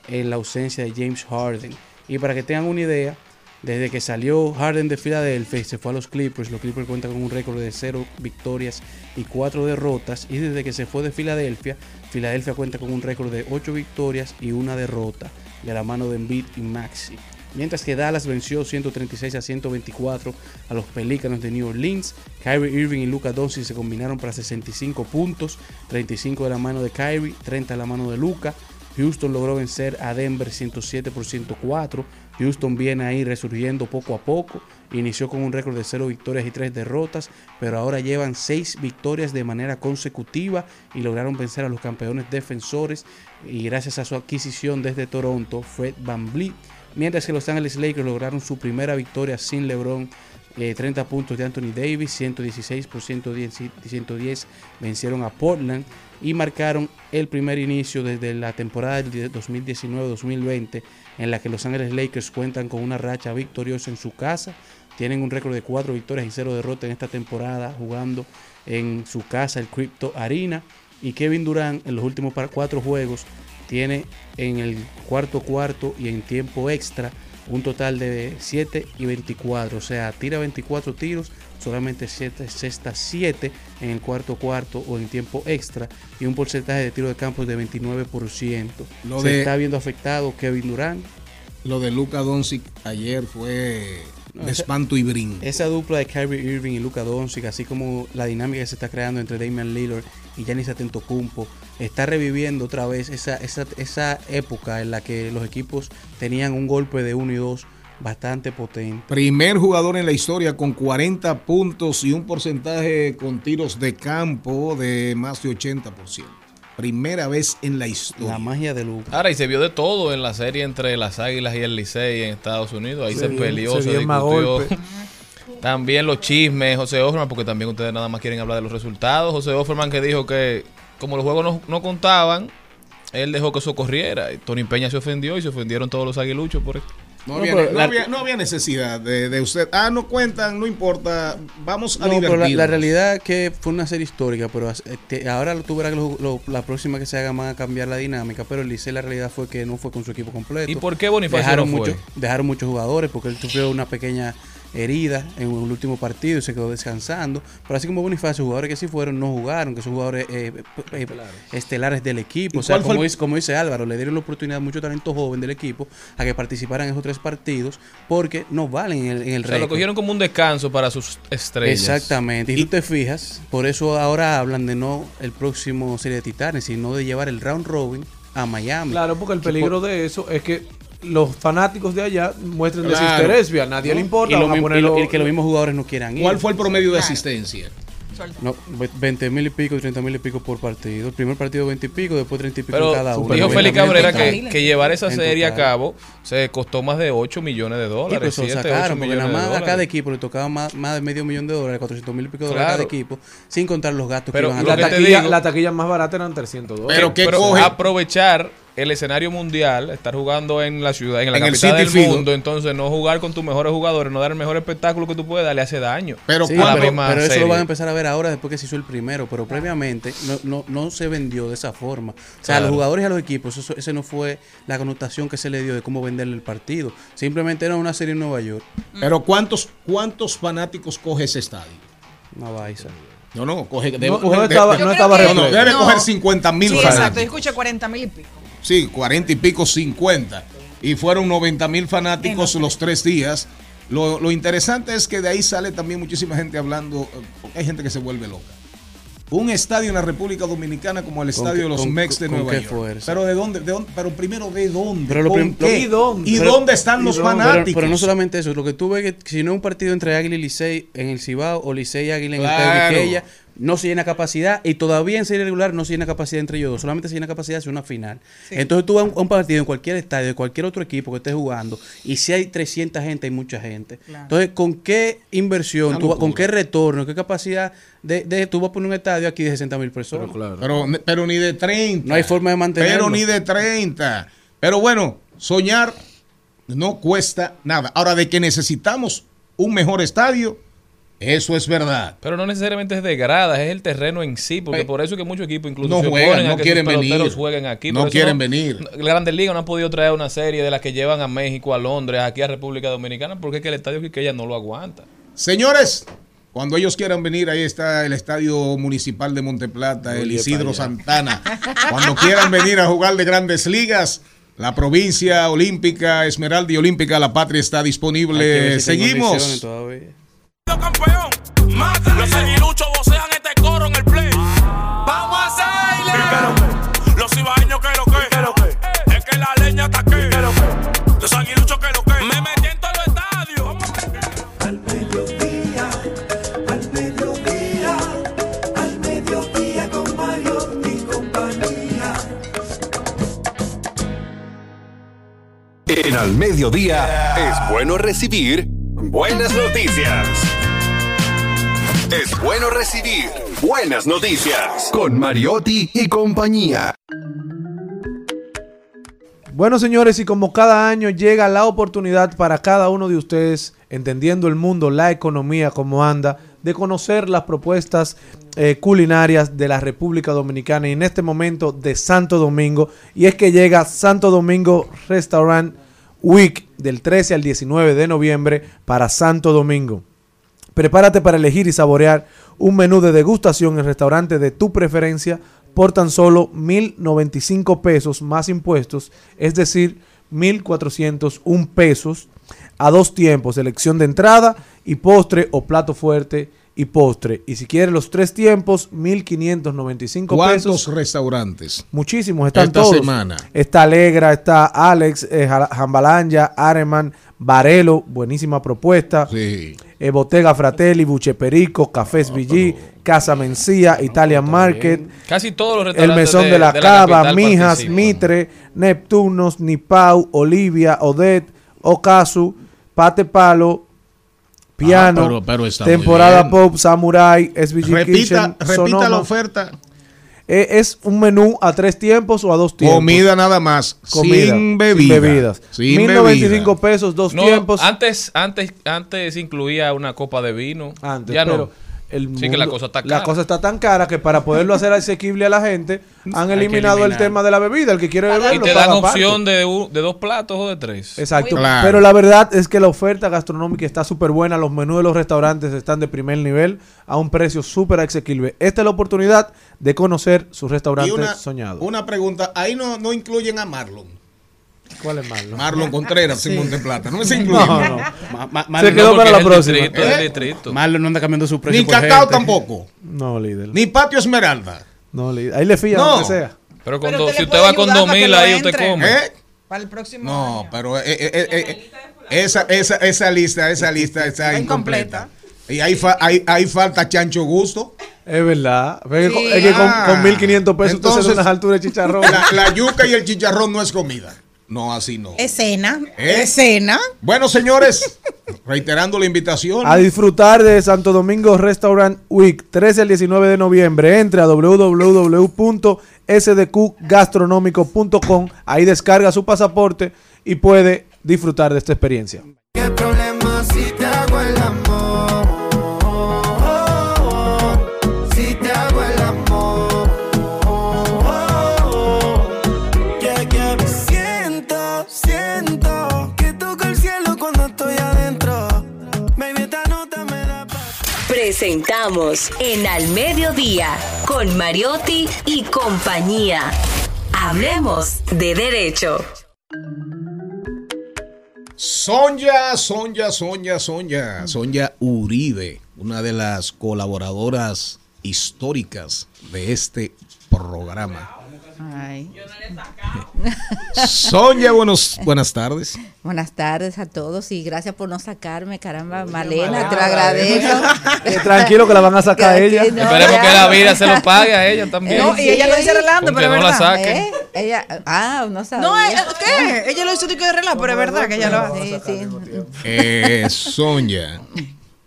I: en la ausencia de James Harden. Y para que tengan una idea, desde que salió Harden de Filadelfia y se fue a los Clippers, los Clippers cuentan con un récord de 0 victorias y 4 derrotas. Y desde que se fue de Filadelfia, Filadelfia cuenta con un récord de 8 victorias y una derrota de la mano de Embiid y Maxi. Mientras que Dallas venció 136 a 124 a los Pelícanos de New Orleans. Kyrie Irving y Luka Doncic se combinaron para 65 puntos, 35 de la mano de Kyrie, 30 de la mano de Luka. Houston logró vencer a Denver 107 por 104. Houston viene ahí resurgiendo poco a poco. Inició con un récord de 0 victorias y 3 derrotas, pero ahora llevan 6 victorias de manera consecutiva y lograron vencer a los campeones defensores. Y gracias a su adquisición desde Toronto, Fred Van Vliet. Mientras que los Angeles Lakers lograron su primera victoria sin LeBron, eh, 30 puntos de Anthony Davis, 116 por 110, y 110 vencieron a Portland y marcaron el primer inicio desde la temporada del 2019-2020 en la que los Angeles Lakers cuentan con una racha victoriosa en su casa. Tienen un récord de 4 victorias y 0 derrotas en esta temporada jugando en su casa el Crypto Arena. Y Kevin Durant en los últimos 4 juegos tiene en el cuarto cuarto y en tiempo extra un total de 7 y 24, o sea, tira 24 tiros, solamente 7 cestas 7 en el cuarto cuarto o en tiempo extra y un porcentaje de tiro de campo de 29%.
A: Lo
I: Se
A: de-
I: está viendo afectado Kevin Durant.
A: Lo de Luca Doncic ayer fue
I: No,
A: de
I: esa-
A: espanto y brin.
I: Esa dupla de Kyrie Irving y Luka Doncic, así como la dinámica que se está creando entre Damian Lillard y Giannis Antetokounmpo, está reviviendo otra vez esa, esa, esa época en la que los equipos tenían un golpe de 1 y 2 bastante potente.
A: Primer jugador en la historia con 40 puntos y un porcentaje con tiros de campo de más de 80%. Primera vez en la historia.
I: La magia de Luka.
E: Ahora, y se vio de todo en la serie entre las Águilas y el Licey en Estados Unidos. Ahí
C: Se
E: se, peleó,
C: se
E: se, discutió. También los chismes, José Offerman, porque también ustedes nada más quieren hablar de los resultados. José Offerman que dijo que como los juegos no, no contaban, él dejó que eso corriera. Tony Peña se ofendió y se ofendieron todos los aguiluchos por eso.
A: No,
I: No,
A: había,
I: pero
A: no
I: la-
A: había- no había necesidad de, de usted. Ah, no cuentan, no importa. Vamos a
I: No, pero la,
A: divertirnos.
I: la realidad es que fue una serie histórica, pero este, ahora tú verás que lo- lo- la próxima que se haga van a cambiar la dinámica, pero el Licey la realidad fue que no fue con su equipo completo.
E: ¿Y por qué Bonifacio
I: dejaron
E: no fue?
I: muchos, dejaron muchos jugadores porque él sufrió una pequeña herida en el último partido y se quedó descansando. Pero así como Bonifacio, jugadores que sí fueron no jugaron, que son jugadores eh, eh, estelares del equipo.
A: ¿Y
I: O sea, como,
A: el-
I: dice, como dice Álvaro, le dieron la oportunidad a mucho talento joven del equipo a que participaran en esos tres partidos porque no valen en el, en el
E: O sea, lo cogieron como un descanso para sus estrellas.
I: Exactamente. Y, tú te fijas, por eso ahora hablan de no el próximo serie de Titanes, sino de llevar el round robin a Miami.
C: Claro, porque el peligro
I: por-
C: de eso es que los fanáticos de allá muestren
A: Claro.
C: desinterés, a nadie le importa.
I: Y, lo mismo-
C: ponerlo-
I: y lo- y que los mismos jugadores no quieran ir.
A: ¿Cuál fue el promedio de asistencia?
I: No, ve- 20 mil y pico, 30 mil y pico por partido. El primer partido 20 y pico, después 30 y pico
E: Pero
I: cada uno.
E: dijo
I: 90
E: Félix Cabrera que, que llevar esa serie a cabo se costó más de 8 millones de
I: Y
E: dólares.
I: pues eso lo
E: 7, 8
I: sacaron, porque
E: millones
I: nada
E: de
I: más a cada equipo le tocaba más, más de medio millón de dólares, 400 mil y pico de dólares a cada equipo, sin contar los gastos
E: Pero
I: que iban a
E: lo
C: la, taquilla,
E: digo-
C: la taquilla más barata eran 300 dólares.
A: Pero ¿qué
E: Pero
A: coge?
E: aprovechar el escenario mundial, estar jugando en la ciudad, en la
A: En el
E: capital del
A: Field.
E: mundo, entonces no jugar con tus mejores jugadores, no dar el mejor espectáculo que tú puedas, le hace daño.
A: Pero
I: Sí, pero, eso
E: serie.
I: lo van a empezar a ver ahora después que se hizo el primero, pero previamente no, no, no se vendió de esa forma. O sea, a los jugadores y a los equipos, eso, ese no fue la connotación que se le dio de cómo venderle el partido. Simplemente era una serie en Nueva York.
A: Pero ¿cuántos, cuántos fanáticos coge ese estadio?
I: Una baisa.
A: No, no, coge, debe
C: No,
A: coger,
C: no estaba,
A: debe-
C: no estaba
A: no, debe
D: No.
A: coger 50 mil
D: Sí,
A: fanáticos.
D: exacto. Yo escuché 40 mil y pico.
A: Sí, 40 y pico, 50. Y fueron 90 mil fanáticos los tres días. Lo, lo interesante es que de ahí sale también muchísima gente hablando. eh, porque Hay gente que se vuelve loca. Un estadio en la República Dominicana como el
I: ¿Con
A: estadio
I: qué-
A: de los
I: con-
A: Mex de
I: con
A: Nueva
I: qué
A: York.
I: fuerza?
A: Pero de dónde, de dónde- pero primero de dónde,
I: Pero lo
A: ¿Con
I: prim-
A: qué?
C: ¿y dónde?
A: ¿Y
I: Pero-
A: dónde están
C: ¿y
A: los
C: dónde?
A: fanáticos?
I: Pero, pero no solamente eso, lo que tú ves que si no es un partido entre Águila y Licey en el Cibao o Licey y Águila en
A: Claro.
I: el Estadio Quisqueya, no se llena capacidad y todavía en serie regular no se llena capacidad entre ellos dos, solamente se llena capacidad hacia una final. Entonces tú vas a un, a un partido en cualquier estadio, de cualquier otro equipo que esté jugando y si hay 300 gente, hay mucha gente. Entonces, ¿con qué inversión, tú con qué retorno, qué capacidad de, de tú vas a poner un estadio aquí de 60 mil personas?
C: Pero claro.
A: Pero, pero ni de 30.
I: No hay forma de mantenerlo.
A: Pero ni de 30. Pero bueno, soñar no cuesta nada. Ahora, de que necesitamos un mejor estadio, eso es verdad.
E: Pero no necesariamente es de gradas, es el terreno en sí, porque
A: Eh,
E: por eso es que muchos equipos incluso
A: no
E: se
A: juegan,
E: oponen a
A: no
E: que
A: quieren
E: sus
A: venir.
E: jueguen aquí.
A: No quieren venir.
E: Las Grandes Ligas no han podido traer una serie de las que llevan a México, a Londres, aquí a República Dominicana, porque es que el estadio Quiqueya no lo aguanta.
A: Señores, cuando ellos quieran venir, ahí está el Estadio Municipal de Monteplata, el Isidro. Santana. Cuando quieran venir a jugar de grandes ligas, la provincia olímpica, Esmeralda y Olímpica, la patria está disponible. Seguimos.
I: Todavía.
O: campeón. Los aguiluchos vocean este coro en el play. Vamos a hacerle. Los ibaeños que lo que. Es que la leña está aquí. Los aguiluchos que lo que. Me metí en todos los estadios.
H: Al mediodía, al mediodía, al mediodía con Mario y compañía.
N: En al mediodía es bueno recibir buenas noticias. Es bueno recibir buenas noticias con Mariotti y compañía.
C: Bueno, señores, y como cada año llega la oportunidad para cada uno de ustedes, entendiendo el mundo, la economía, cómo anda, de conocer las propuestas eh, culinarias de la República Dominicana y en este momento de Santo Domingo. Y es que llega Santo Domingo Restaurant, Week del 13 al 19 de noviembre para Santo Domingo. Prepárate para elegir y saborear un menú de degustación en restaurante de tu preferencia por tan solo 1.095 pesos más impuestos, es decir, 1.401 pesos a dos tiempos, elección de entrada y postre o plato fuerte y postre. Y si quieres los tres tiempos, 1.595
A: ¿Cuántos
C: pesos.
A: restaurantes?
C: Muchísimos, están
A: Esta
C: todos.
A: semana.
C: Está Alegra, está Alex, eh, Ja- Jambalanya, Areman, Varelo, buenísima propuesta.
A: Sí.
C: Eh, Bottega Fratelli, Buche Perico, Cafés Villí, Casa Mencía, Italian Market,
E: Casi todos los
C: El Mesón de, la,
E: de
C: Cava, Mijas,
E: participan.
C: Mitre, Neptunos, Nipau, Olivia, Odette, Ocasu, Pate Palo, Piano,
A: Ah, pero- pero muy
C: Temporada. Pop, Samurai, SVG
A: Repita,
C: Kitchen,
A: repita
C: Sonoma.
A: la oferta.
C: Eh, es un menú a tres tiempos o a dos tiempos.
A: Comida nada más,
C: Comida,
A: sin bebida.
C: Sin bebidas.
A: Sin
C: 1095
A: bebida.
C: pesos, dos
E: No,
C: tiempos.
E: Antes, antes, antes incluía una copa de vino.
C: Antes,
E: ya no. Sí que la cosa está
C: La
E: cara.
C: cosa está tan cara que para poderlo hacer asequible a la gente, han eliminado el tema de la bebida. El que quiere beber
E: y te dan opción de, un- de dos platos o de tres.
C: Exacto. Pero la verdad es que la oferta gastronómica está súper buena. Los menús de los restaurantes están de primer nivel a un precio súper asequible. Esta es la oportunidad de conocer su restaurante
A: Y una,
C: soñado.
A: una pregunta, ahí no, no incluyen a Marlon.
C: ¿Cuál es Marlon?
A: Marlon Contreras
I: Sí.
A: Monteplata. No se incluye.
I: No, no. Ma- ma-
C: Se quedó
I: no,
C: para la próxima.
I: distrito,
A: ¿Eh?
I: el distrito. Marlon no anda cambiando su precio
A: Ni
I: por
A: Cacao
I: gente.
A: tampoco.
C: No, líder.
A: Ni Patio Esmeralda.
C: No, líder. Ahí le fían,
A: No.
C: aunque sea.
E: Pero, con
B: Pero
E: si usted va con
B: ayudar
E: dos
B: para que
E: mil
B: lo
E: ahí, usted come.
A: ¿Eh?
B: Para el próximo
A: No, pero eh, eh, eh, eh, esa, esa, esa lista, esa lista está incompleta. Y ahí, fa- ahí, ahí falta Chancho Gusto.
C: Es verdad. Es que
A: Sí.
C: con- es que con,
A: Ah.
C: con 1500 pesos se
A: Entonces,
C: unas alturas de chicharrón.
A: La, la yuca y el chicharrón no es comida. No, así no.
B: Es cena.
A: ¿Eh?
B: Es cena.
A: Bueno, señores, reiterando la invitación.
C: A disfrutar de Santo Domingo Restaurant Week 13 al 19 de noviembre. Entre a www.sdqgastronomico.com. Ahí descarga su pasaporte y puede disfrutar de esta experiencia.
L: En Al Mediodía con Mariotti y compañía. Hablemos de derecho.
A: Sonia, Sonia, Sonia, Sonia, Sonia Uribe, una de las colaboradoras históricas de este programa.
P: Ay.
A: Sonia, buenos, buenas tardes.
P: Buenas tardes a todos y gracias por no sacarme, caramba, Malena,
C: Malena,
P: te lo agradezco.
C: Eh, tranquilo que la van a sacar a ella.
P: que no,
E: Esperemos
P: ya.
E: que la vida se lo pague a ella también.
B: No, y ella lo dice
E: Aunque
B: pero
E: no la saquen.
P: ¿Eh? Ella, ah, no sabía.
B: No, eh, ¿qué? Ella lo hizo de relajo, pero es verdad que ella lo hace.
P: Sí, sí.
A: Eh, Sonia,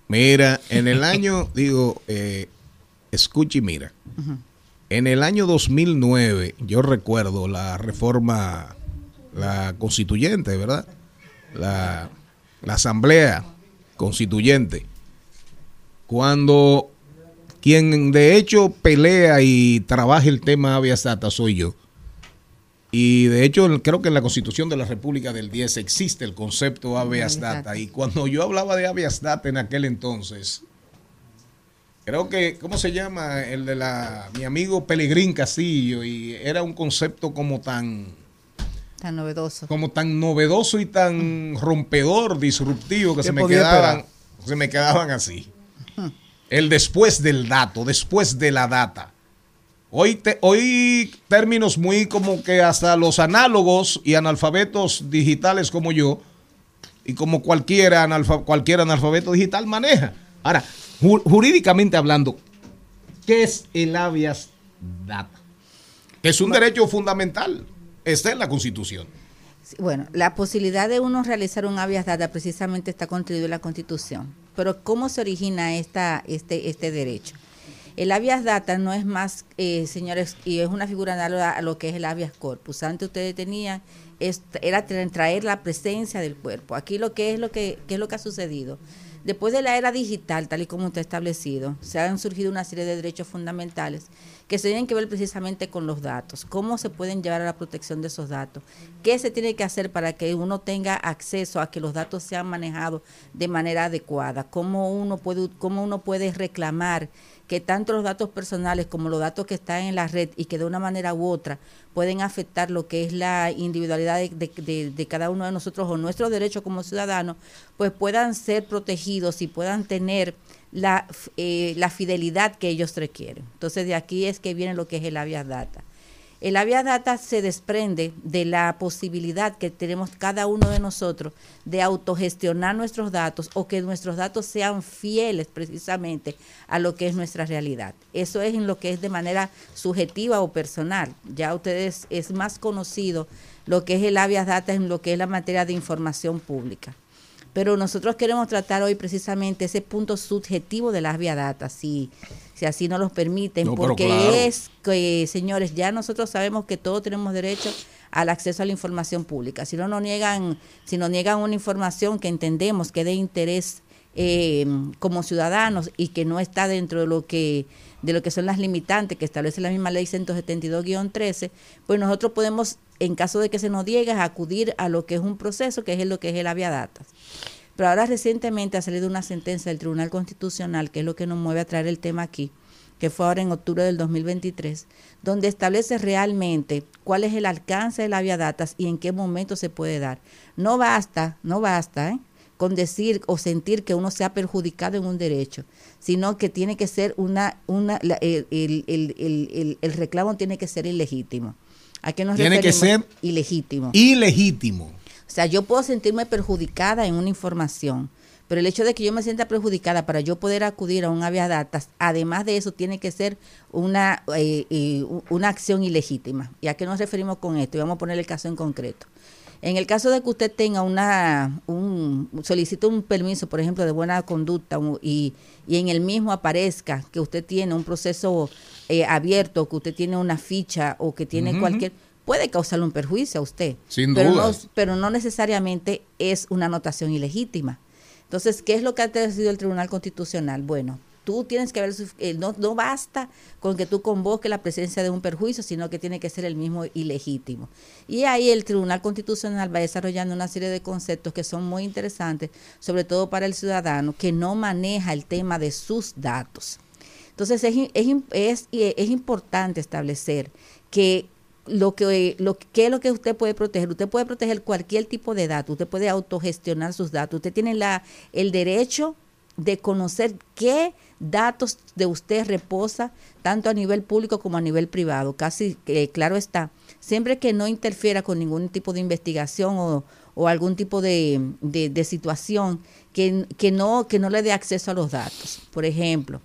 A: mira, en el año, digo, eh, escucha y mira. En el año 2009, yo recuerdo la reforma, la constituyente, ¿verdad? La, la asamblea constituyente. Cuando quien de hecho pelea y trabaja el tema habeas data soy yo. Y de hecho, creo que en la Constitución de la República del 10 existe el concepto habeas data. Y cuando yo hablaba de habeas data en aquel entonces, creo que, ¿cómo se llama? El de la, mi amigo Pelegrín Castillo. Y era un concepto como tan,
P: Tan novedoso.
A: como tan novedoso y tan rompedor, disruptivo, que
C: ¿Qué
A: se me quedaban,
C: esperar?
A: se me quedaban así. El después del dato, después de la data. Hoy, te- hoy términos muy como que hasta los análogos y analfabetos digitales como yo, y como cualquiera, analfa- cualquier analfabeto digital maneja. Ahora, jurídicamente hablando, ¿qué es el habeas data? Es un derecho fundamental. Está en la Constitución.
P: Bueno, la posibilidad de uno realizar un habeas data precisamente está contenido en la Constitución. Pero ¿cómo se origina esta, este, este derecho? El habeas data no es más, eh, señores, y es una figura análoga a lo que es el habeas corpus. Antes ustedes tenían, era tra- traer la presencia del cuerpo. Aquí lo que es lo que, ¿qué es lo que ha sucedido. Después de la era digital, tal y como está establecido, se han surgido una serie de derechos fundamentales que se tienen que ver precisamente con los datos, cómo se pueden llevar a la protección de esos datos, qué se tiene que hacer para que uno tenga acceso a que los datos sean manejados de manera adecuada, cómo uno puede, cómo uno puede reclamar que tanto los datos personales como los datos que están en la red y que de una manera u otra pueden afectar lo que es la individualidad de, cada uno de nosotros o nuestros derechos como ciudadanos, pues puedan ser protegidos y puedan tener la, eh, la fidelidad que ellos requieren. Entonces de aquí es que viene lo que es el habeas data. El habeas data se desprende de la posibilidad que tenemos cada uno de nosotros de autogestionar nuestros datos o que nuestros datos sean fieles precisamente a lo que es nuestra realidad. Eso es en lo que es de manera subjetiva o personal. Ya ustedes es más conocido lo que es el habeas data en lo que es la materia de información pública. Pero nosotros queremos tratar hoy precisamente ese punto subjetivo de las vía data, si, si así nos los permiten,
A: No,
P: porque
A: claro.
P: es que, señores, ya nosotros sabemos que todos tenemos derecho al acceso a la información pública. Si no nos niegan, si nos niegan una información que entendemos que es de interés eh, como ciudadanos y que no está dentro de lo que de lo que son las limitantes que establece la misma ley 172-13, pues nosotros podemos, en caso de que se nos niegue, acudir a lo que es un proceso, que es lo que es el habeas data. Pero ahora recientemente ha salido una sentencia del Tribunal Constitucional, que es lo que nos mueve a traer el tema aquí, que fue ahora en octubre del 2023, donde establece realmente cuál es el alcance de la vía datas y en qué momento se puede dar. No basta, no basta, ¿eh? con decir o sentir que uno se ha perjudicado en un derecho, sino que tiene que ser una, una la- el, el- el- el- reclamo tiene que ser ilegítimo. ¿A qué nos
A: Tiene que ser
P: ilegítimo.
A: Ilegítimo.
P: O sea, yo puedo sentirme perjudicada en una información, pero el hecho de que yo me sienta perjudicada para yo poder acudir a un habeas datas, además de eso, tiene que ser una, eh, eh, una acción ilegítima. ¿Y a qué nos referimos con esto? Y vamos a poner el caso en concreto. En el caso de que usted tenga una, un, solicite un permiso, por ejemplo, de buena conducta y, y en el mismo aparezca que usted tiene un proceso eh, abierto, que usted tiene una ficha o que tiene cualquier, puede causarle un perjuicio a usted.
A: Sin
P: pero
A: dudas.
P: No, pero no necesariamente es una anotación ilegítima. Entonces, ¿qué es lo que ha decidido el Tribunal Constitucional? Bueno, tú tienes que ver, eh, no, no basta con que tú convoques la presencia de un perjuicio, sino que tiene que ser el mismo ilegítimo. Y ahí el Tribunal Constitucional va desarrollando una serie de conceptos que son muy interesantes, sobre todo para el ciudadano que no maneja el tema de sus datos. Entonces es, es, es, es importante establecer que lo que lo qué es lo que usted puede proteger usted puede proteger cualquier tipo de datos usted puede autogestionar sus datos usted tiene la el derecho de conocer qué datos de usted reposa tanto a nivel público como a nivel privado. Casi claro está. Siempre que no interfiera con ningún tipo de investigación o, o algún tipo de, de, de situación que, que no que no le dé acceso a los datos. Por ejemplo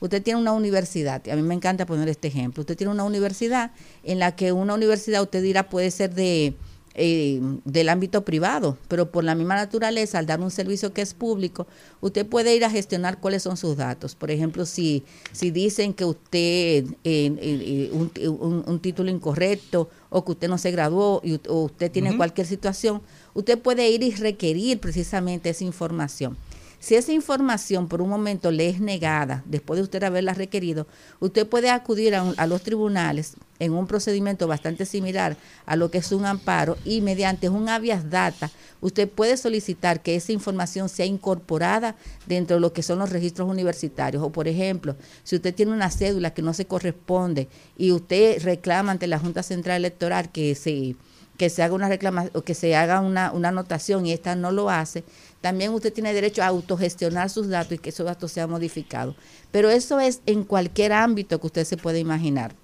P: Usted tiene una universidad, y a mí me encanta poner este ejemplo. Usted tiene una universidad en la que una universidad, usted dirá, puede ser de eh, del ámbito privado, pero por la misma naturaleza, al dar un servicio que es público, usted puede ir a gestionar cuáles son sus datos. Por ejemplo, si, si dicen que usted eh, eh, un, un, un, título incorrecto o que usted no se graduó y, o usted tiene uh -huh. cualquier situación, usted puede ir y requerir precisamente esa información. Si esa información por un momento le es negada, después de usted haberla requerido, usted puede acudir a, los tribunales en un procedimiento bastante similar a lo que es un amparo y mediante un habeas data, usted puede solicitar que esa información sea incorporada dentro de lo que son los registros universitarios. O, por ejemplo, si usted tiene una cédula que no se corresponde y usted reclama ante la Junta Central Electoral que se que se haga una reclamación o que se haga una, una anotación y esta no lo hace, también usted tiene derecho a autogestionar sus datos y que esos datos sean modificados. Pero eso es en cualquier ámbito que usted se pueda imaginar.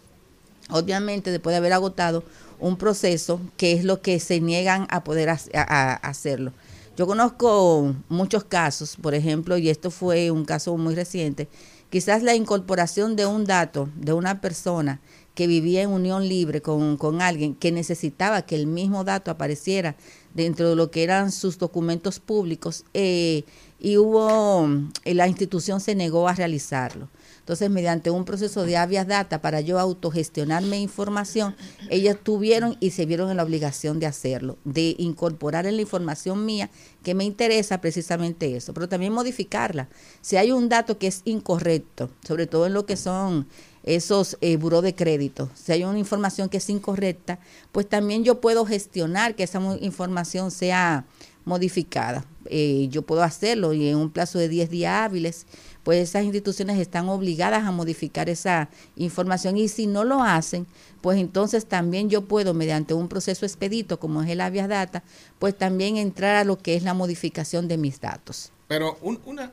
P: Obviamente, después de haber agotado un proceso, que es lo que se niegan a poder hacerlo. Yo conozco muchos casos, por ejemplo, y esto fue un caso muy reciente, quizás la incorporación de un dato de una persona que vivía en unión libre con, con, alguien que necesitaba que el mismo dato apareciera dentro de lo que eran sus documentos públicos eh, y hubo, eh, la institución se negó a realizarlo. Entonces, mediante un proceso de habeas data para yo autogestionarme información, ellas tuvieron y se vieron en la obligación de hacerlo, de incorporar en la información mía que me interesa precisamente eso, pero también modificarla. Si hay un dato que es incorrecto, sobre todo en lo que son esos eh, buró de crédito, si hay una información que es incorrecta, pues también yo puedo gestionar que esa información sea modificada. Eh, yo puedo hacerlo y en un plazo de 10 días hábiles, pues esas instituciones están obligadas a modificar esa información y si no lo hacen, pues entonces también yo puedo, mediante un proceso expedito como es el habeas data, pues también entrar a lo que es la modificación de mis datos.
A: Pero un- una,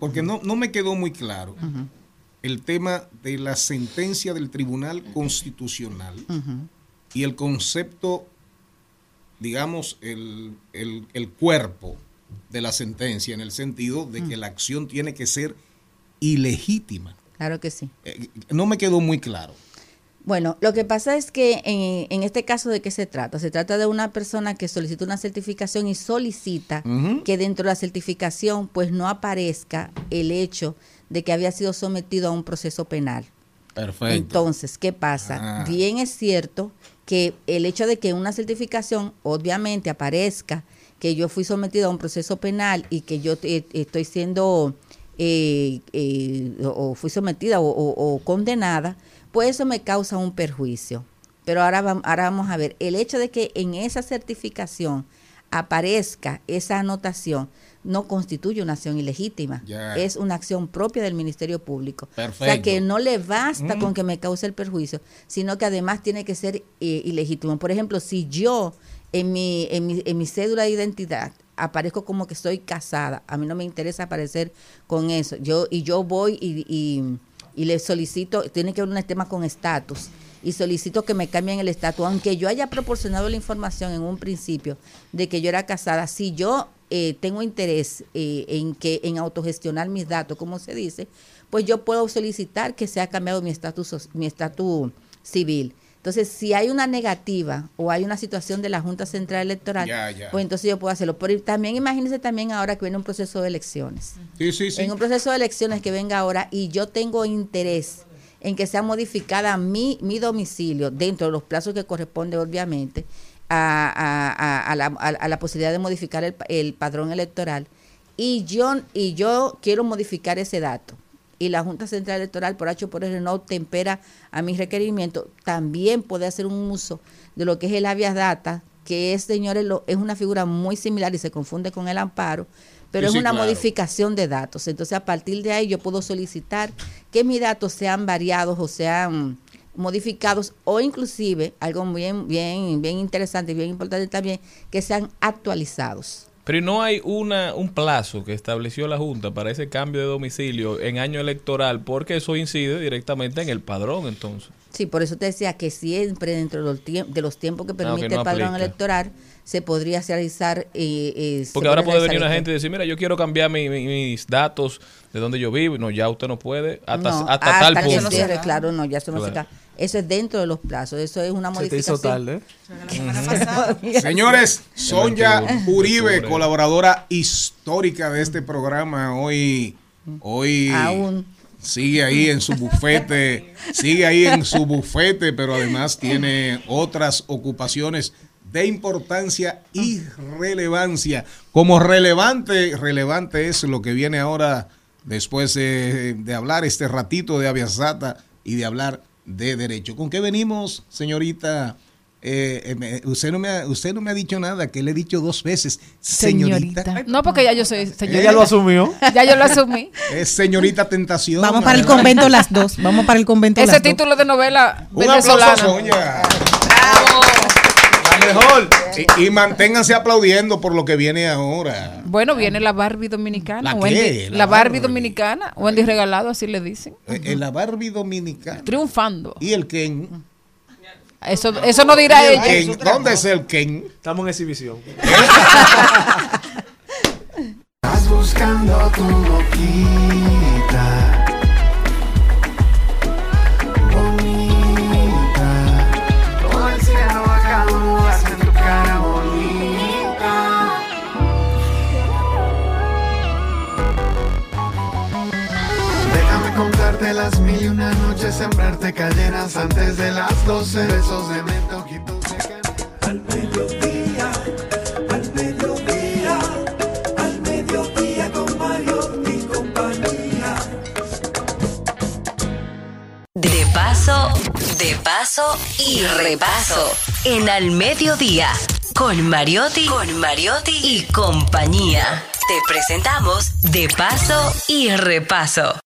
A: porque no, no me quedó muy claro el tema de la sentencia del Tribunal Constitucional y el concepto, digamos, el, el- el cuerpo de la sentencia en el sentido de que la acción tiene que ser ilegítima.
P: Claro que sí.
A: Eh, no me quedó muy claro.
P: Bueno, lo que pasa es que en, en este caso de qué se trata? Se trata de una persona que solicita una certificación y solicita que dentro de la certificación pues no aparezca el hecho de que había sido sometido a un proceso penal.
A: Perfecto.
P: Entonces, ¿qué pasa?
A: Ah.
P: Bien es cierto que el hecho de que una certificación obviamente aparezca que yo fui sometido a un proceso penal y que yo te- estoy siendo eh, eh, o fui sometida o, o- o condenada, pues eso me causa un perjuicio. Pero ahora, ahora vamos a ver, el hecho de que en esa certificación aparezca esa anotación no constituye una acción ilegítima, es una acción propia del Ministerio Público. O sea
A: Perfecto.
P: que no le basta
A: Mm.
P: con que me cause el perjuicio, sino que además tiene que ser eh, ilegítimo. Por ejemplo, si yo en mi, en, mi, en mi cédula de identidad aparezco como que estoy casada, a mí no me interesa aparecer con eso. Yo y yo voy y, y, y le solicito, tiene que ver un tema con estatus y solicito que me cambien el estatus, aunque yo haya proporcionado la información en un principio de que yo era casada, si yo eh, tengo interés eh, en que en autogestionar mis datos, como se dice, pues yo puedo solicitar que sea cambiado mi estatus mi estatus civil. Entonces, si hay una negativa o hay una situación de la Junta Central Electoral, pues entonces yo puedo hacerlo. Pero también imagínense también ahora que viene un proceso de elecciones.
A: Sí, sí, sí.
P: En un proceso de elecciones que venga ahora y yo tengo interés en que sea modificada mi, mi domicilio dentro de los plazos que corresponde obviamente a, a- a- a la, a- la posibilidad de modificar el, el padrón electoral y yo, y yo quiero modificar ese dato y la Junta Central Electoral por H por R no tempera a mis requerimientos, también puede hacer un uso de lo que es el habeas data, que es, señores, lo- es una figura muy similar y se confunde con el amparo, pero
A: Sí,
P: es
A: sí,
P: una
A: claro.
P: modificación de datos. Entonces, a partir de ahí yo puedo solicitar que mis datos sean variados o sean modificados o inclusive, algo bien, bien, bien interesante y bien importante también, que sean actualizados.
E: Pero ¿y no hay una, un plazo que estableció la Junta para ese cambio de domicilio en año electoral, porque eso incide directamente en el padrón entonces.
P: Sí, por eso te decía que siempre dentro de los, tiempos que
E: Ah,
P: permite
E: no
P: el padrón
E: aplica.
P: electoral se podría realizar. eh, eh, se
E: Porque ahora puede venir una gente y decir, mira, yo quiero cambiar mi- mi- mis datos de donde yo vivo. No, ya usted no puede. Hasta,
P: No,
E: hasta tal
P: que
E: punto.
P: cierre, claro, no, ya eso no se
E: Claro.
P: ca- Eso es dentro de los plazos, eso es una
C: Se te hizo
P: modificación.
C: tarde.
A: Señores, Sonia Uribe, colaboradora histórica de este programa, hoy, hoy
P: Aún.
A: sigue ahí en su bufete, sigue ahí en su bufete, pero además tiene otras ocupaciones de importancia y relevancia. Como relevante, relevante es lo que viene ahora después eh, de hablar este ratito de Aviasata y de hablar de derecho. ¿Con qué venimos, señorita? Eh, eh, usted, no me ha, usted no me ha dicho nada, que le he dicho dos veces, señorita.
F: No, porque ya yo soy señorita.
A: Ella lo asumió.
F: Ya yo lo asumí.
A: Es señorita Tentación.
B: Vamos para el convento las dos. Vamos para el convento
F: Ese
B: las dos.
F: título de novela
A: Un aplauso
F: venezolana.
A: La mejor. Y, y manténganse aplaudiendo por lo que viene ahora.
F: Bueno, viene la Barbie dominicana.
A: ¿La
F: Wendy-
A: qué?
F: La,
A: La
F: Barbie,
A: Barbie.
F: dominicana. Wendy regalado, así le dicen.
A: Eh, eh, la Barbie dominicana.
F: Triunfando.
A: ¿Y el Ken?
F: Eso, eso no dirá
A: ¿Y el
F: ella.
A: Ken? ¿Dónde es el Ken?
C: Estamos en exhibición.
H: Estás buscando tu boquita contarte las
Q: mañanas antes de las 12. Besos de menta, ojitos de
H: Al mediodía, al mediodía, al mediodía con Mario y compañía.
L: De paso, de paso y repaso. En Al Mediodía, con Mariotti, con Mariotti y compañía. Te presentamos De paso y repaso.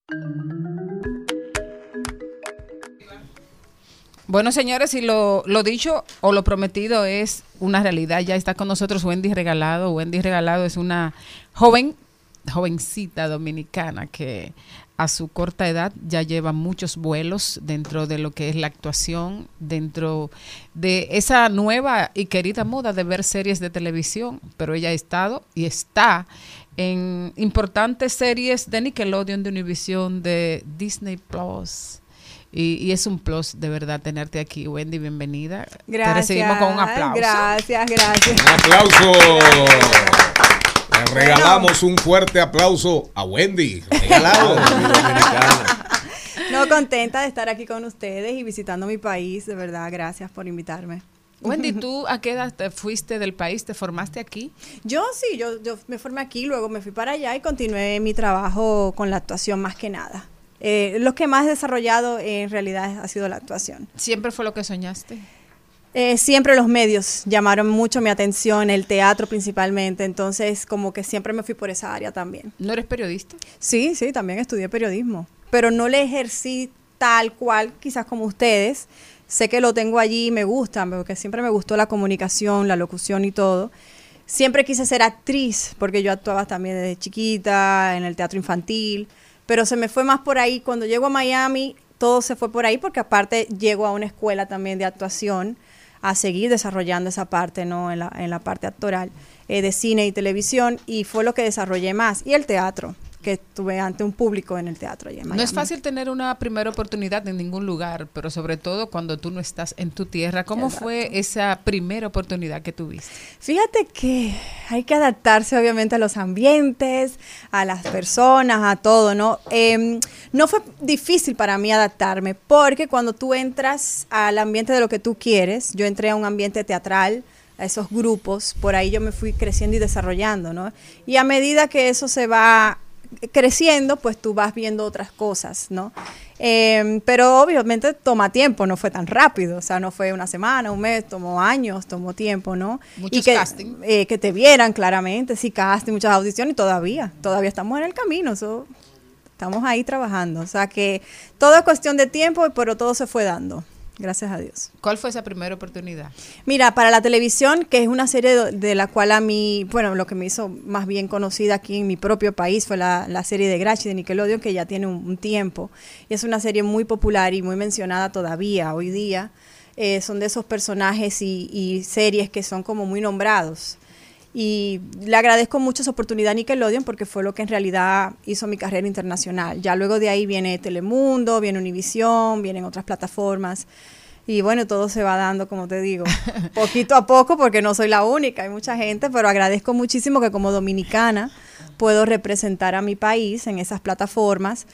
F: Bueno, señores, y lo, lo dicho o lo prometido es una realidad. Ya está con nosotros Wendy Regalado. Wendy Regalado es una joven, jovencita dominicana que a su corta edad ya lleva muchos vuelos dentro de lo que es la actuación, dentro de esa nueva y querida moda de ver series de televisión, pero ella ha estado y está en importantes series de Nickelodeon, de Univision, de Disney Plus. Y, y es un plus de verdad tenerte aquí, Wendy, bienvenida. Te recibimos con un aplauso.
R: Gracias, gracias.
A: Un aplauso. Le regalamos un fuerte aplauso a Wendy. Regalado.
R: No, contenta de estar aquí con ustedes y visitando mi país, de verdad, gracias por invitarme.
F: Wendy, ¿tú a qué edad te fuiste del país? ¿Te formaste aquí?
R: Yo sí, yo, yo me formé aquí, luego me fui para allá y continué mi trabajo con la actuación más que nada. Eh, lo que más he desarrollado en realidad ha sido la actuación.
F: ¿Siempre fue lo que soñaste?
R: Eh, siempre los medios llamaron mucho mi atención, el teatro principalmente, entonces como que siempre me fui por esa área también.
F: ¿No eres periodista?
R: Sí, sí, también estudié periodismo, pero no le ejercí tal cual, quizás como ustedes. Sé que lo tengo allí y me gusta, porque siempre me gustó la comunicación, la locución y todo. Siempre quise ser actriz, porque yo actuaba también desde chiquita, en el teatro infantil, pero se me fue más por ahí. Cuando llego a Miami, todo se fue por ahí, porque aparte llego a una escuela también de actuación a seguir desarrollando esa parte, ¿no? En la, en la parte actoral eh, de cine y televisión, y fue lo que desarrollé más. Y el teatro, que estuve ante un público en el teatro allá en
F: No es
R: Miami.
F: fácil tener una primera oportunidad en ningún lugar, pero sobre todo cuando tú no estás en tu tierra. ¿Cómo fue esa primera oportunidad que tuviste?
R: Fíjate que hay que adaptarse obviamente a los ambientes, a las personas, a todo, ¿no? Em, no fue difícil para mí adaptarme porque cuando tú entras al ambiente de lo que tú quieres, yo entré a un ambiente teatral, a esos grupos, por ahí yo me fui creciendo y desarrollando, ¿no? Y a medida que eso se va creciendo, pues tú vas viendo otras cosas, ¿no? Em, pero obviamente toma tiempo, no fue tan rápido, o sea, no fue una semana, un mes, tomó años, tomó tiempo, ¿no?
F: Muchos
R: y que,
F: casting.
R: eh, que te vieran claramente, sí, casting, muchas audiciones y todavía, todavía estamos en el camino, so, estamos ahí trabajando, o sea que todo es cuestión de tiempo, pero todo se fue dando, gracias a Dios.
F: ¿Cuál fue esa primera oportunidad?
R: Mira, para la televisión, que es una serie de, de la cual a mí, bueno, lo que me hizo más bien conocida aquí en mi propio país fue la, la serie de Grachi de Nickelodeon, que ya tiene un, un tiempo. Y es una serie muy popular y muy mencionada todavía hoy día. Eh, son de esos personajes y, y series que son como muy nombrados. Y le agradezco mucho esa oportunidad a Nickelodeon porque fue lo que en realidad hizo mi carrera internacional. Ya luego de ahí viene Telemundo, viene Univisión, vienen otras plataformas. Y bueno, todo se va dando, como te digo, poquito a poco, porque no soy la única, hay mucha gente, pero agradezco muchísimo que como dominicana puedo representar a mi país en esas plataformas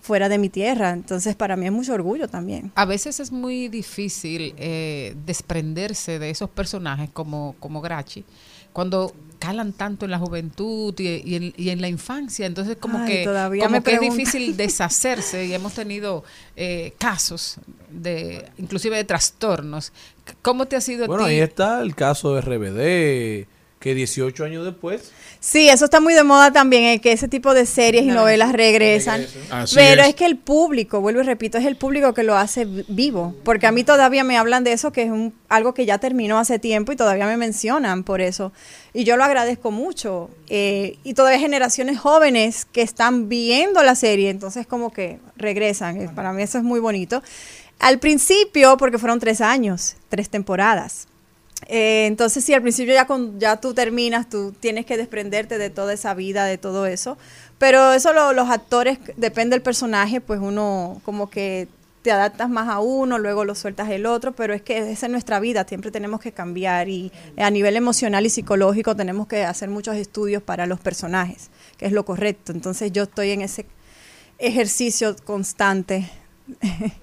R: fuera de mi tierra. Entonces, para mí es mucho orgullo también.
F: A veces es muy difícil eh, desprenderse de esos personajes como, como Grachi cuando calan tanto en la juventud y, y en, y en la infancia. Entonces, como
R: Ay,
F: que,
R: todavía
F: como
R: me
F: que es difícil deshacerse y hemos tenido eh, casos de, inclusive de trastornos. ¿Cómo te ha sido a
C: Bueno,
F: ti?
C: ahí está el caso de RBD, que 18 años después
R: Sí, eso está muy de moda también, eh, que ese tipo de series y novelas regresan.
C: Así
R: Pero
C: es.
R: es. que el público, vuelvo y repito, es el público que lo hace vi- vivo. Porque a mí todavía me hablan de eso, que es un, algo que ya terminó hace tiempo y todavía me mencionan por eso. Y yo lo agradezco mucho. Eh, y todavía hay generaciones jóvenes que están viendo la serie, entonces como que regresan. Eh, Para mí eso es muy bonito. Al principio, porque fueron tres años, tres temporadas. Eh, entonces, sí, al principio ya, con, ya tú terminas, tú tienes que desprenderte de toda esa vida, de todo eso. Pero eso lo- los actores, depende del personaje, pues uno como que te adaptas más a uno, luego lo sueltas el otro, pero es que esa es nuestra vida, siempre tenemos que cambiar y a nivel emocional y psicológico tenemos que hacer muchos estudios para los personajes, que es lo correcto. Entonces yo estoy en ese ejercicio constante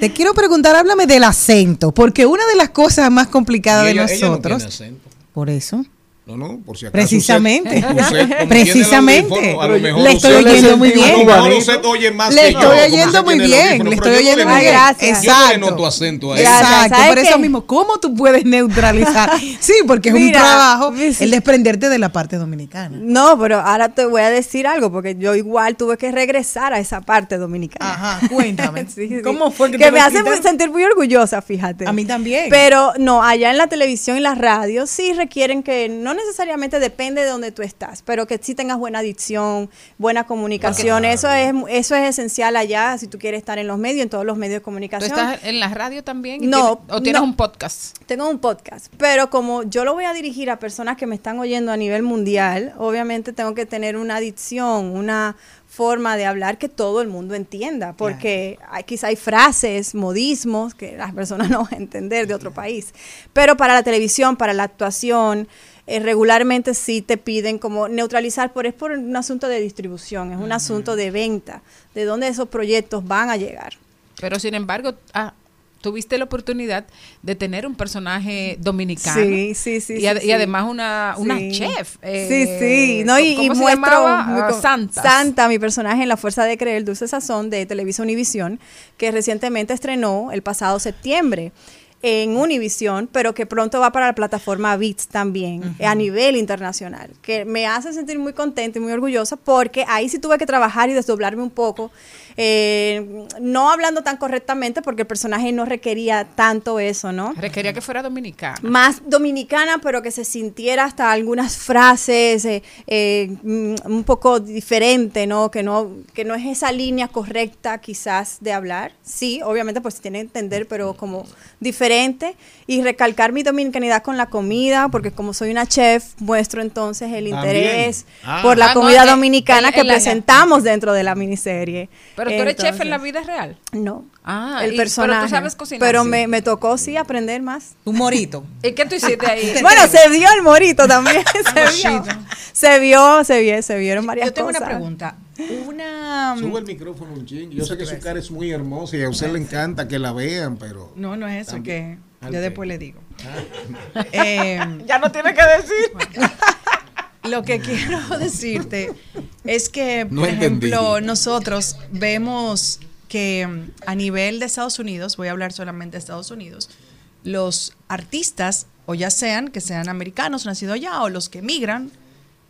B: Te quiero preguntar, háblame del acento, porque una de las cosas más complicadas de
A: no
B: nosotros,
A: acento.
B: por eso,
A: No, no, por si acaso.
B: Precisamente.
A: usted- usted,
B: Precisamente.
A: a lo mejor
B: Le estoy oyendo muy bien.
A: A lo mejor usted oye más
B: Le estoy oyendo muy bien, le estoy oyendo muy bien. Gracias.
A: Yo no le
B: Exacto.
A: noto acento ahí.
B: Exacto,
R: ¿sabes
B: por eso
R: qué?
B: mismo, ¿cómo tú puedes neutralizar? Sí, porque es un trabajo el desprenderte de la parte dominicana.
R: No, pero ahora te voy a decir algo, porque yo igual tuve que regresar a esa parte dominicana.
B: Ajá, cuéntame.
R: Sí, sí.
B: ¿Cómo fue que
R: que
B: te
R: me hace sentir muy orgullosa, fíjate.
B: A mí también.
R: Pero no, allá en la televisión y la radio sí requieren que no necesariamente depende de donde tú estás, pero que sí tengas buena dicción, buena comunicación. Eso es eso es esencial allá si tú quieres estar en los medios, en todos los medios de
F: ¿Tú
R: comunicación.
F: estás en la radio también?
R: No,
F: tienes- ¿O tienes
R: no.
F: un podcast?
R: Tengo un podcast, pero como yo lo voy a dirigir a personas que me están oyendo a nivel mundial, obviamente tengo que tener una dicción, una forma de hablar que todo el mundo entienda, porque hay, quizá hay frases, modismos que las personas no van a entender de otro país. Pero para la televisión, para la actuación, eh, regularmente sí te piden como neutralizar, pero es por un asunto de distribución, es un asunto de venta, de dónde esos proyectos van a llegar.
F: Pero sin embargo, ah, tuviste la oportunidad de tener un personaje dominicano.
R: Sí, sí, sí,
F: Y,
R: sí,
F: y además una, una
R: Sí.
F: chef. eh,
R: sí, sí. No, y, y
F: ¿cómo se
R: muestro
F: Ah, Santas.
R: Santa, mi personaje en La Fuerza de Creer, Dulce Sazón de Televisa Univisión, que recientemente estrenó el pasado septiembre en Univisión, pero que pronto va para la plataforma VIX también, a nivel internacional, que me hace sentir muy contenta y muy orgullosa porque ahí sí tuve que trabajar y desdoblarme un poco, eh, no hablando tan correctamente porque el personaje no requería tanto eso, ¿no?
F: Requería que fuera dominicana.
R: más dominicana, pero que se sintiera hasta algunas frases eh, eh, mm, un poco diferente, ¿no? Que no que no es esa línea correcta quizás de hablar. Sí, obviamente pues se tiene que entender, pero como diferente y recalcar mi dominicanidad con la comida, porque como soy una chef, muestro entonces el interés
F: Ah.
R: por la
F: Ah,
R: comida dominicana
F: en-
R: que
F: en la-
R: presentamos dentro de la miniserie.
F: Pero tú eres chef en la vida real.
R: No.
F: Ah,
R: el
F: y-
R: personaje.
F: Pero tú sabes cocinar.
R: Pero
F: sí.
R: me, me tocó sí aprender más.
B: Un morito.
F: ¿Y qué tú hiciste ahí?
R: Bueno, se vio el morito también. se, vio, se vio, se vio, se vieron varias
D: Yo tengo
R: cosas.
D: una pregunta. Una.
A: Sube el micrófono un ching. Yo sé que su cara es muy hermosa y a usted le encanta que la vean, pero.
D: No, no es eso,
A: También.
D: que yo después le digo. Eh,
F: ya no tiene que decir.
D: Lo que quiero decirte es que,
A: No
D: por
A: entendí.
D: ejemplo, nosotros vemos que mm, a nivel de Estados Unidos, voy a hablar solamente de Estados Unidos, los artistas, o ya sean que sean americanos nacidos allá, o los que emigran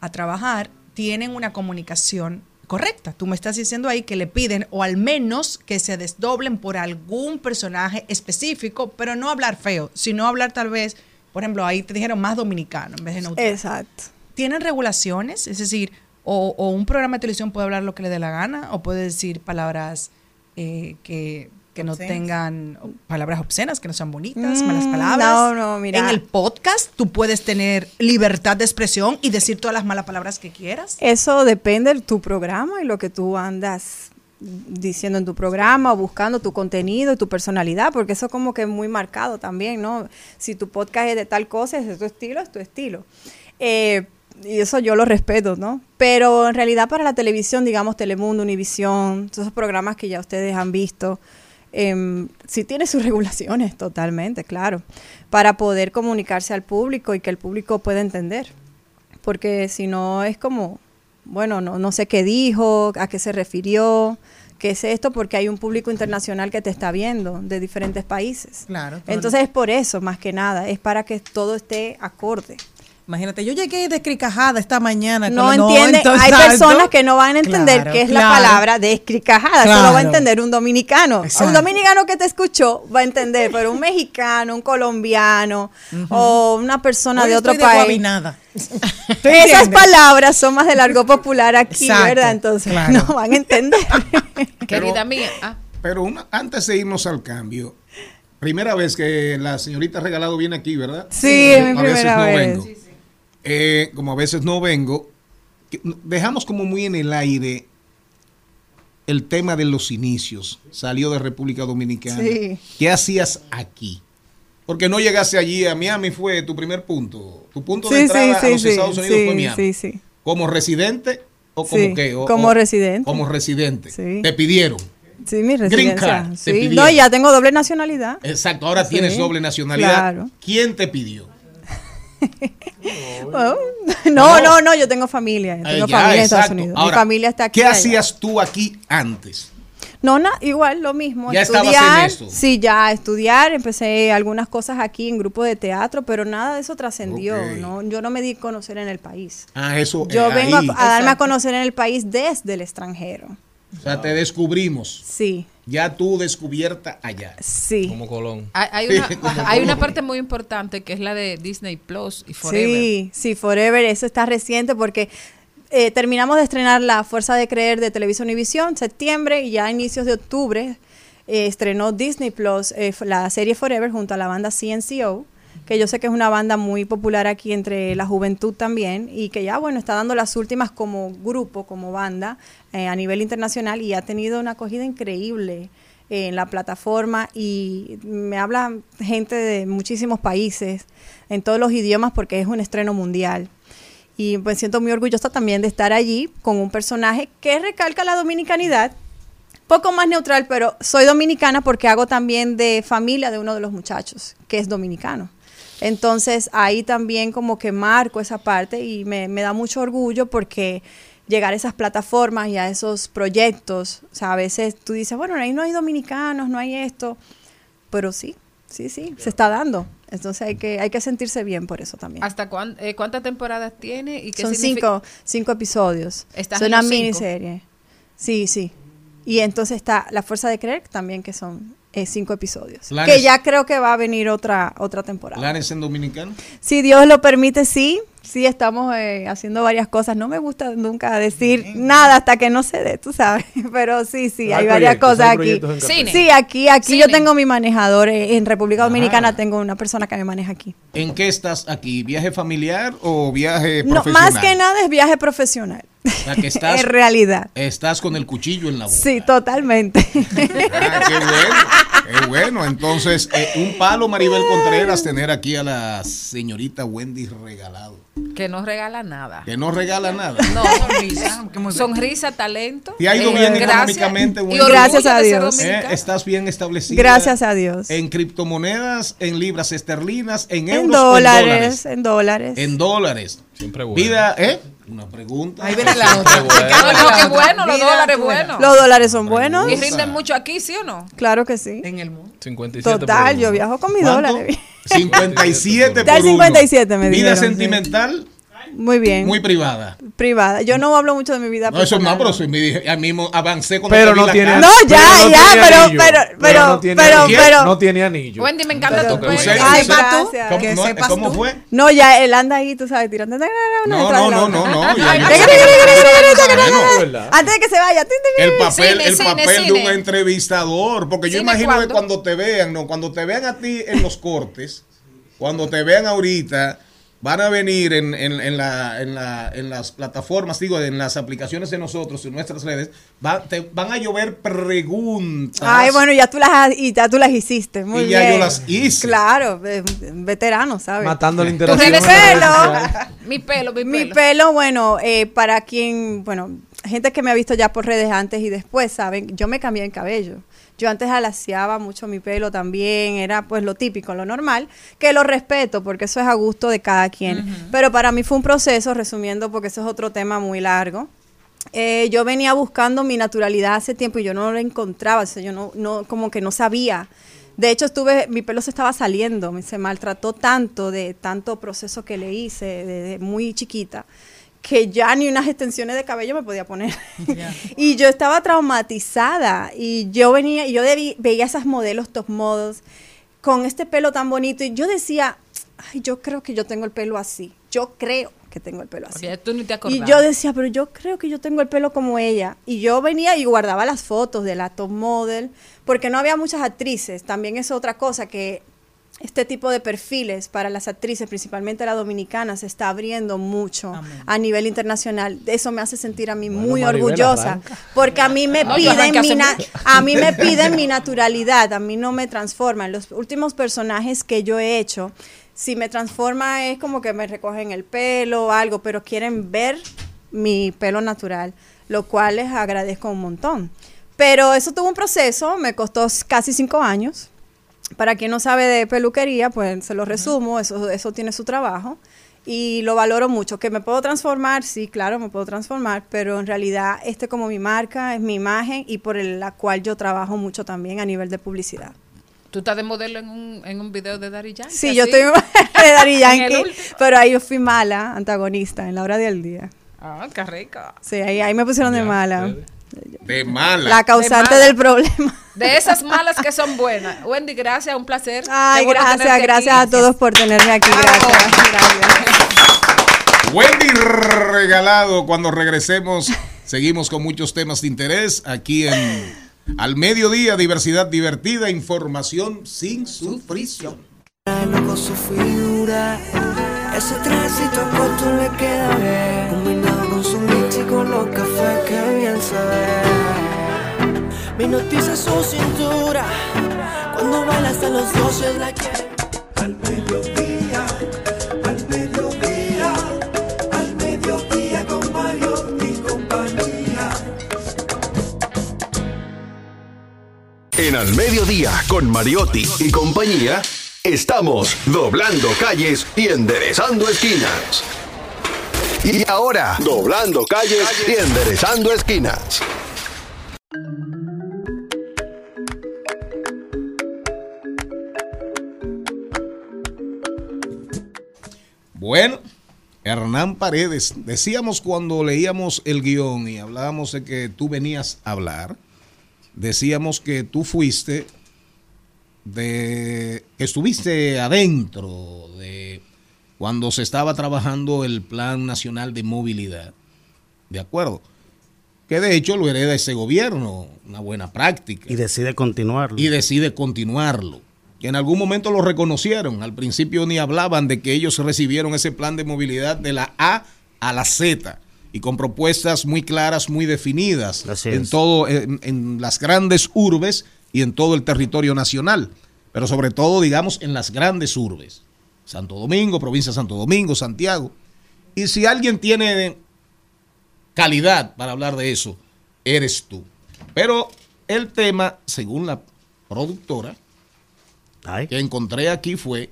D: a trabajar, tienen una comunicación correcta. Tú me estás diciendo ahí que le piden, o al menos que se desdoblen por algún personaje específico, pero no hablar feo, sino hablar tal vez, por ejemplo, ahí te dijeron más dominicano en vez de neutral.
R: Exacto.
D: ¿Tienen regulaciones? Es decir, o, o un programa de televisión puede hablar lo que le dé la gana, o puede decir palabras eh, que, que no
R: Obscenas.
D: tengan palabras obscenas, que no sean bonitas, malas
R: Mm,
D: palabras.
R: no, no, mira.
D: En el podcast tú puedes tener libertad de expresión y decir todas las malas palabras que quieras.
R: Eso depende de tu programa y lo que tú andas diciendo en tu programa o buscando tu contenido y tu personalidad, porque eso como que es muy marcado también, ¿no? Si tu podcast es de tal cosa, es de tu estilo, es tu estilo. Eh, y eso yo lo respeto, ¿no? Pero en realidad para la televisión, digamos Telemundo, Univisión, todos esos programas que ya ustedes han visto, em, sí tiene sus regulaciones totalmente, claro, para poder comunicarse al público y que el público pueda entender. Porque si no es como, bueno, no, no sé qué dijo, a qué se refirió, qué es esto, porque hay un público internacional que te está viendo de diferentes países.
B: Claro.
R: Entonces es por eso, más que nada, es para que todo esté acorde.
B: Imagínate, yo llegué descricajada esta mañana.
R: No entiende, hay
B: alto.
R: personas que no van a entender
B: Claro,
R: qué es la
B: claro.
R: palabra descricajada, eso lo va a
B: Claro.
R: entender un dominicano.
B: Exacto.
R: Un dominicano que te escuchó va a entender, pero un mexicano, un colombiano o una persona
B: Hoy
R: de otro
B: estoy de
R: país.
B: guabinada.
R: Esas
B: entiendes?
R: palabras son más del argot popular aquí,
B: Exacto,
R: ¿verdad? Entonces
A: claro.
R: no van a entender.
F: Querida mía. ah,
A: Pero una- antes de irnos al cambio, primera vez que la señorita Regalado viene aquí, ¿verdad?
R: Sí, es mi primera
A: no
R: vez.
A: vengo. Eh, como a veces no vengo, dejamos como muy en el aire el tema de los inicios. Salió de República Dominicana.
R: Sí.
A: ¿Qué hacías aquí? Porque no llegaste allí a Miami, fue tu primer punto. Tu punto de entrada
R: sí,
A: a los Estados Unidos fue Miami. ¿Como residente o como qué? O-
R: como
A: o-
R: residente.
A: Como residente. Te pidieron.
R: Sí, mi
A: Green
R: residencia.
A: card, te.
R: No, ya tengo doble nacionalidad.
A: Exacto, ahora tienes doble nacionalidad.
R: claro.
A: ¿Quién te pidió?
R: No, no, no, yo tengo familia. yo Tengo
A: ya,
R: familia en Estados
A: exacto.
R: Unidos.
A: Ahora,
R: Mi familia está aquí.
A: ¿Qué
R: allá.
A: hacías tú aquí antes?
R: No, na- igual, lo mismo.
A: ¿Ya
R: estudiar,
A: en esto?
R: Sí, ya estudiar. Empecé algunas cosas aquí en grupo de teatro, pero nada de eso trascendió. ¿no? Yo no me di a conocer en el país.
A: Ah, eso.
R: Yo
A: eh,
R: vengo
A: ahí.
R: a darme a conocer en el país desde el extranjero.
A: O sea, te descubrimos.
R: Sí,
A: Ya tú descubierta allá.
R: sí.
E: Como Colón.
F: Hay, hay una,
A: como
F: hay una parte muy importante que es la de Disney Plus y Forever.
R: Sí, sí, Forever, eso está reciente porque eh, terminamos de estrenar La Fuerza de Creer de Televisión Univisión, septiembre, y ya a inicios de octubre eh, estrenó Disney Plus eh, la serie Forever junto a la banda CNCO, que yo sé que es una banda muy popular aquí entre la juventud también, y que ya, bueno, está dando las últimas como grupo, como banda, eh, a nivel internacional, y ha tenido una acogida increíble en la plataforma y me habla gente de muchísimos países, en todos los idiomas, porque es un estreno mundial. Y pues siento muy orgullosa también de estar allí con un personaje que recalca la dominicanidad, poco más neutral, pero soy dominicana porque hago también de familia de uno de los muchachos, que es dominicano. Entonces ahí también como que marco esa parte y me, me da mucho orgullo porque llegar a esas plataformas y a esos proyectos, o sea, a veces tú dices, bueno, ahí no hay dominicanos, no hay esto, pero sí, sí, sí, se está dando. Entonces hay que, hay que sentirse bien por eso también.
F: ¿Hasta cuán- eh, cuántas temporadas tiene? y qué
R: Son cinco, cinco episodios.
F: ¿Estás
R: es una miniserie. Sí, sí. Y entonces está La Fuerza de Creer también, que son eh, cinco episodios.
A: Planes-
R: Que ya creo que va a venir otra, otra temporada.
A: ¿Planes en dominicano?
R: Si Dios lo permite, sí. Sí, estamos eh, haciendo varias cosas. No me gusta nunca decir nada hasta que no se dé, tú sabes. Pero sí, sí, hay,
C: hay
R: varias cosas
C: hay
R: aquí.
F: Cine.
R: Sí, aquí, aquí yo tengo mi manejador. eh, En República. Dominicana tengo una persona que me maneja aquí.
A: ¿En qué estás aquí? ¿Viaje familiar o viaje
R: No,
A: profesional?
R: más que nada es viaje profesional.
A: Sea, que estás,
R: en realidad.
A: estás con el cuchillo en la boca.
R: Sí, totalmente.
A: Ah, qué bueno, qué bueno. Entonces, eh, un palo Maribel Contreras tener aquí a la señorita Wendy regalado.
F: Que no regala nada.
A: Que no regala nada.
F: No, sonrisa, sonrisa, talento.
A: Te ha ido
F: Eh,
A: bien
F: gracias.
A: económicamente,
F: Y
A: Wendy.
F: orgullo
R: Gracias a Dios.
A: Eh, estás bien establecida.
R: Gracias a Dios.
A: En criptomonedas, en libras esterlinas, en,
R: En
A: euros, o
R: dólares, en dólares.
A: En dólares.
E: Siempre bueno.
A: Vida, ¿eh? Una pregunta.
D: Ahí viene la otra.
F: No, no, qué bueno, los dólares buenos.
R: Los dólares son buenos.
F: Y rinden mucho aquí, ¿sí o no?
R: Claro que sí.
D: En el mundo.
E: 57
R: Total,
E: por
R: yo viajo con mis
A: ¿Cuánto?
R: dólares.
A: 57
R: Da
A: por uno.
R: 57 me
A: Vida
R: dijeron, sí. Muy bien.
A: muy privada.
R: privada. Yo no hablo mucho de mi vida
A: No, eso
R: personal.
A: no, pero soy mi, ya mismo avancé con
C: Pero no tiene
R: No, ya,
C: pero no
R: ya, pero-
C: anillo.
R: pero- pero-
C: no tiene
R: pero-
C: anillo.
R: pero-
C: no tiene anillo.
F: Wendy, me encanta
R: Pero-
F: tu
A: Pero-
F: pelo.
A: Usted-
R: Ay, gracias.
A: ¿Cómo,
D: Que
A: no,
D: sepas
A: ¿cómo
D: tú.
A: fue?
R: No, ya él anda ahí, tú sabes, tirando.
A: No, no, no, no, no.
R: Antes de que se vaya.
A: El papel, el papel de un entrevistador, porque yo
F: ¿Cine
A: imagino que cuando te vean, no, cuando te vean a ti en los cortes, cuando te vean ahorita, van a venir en, en, en la, en, la, en las plataformas, digo, en las aplicaciones de nosotros, en nuestras redes, va- te van a llover preguntas.
R: Ay, bueno, ya tú las, has- y ya tú las hiciste. Muy
A: Y ya
R: bien.
A: yo las hice.
R: Claro, veterano, ¿sabes?
C: Matando la
R: Mi
C: interacción. las
R: pelo.
F: Mi pelo, mi
R: Mi
F: pelo.
R: pelo, bueno, eh, para quien, bueno, gente que me ha visto ya por redes antes y después, saben, yo me cambié el cabello. Yo antes alaciaba mucho mi pelo también, era pues lo típico, lo normal, que lo respeto porque eso es a gusto de cada quien. Pero para mí fue un proceso, resumiendo, porque eso es otro tema muy largo. Eh, yo venía buscando mi naturalidad hace tiempo y yo no la encontraba, o sea, yo no, no, como que no sabía. De hecho, estuve, mi pelo se estaba saliendo, me- se maltrató tanto de tanto proceso que le hice desde muy chiquita que ya ni unas extensiones de cabello me podía poner. y yo estaba traumatizada y yo venía y yo debi- veía esas modelos top models con este pelo tan bonito y yo decía, ay, yo creo que yo tengo el pelo así. Yo creo que tengo el pelo así.
F: Tú te
R: Y yo decía, pero yo creo que yo tengo el pelo como ella. Y yo venía y guardaba las fotos de la top model, porque no había muchas actrices. También es otra cosa que este tipo de perfiles para las actrices, principalmente las dominicanas, se está abriendo mucho a nivel internacional. Eso me hace sentir a mí muy
C: Maribel,
R: orgullosa,
C: arranca.
R: porque a mí me
F: No,
R: piden mi na- a mí me piden mi naturalidad, a mí no me transforman. Los últimos personajes que yo he hecho, si me transforma es como que me recogen el pelo o algo, pero quieren ver mi pelo natural, lo cual les agradezco un montón. Pero eso tuvo un proceso, me costó casi cinco años. Para quien no sabe de peluquería, pues se lo resumo, eso, eso tiene su trabajo y lo valoro mucho. ¿Que me puedo transformar? Sí, claro, me puedo transformar, pero en realidad este como mi marca, es mi imagen y por el- la cual yo trabajo mucho también a nivel de publicidad.
F: Tú estás de modelo en un, en un video de Daddy Yankee.
R: Sí, yo estoy de
F: el
R: Yankee, pero ahí yo fui mala, antagonista, en la hora del día.
F: Ah, qué rico.
R: Sí, ahí, ahí me pusieron de mala.
A: De mala.
R: La causante
F: De mala.
R: del problema.
F: De esas malas que son buenas. Wendy, gracias, un placer.
R: Ay,
F: bueno
R: gracias, gracias
F: aquí.
R: a todos por tenerme aquí. Gracias.
A: Wendy Regalado, cuando regresemos, seguimos con muchos temas de interés aquí en Al Mediodía, diversidad divertida, información sin sufrición.
H: Con su figura, ese corto le queda bien. Con su mix y con los cafés que bien se ve. Me noticia su cintura, cuando baila hasta los dioses la quieren.
Q: Al mediodía, al mediodía, al mediodía con Mario y compañía.
N: En Al Mediodía, con Mariotti y compañía, estamos doblando calles y enderezando esquinas. Y ahora, doblando calles y enderezando esquinas.
A: Bueno, Hernán Paredes, decíamos cuando leíamos el guion y hablábamos de que tú venías a hablar, decíamos que tú fuiste de que estuviste adentro de cuando se estaba trabajando el Plan Nacional de Movilidad. ¿De acuerdo? Que de hecho lo hereda ese gobierno, una buena práctica.
S: Y decide continuarlo.
A: Y decide continuarlo. Que en algún momento lo reconocieron. Al principio ni hablaban de que ellos recibieron ese plan de movilidad de la A a la Z y con propuestas muy claras, muy definidas en todo, en, en las grandes urbes y en todo el territorio nacional. Pero sobre todo, digamos, en las grandes urbes. Santo Domingo, provincia de Santo Domingo, Santiago. Y si alguien tiene calidad para hablar de eso, eres tú. Pero el tema, según la productora, que encontré aquí fue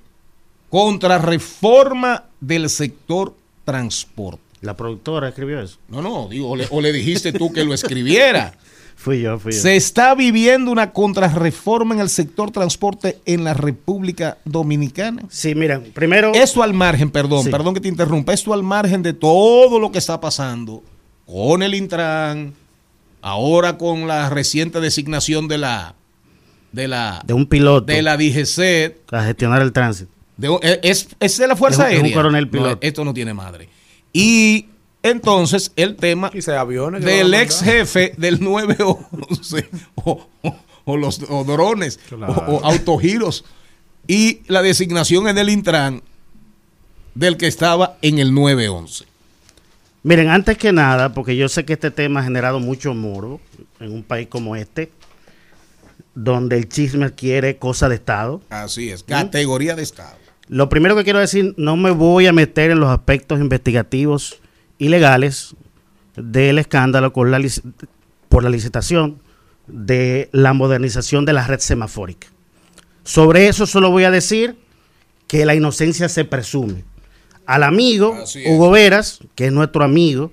A: contrarreforma del sector transporte.
S: La productora escribió eso.
A: No, no, digo, o le, o le dijiste tú que lo escribiera.
S: Fui yo, fui yo.
A: Se está viviendo una contrarreforma en el sector transporte en la República Dominicana.
S: Sí, mira, primero.
A: Eso al margen, perdón,
S: Sí.
A: perdón que te interrumpa. Esto al margen de todo lo que está pasando con el Intran, ahora con la reciente designación de la de la
S: De un piloto.
A: de la DGC,
S: A gestionar el tránsito.
A: de un- es, es de la Fuerza
S: Es un- es un
A: Aérea.
S: coronel
A: No,
S: piloto.
A: esto no tiene madre. Y entonces el tema
C: aviones
A: del ex jefe del 911 o, o- o los o drones
C: Claro.
A: o, o autogiros y la designación en el Intran del que estaba en el 911.
S: Miren, antes que nada, porque yo sé que este tema ha generado mucho morbo en un país como este, donde el chisme quiere cosa de Estado.
A: Así es, categoría de Estado.
S: Lo primero que quiero decir, no me voy a meter en los aspectos investigativos y legales del escándalo con la lic- por la licitación de la modernización de la red semafórica. Sobre eso solo voy a decir que la inocencia se presume. Al amigo. Hugo Veras, que es nuestro amigo,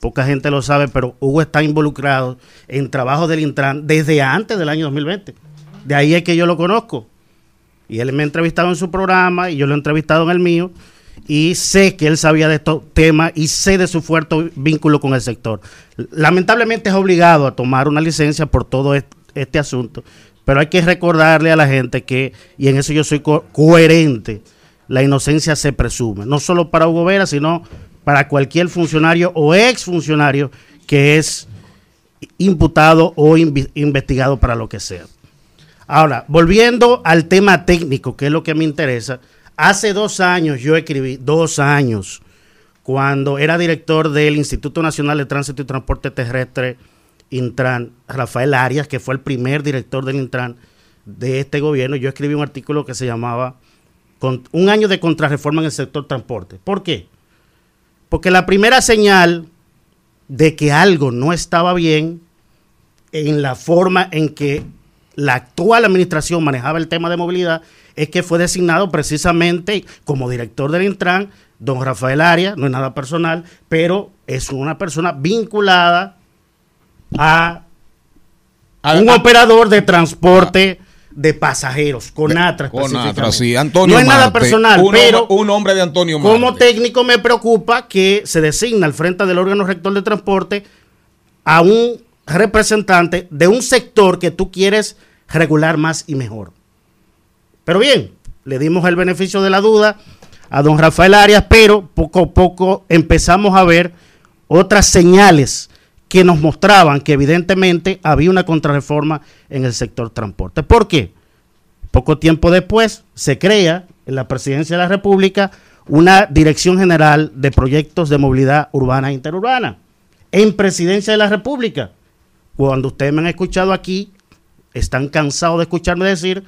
S: poca gente lo sabe, pero Hugo está involucrado en trabajo del Intran desde antes del año 2020. De ahí es que yo lo conozco. Y él me ha entrevistado en su programa y yo lo he entrevistado en el mío. Y sé que él sabía de estos temas y sé de su fuerte vínculo con el sector. Lamentablemente es obligado a tomar una licencia por todo est- este asunto. Pero hay que recordarle a la gente que, y en eso yo soy co- coherente, la inocencia se presume. No solo para Hugo Vera, sino para cualquier funcionario o exfuncionario que es imputado o investigado para lo que sea. Ahora, volviendo al tema técnico, que es lo que me interesa, hace dos años yo escribí, dos años, cuando era director del Instituto Nacional de Tránsito y Transporte Terrestre, Intran, Rafael Arias, que fue el primer director del Intran de este gobierno, yo escribí un artículo que se llamaba Un año de contrarreforma en el sector transporte. ¿Por qué? Porque la primera señal de que algo no estaba bien en la forma en que la actual administración manejaba el tema de movilidad es que fue designado precisamente como director del Intran don Rafael Arias, no es nada personal, pero es una persona vinculada a un operador de transporte de pasajeros, Conatra
A: Conatra,
S: específicamente.
A: sí, Antonio
S: no es nada personal,
A: un
S: pero
A: un hombre de Antonio Marte.
S: Como técnico me preocupa que se designa al frente del órgano rector de transporte a un representante de un sector que tú quieres regular más y mejor. Pero bien, le dimos el beneficio de la duda a don Rafael Arias, pero poco a poco empezamos a ver otras señales que nos mostraban que evidentemente había una contrarreforma en el sector transporte. ¿Por qué? Poco tiempo después se crea en la presidencia de la República una Dirección General de Proyectos de Movilidad Urbana e Interurbana en presidencia de la República. Cuando ustedes me han escuchado aquí, están cansados de escucharme decir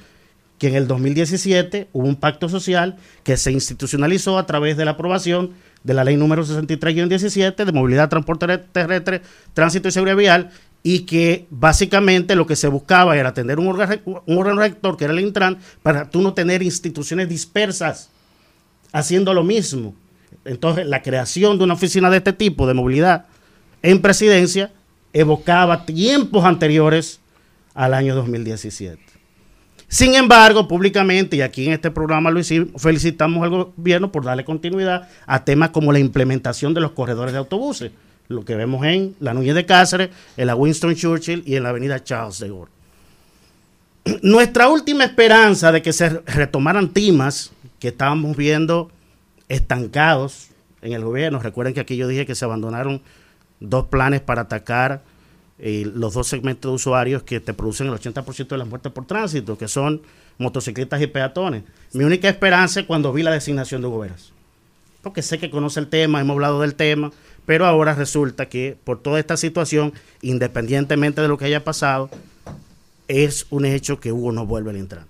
S: que en el 2017 hubo un pacto social que se institucionalizó a través de la aprobación de la ley número 63-17 de movilidad, transporte terrestre, tránsito y seguridad vial y que básicamente lo que se buscaba era tener un órgano, un órgano rector que era el Intran para tú no tener instituciones dispersas haciendo lo mismo. Entonces, la creación de una oficina de este tipo de movilidad en presidencia evocaba tiempos anteriores al año 2017. Sin embargo, públicamente, y aquí en este programa lo hicimos, felicitamos al gobierno por darle continuidad a temas como la implementación de los corredores de autobuses, lo que vemos en la Núñez de Cáceres, en la Winston Churchill y en la avenida Charles de Gaulle. Nuestra última esperanza de que se retomaran temas que estábamos viendo estancados en el gobierno, recuerden que aquí yo dije que se abandonaron dos planes para atacar los dos segmentos de usuarios que te producen el 80% de las muertes por tránsito, que son motocicletas y peatones. Mi única esperanza es cuando vi la designación de Goberas. Porque sé que conoce el tema, hemos hablado del tema, pero ahora resulta que por toda esta situación, independientemente de lo que haya pasado, es un hecho que Hugo no vuelve a entrar.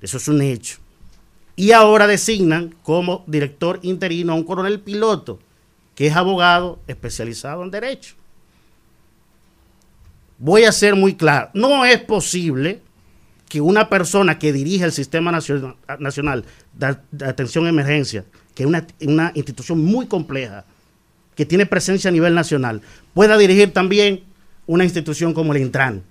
S: Eso es un hecho. Y ahora designan como director interino a un coronel piloto, que es abogado especializado en derecho voy a ser muy claro, no es posible que una persona que dirige el Sistema Nacional, de, Atención a Emergencia, que es una, institución muy compleja, que tiene presencia a nivel nacional, pueda dirigir también una institución como el Intran,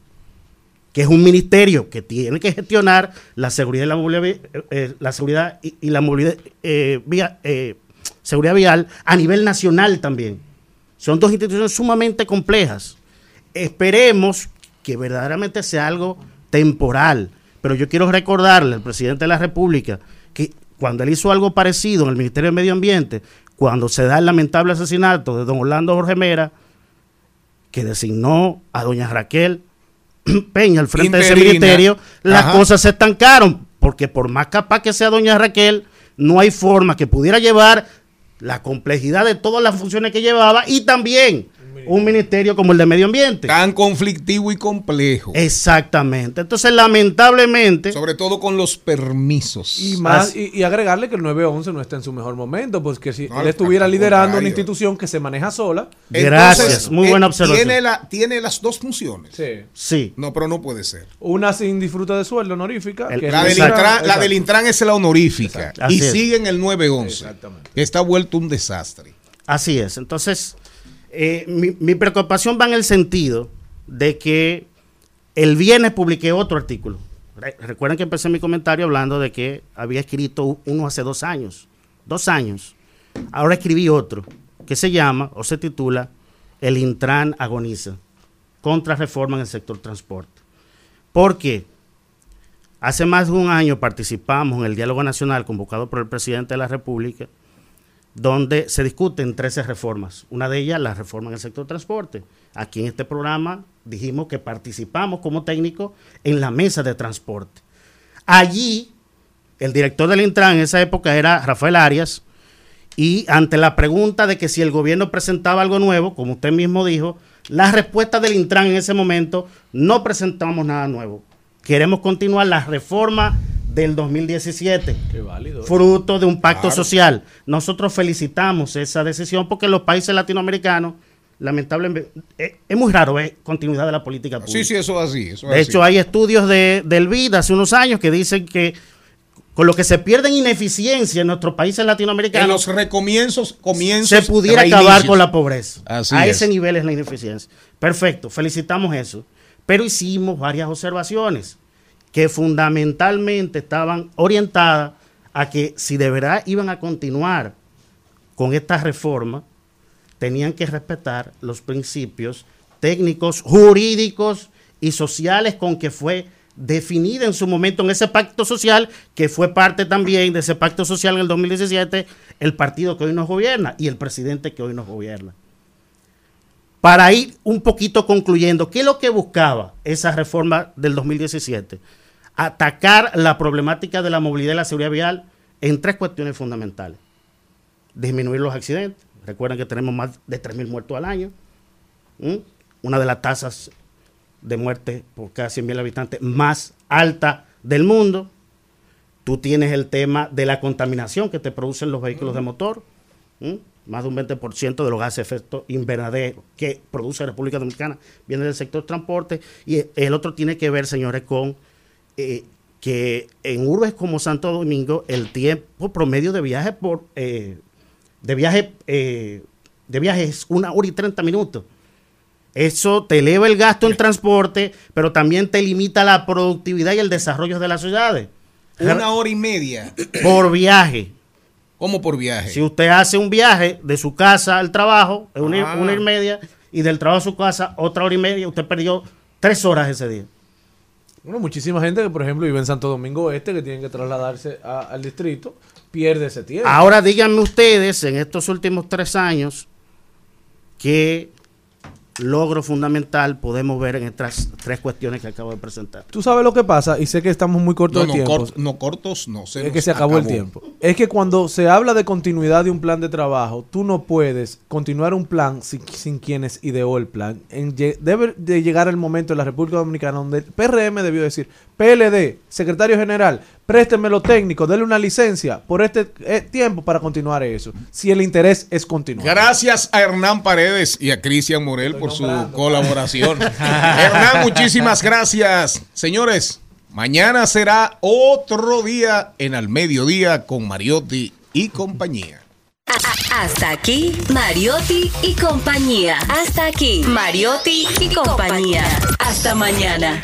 S: que es un ministerio que tiene que gestionar la seguridad y la movilidad, vi- eh, la seguridad y, la movilidad, eh, vía- eh, seguridad vial a nivel nacional también. Son dos instituciones sumamente complejas esperemos que verdaderamente sea algo temporal. Pero yo quiero recordarle al presidente de la República que cuando él hizo algo parecido en el Ministerio de Medio Ambiente, cuando se da el lamentable asesinato de don Orlando Jorge Mera, que designó a doña Raquel Peña al frente de ese ministerio, las
A: Ajá.
S: cosas se estancaron, porque por más capaz que sea doña Raquel, no hay forma que pudiera llevar la complejidad de todas las funciones que llevaba y también un ministerio como el de medio ambiente.
A: Tan conflictivo y complejo.
S: Exactamente. Entonces, lamentablemente.
A: Sobre todo con los permisos.
C: Y más, y, y agregarle que el 911 no está en su mejor momento, pues que si
A: No,
C: él estuviera liderando una institución que se maneja sola.
S: Gracias, muy buena
A: eh,
S: observación.
A: Tiene, la, tiene las dos funciones.
C: Sí.
S: Sí.
A: No, pero no puede ser.
C: Una sin disfruta de sueldo honorífica.
A: El-
C: que
A: la, del Intran, la del Intran es la honorífica. Y sigue en el 911. Que está vuelto un desastre.
S: Así es. Entonces, eh, mi, preocupación va en el sentido de que el viernes publiqué otro artículo. Re- Recuerden que empecé mi comentario hablando de que había escrito uno hace dos años. Dos años. Ahora escribí otro que se llama o se titula El Intran agoniza. Contra reforma en el sector transporte. ¿Por qué? Hace más de un año participamos en el diálogo nacional convocado por el presidente de la República donde se discuten 13 reformas. Una de ellas, la reforma en el sector transporte. Aquí en este programa dijimos que participamos como técnico en la mesa de transporte. Allí, el director del Intran en esa época era Rafael Arias, y ante la pregunta de que si el gobierno presentaba algo nuevo, como usted mismo dijo, la respuesta del Intran en ese momento, no presentamos nada nuevo. Queremos continuar la reforma del 2017
C: Qué válido.
S: fruto de un pacto
C: Claro.
S: social. Nosotros felicitamos esa decisión porque los países latinoamericanos lamentablemente, es, es muy raro ver continuidad de la política pública.
A: Sí, sí, eso es así. eso
S: De
A: así.
S: hecho, hay estudios de, del BID hace unos años que dicen que con lo que se pierde en ineficiencia en nuestros países
A: en
S: latinoamericanos,
A: los recomienzos, comienzos,
S: se pudiera
A: reinicios.
S: acabar con la pobreza.
A: Así
S: a
A: es.
S: ese nivel es la ineficiencia. Perfecto, felicitamos eso. Pero hicimos varias observaciones que fundamentalmente estaban orientadas a que si de verdad iban a continuar con esta reforma, tenían que respetar los principios técnicos, jurídicos y sociales con que fue definida en su momento en ese pacto social, que fue parte también de ese pacto social en el 2017, el partido que hoy nos gobierna y el presidente que hoy nos gobierna. Para ir un poquito concluyendo, ¿qué es lo que buscaba esa reforma del 2017? Atacar la problemática de la movilidad y la seguridad vial en tres cuestiones fundamentales. Disminuir los accidentes. Recuerden que tenemos más de 3.000 muertos al año. ¿Mm? Una de las tasas de muerte por cada 100.000 habitantes más alta del mundo. Tú tienes el tema de la contaminación que te producen los vehículos de motor. ¿Mm? Más de un 20% de los gases de efecto invernadero que produce la República Dominicana viene del sector transporte. Y el otro tiene que ver, señores, con eh, que en urbes como Santo Domingo el tiempo promedio de viaje por eh, de viaje eh, de viaje es una hora y 30 minutos. Eso te eleva el gasto en transporte, pero también te limita la productividad y el desarrollo de las ciudades.
A: Una hora y media.
S: Por viaje.
A: ¿Cómo por viaje?
S: Si usted hace un viaje de su casa al trabajo, es una,
A: Ah.
S: una hora y media, y del trabajo a su casa, otra hora y media, usted perdió tres horas ese día.
C: Bueno, muchísima gente que, por ejemplo, vive en Santo Domingo Este, que tienen que trasladarse al distrito, pierde ese tiempo.
S: Ahora díganme ustedes, en estos últimos tres años, qué logro fundamental podemos ver en estas tres cuestiones que acabo de presentar.
C: Tú sabes lo que pasa, y sé que estamos muy cortos
A: No,
C: de
A: no,
C: tiempo.
A: cort- no, cortos no.
C: Es que se acabó, el tiempo. Es que cuando se habla de continuidad de un plan de trabajo, tú no puedes continuar un plan sin, sin quienes ideó el plan. En debe de llegar el momento en la República Dominicana donde el PRM debió decir, PLD, secretario general, présteme lo técnico, denle una licencia por este eh, tiempo para continuar eso. Si el interés es continuar.
A: Gracias a Hernán Paredes y a Cristian Morel por su colaboración. Hernán, muchísimas gracias. Señores, mañana será otro día en Al Mediodía con Mariotti y compañía.
L: Hasta aquí, Mariotti y compañía. Hasta aquí, Mariotti y compañía. Hasta mañana.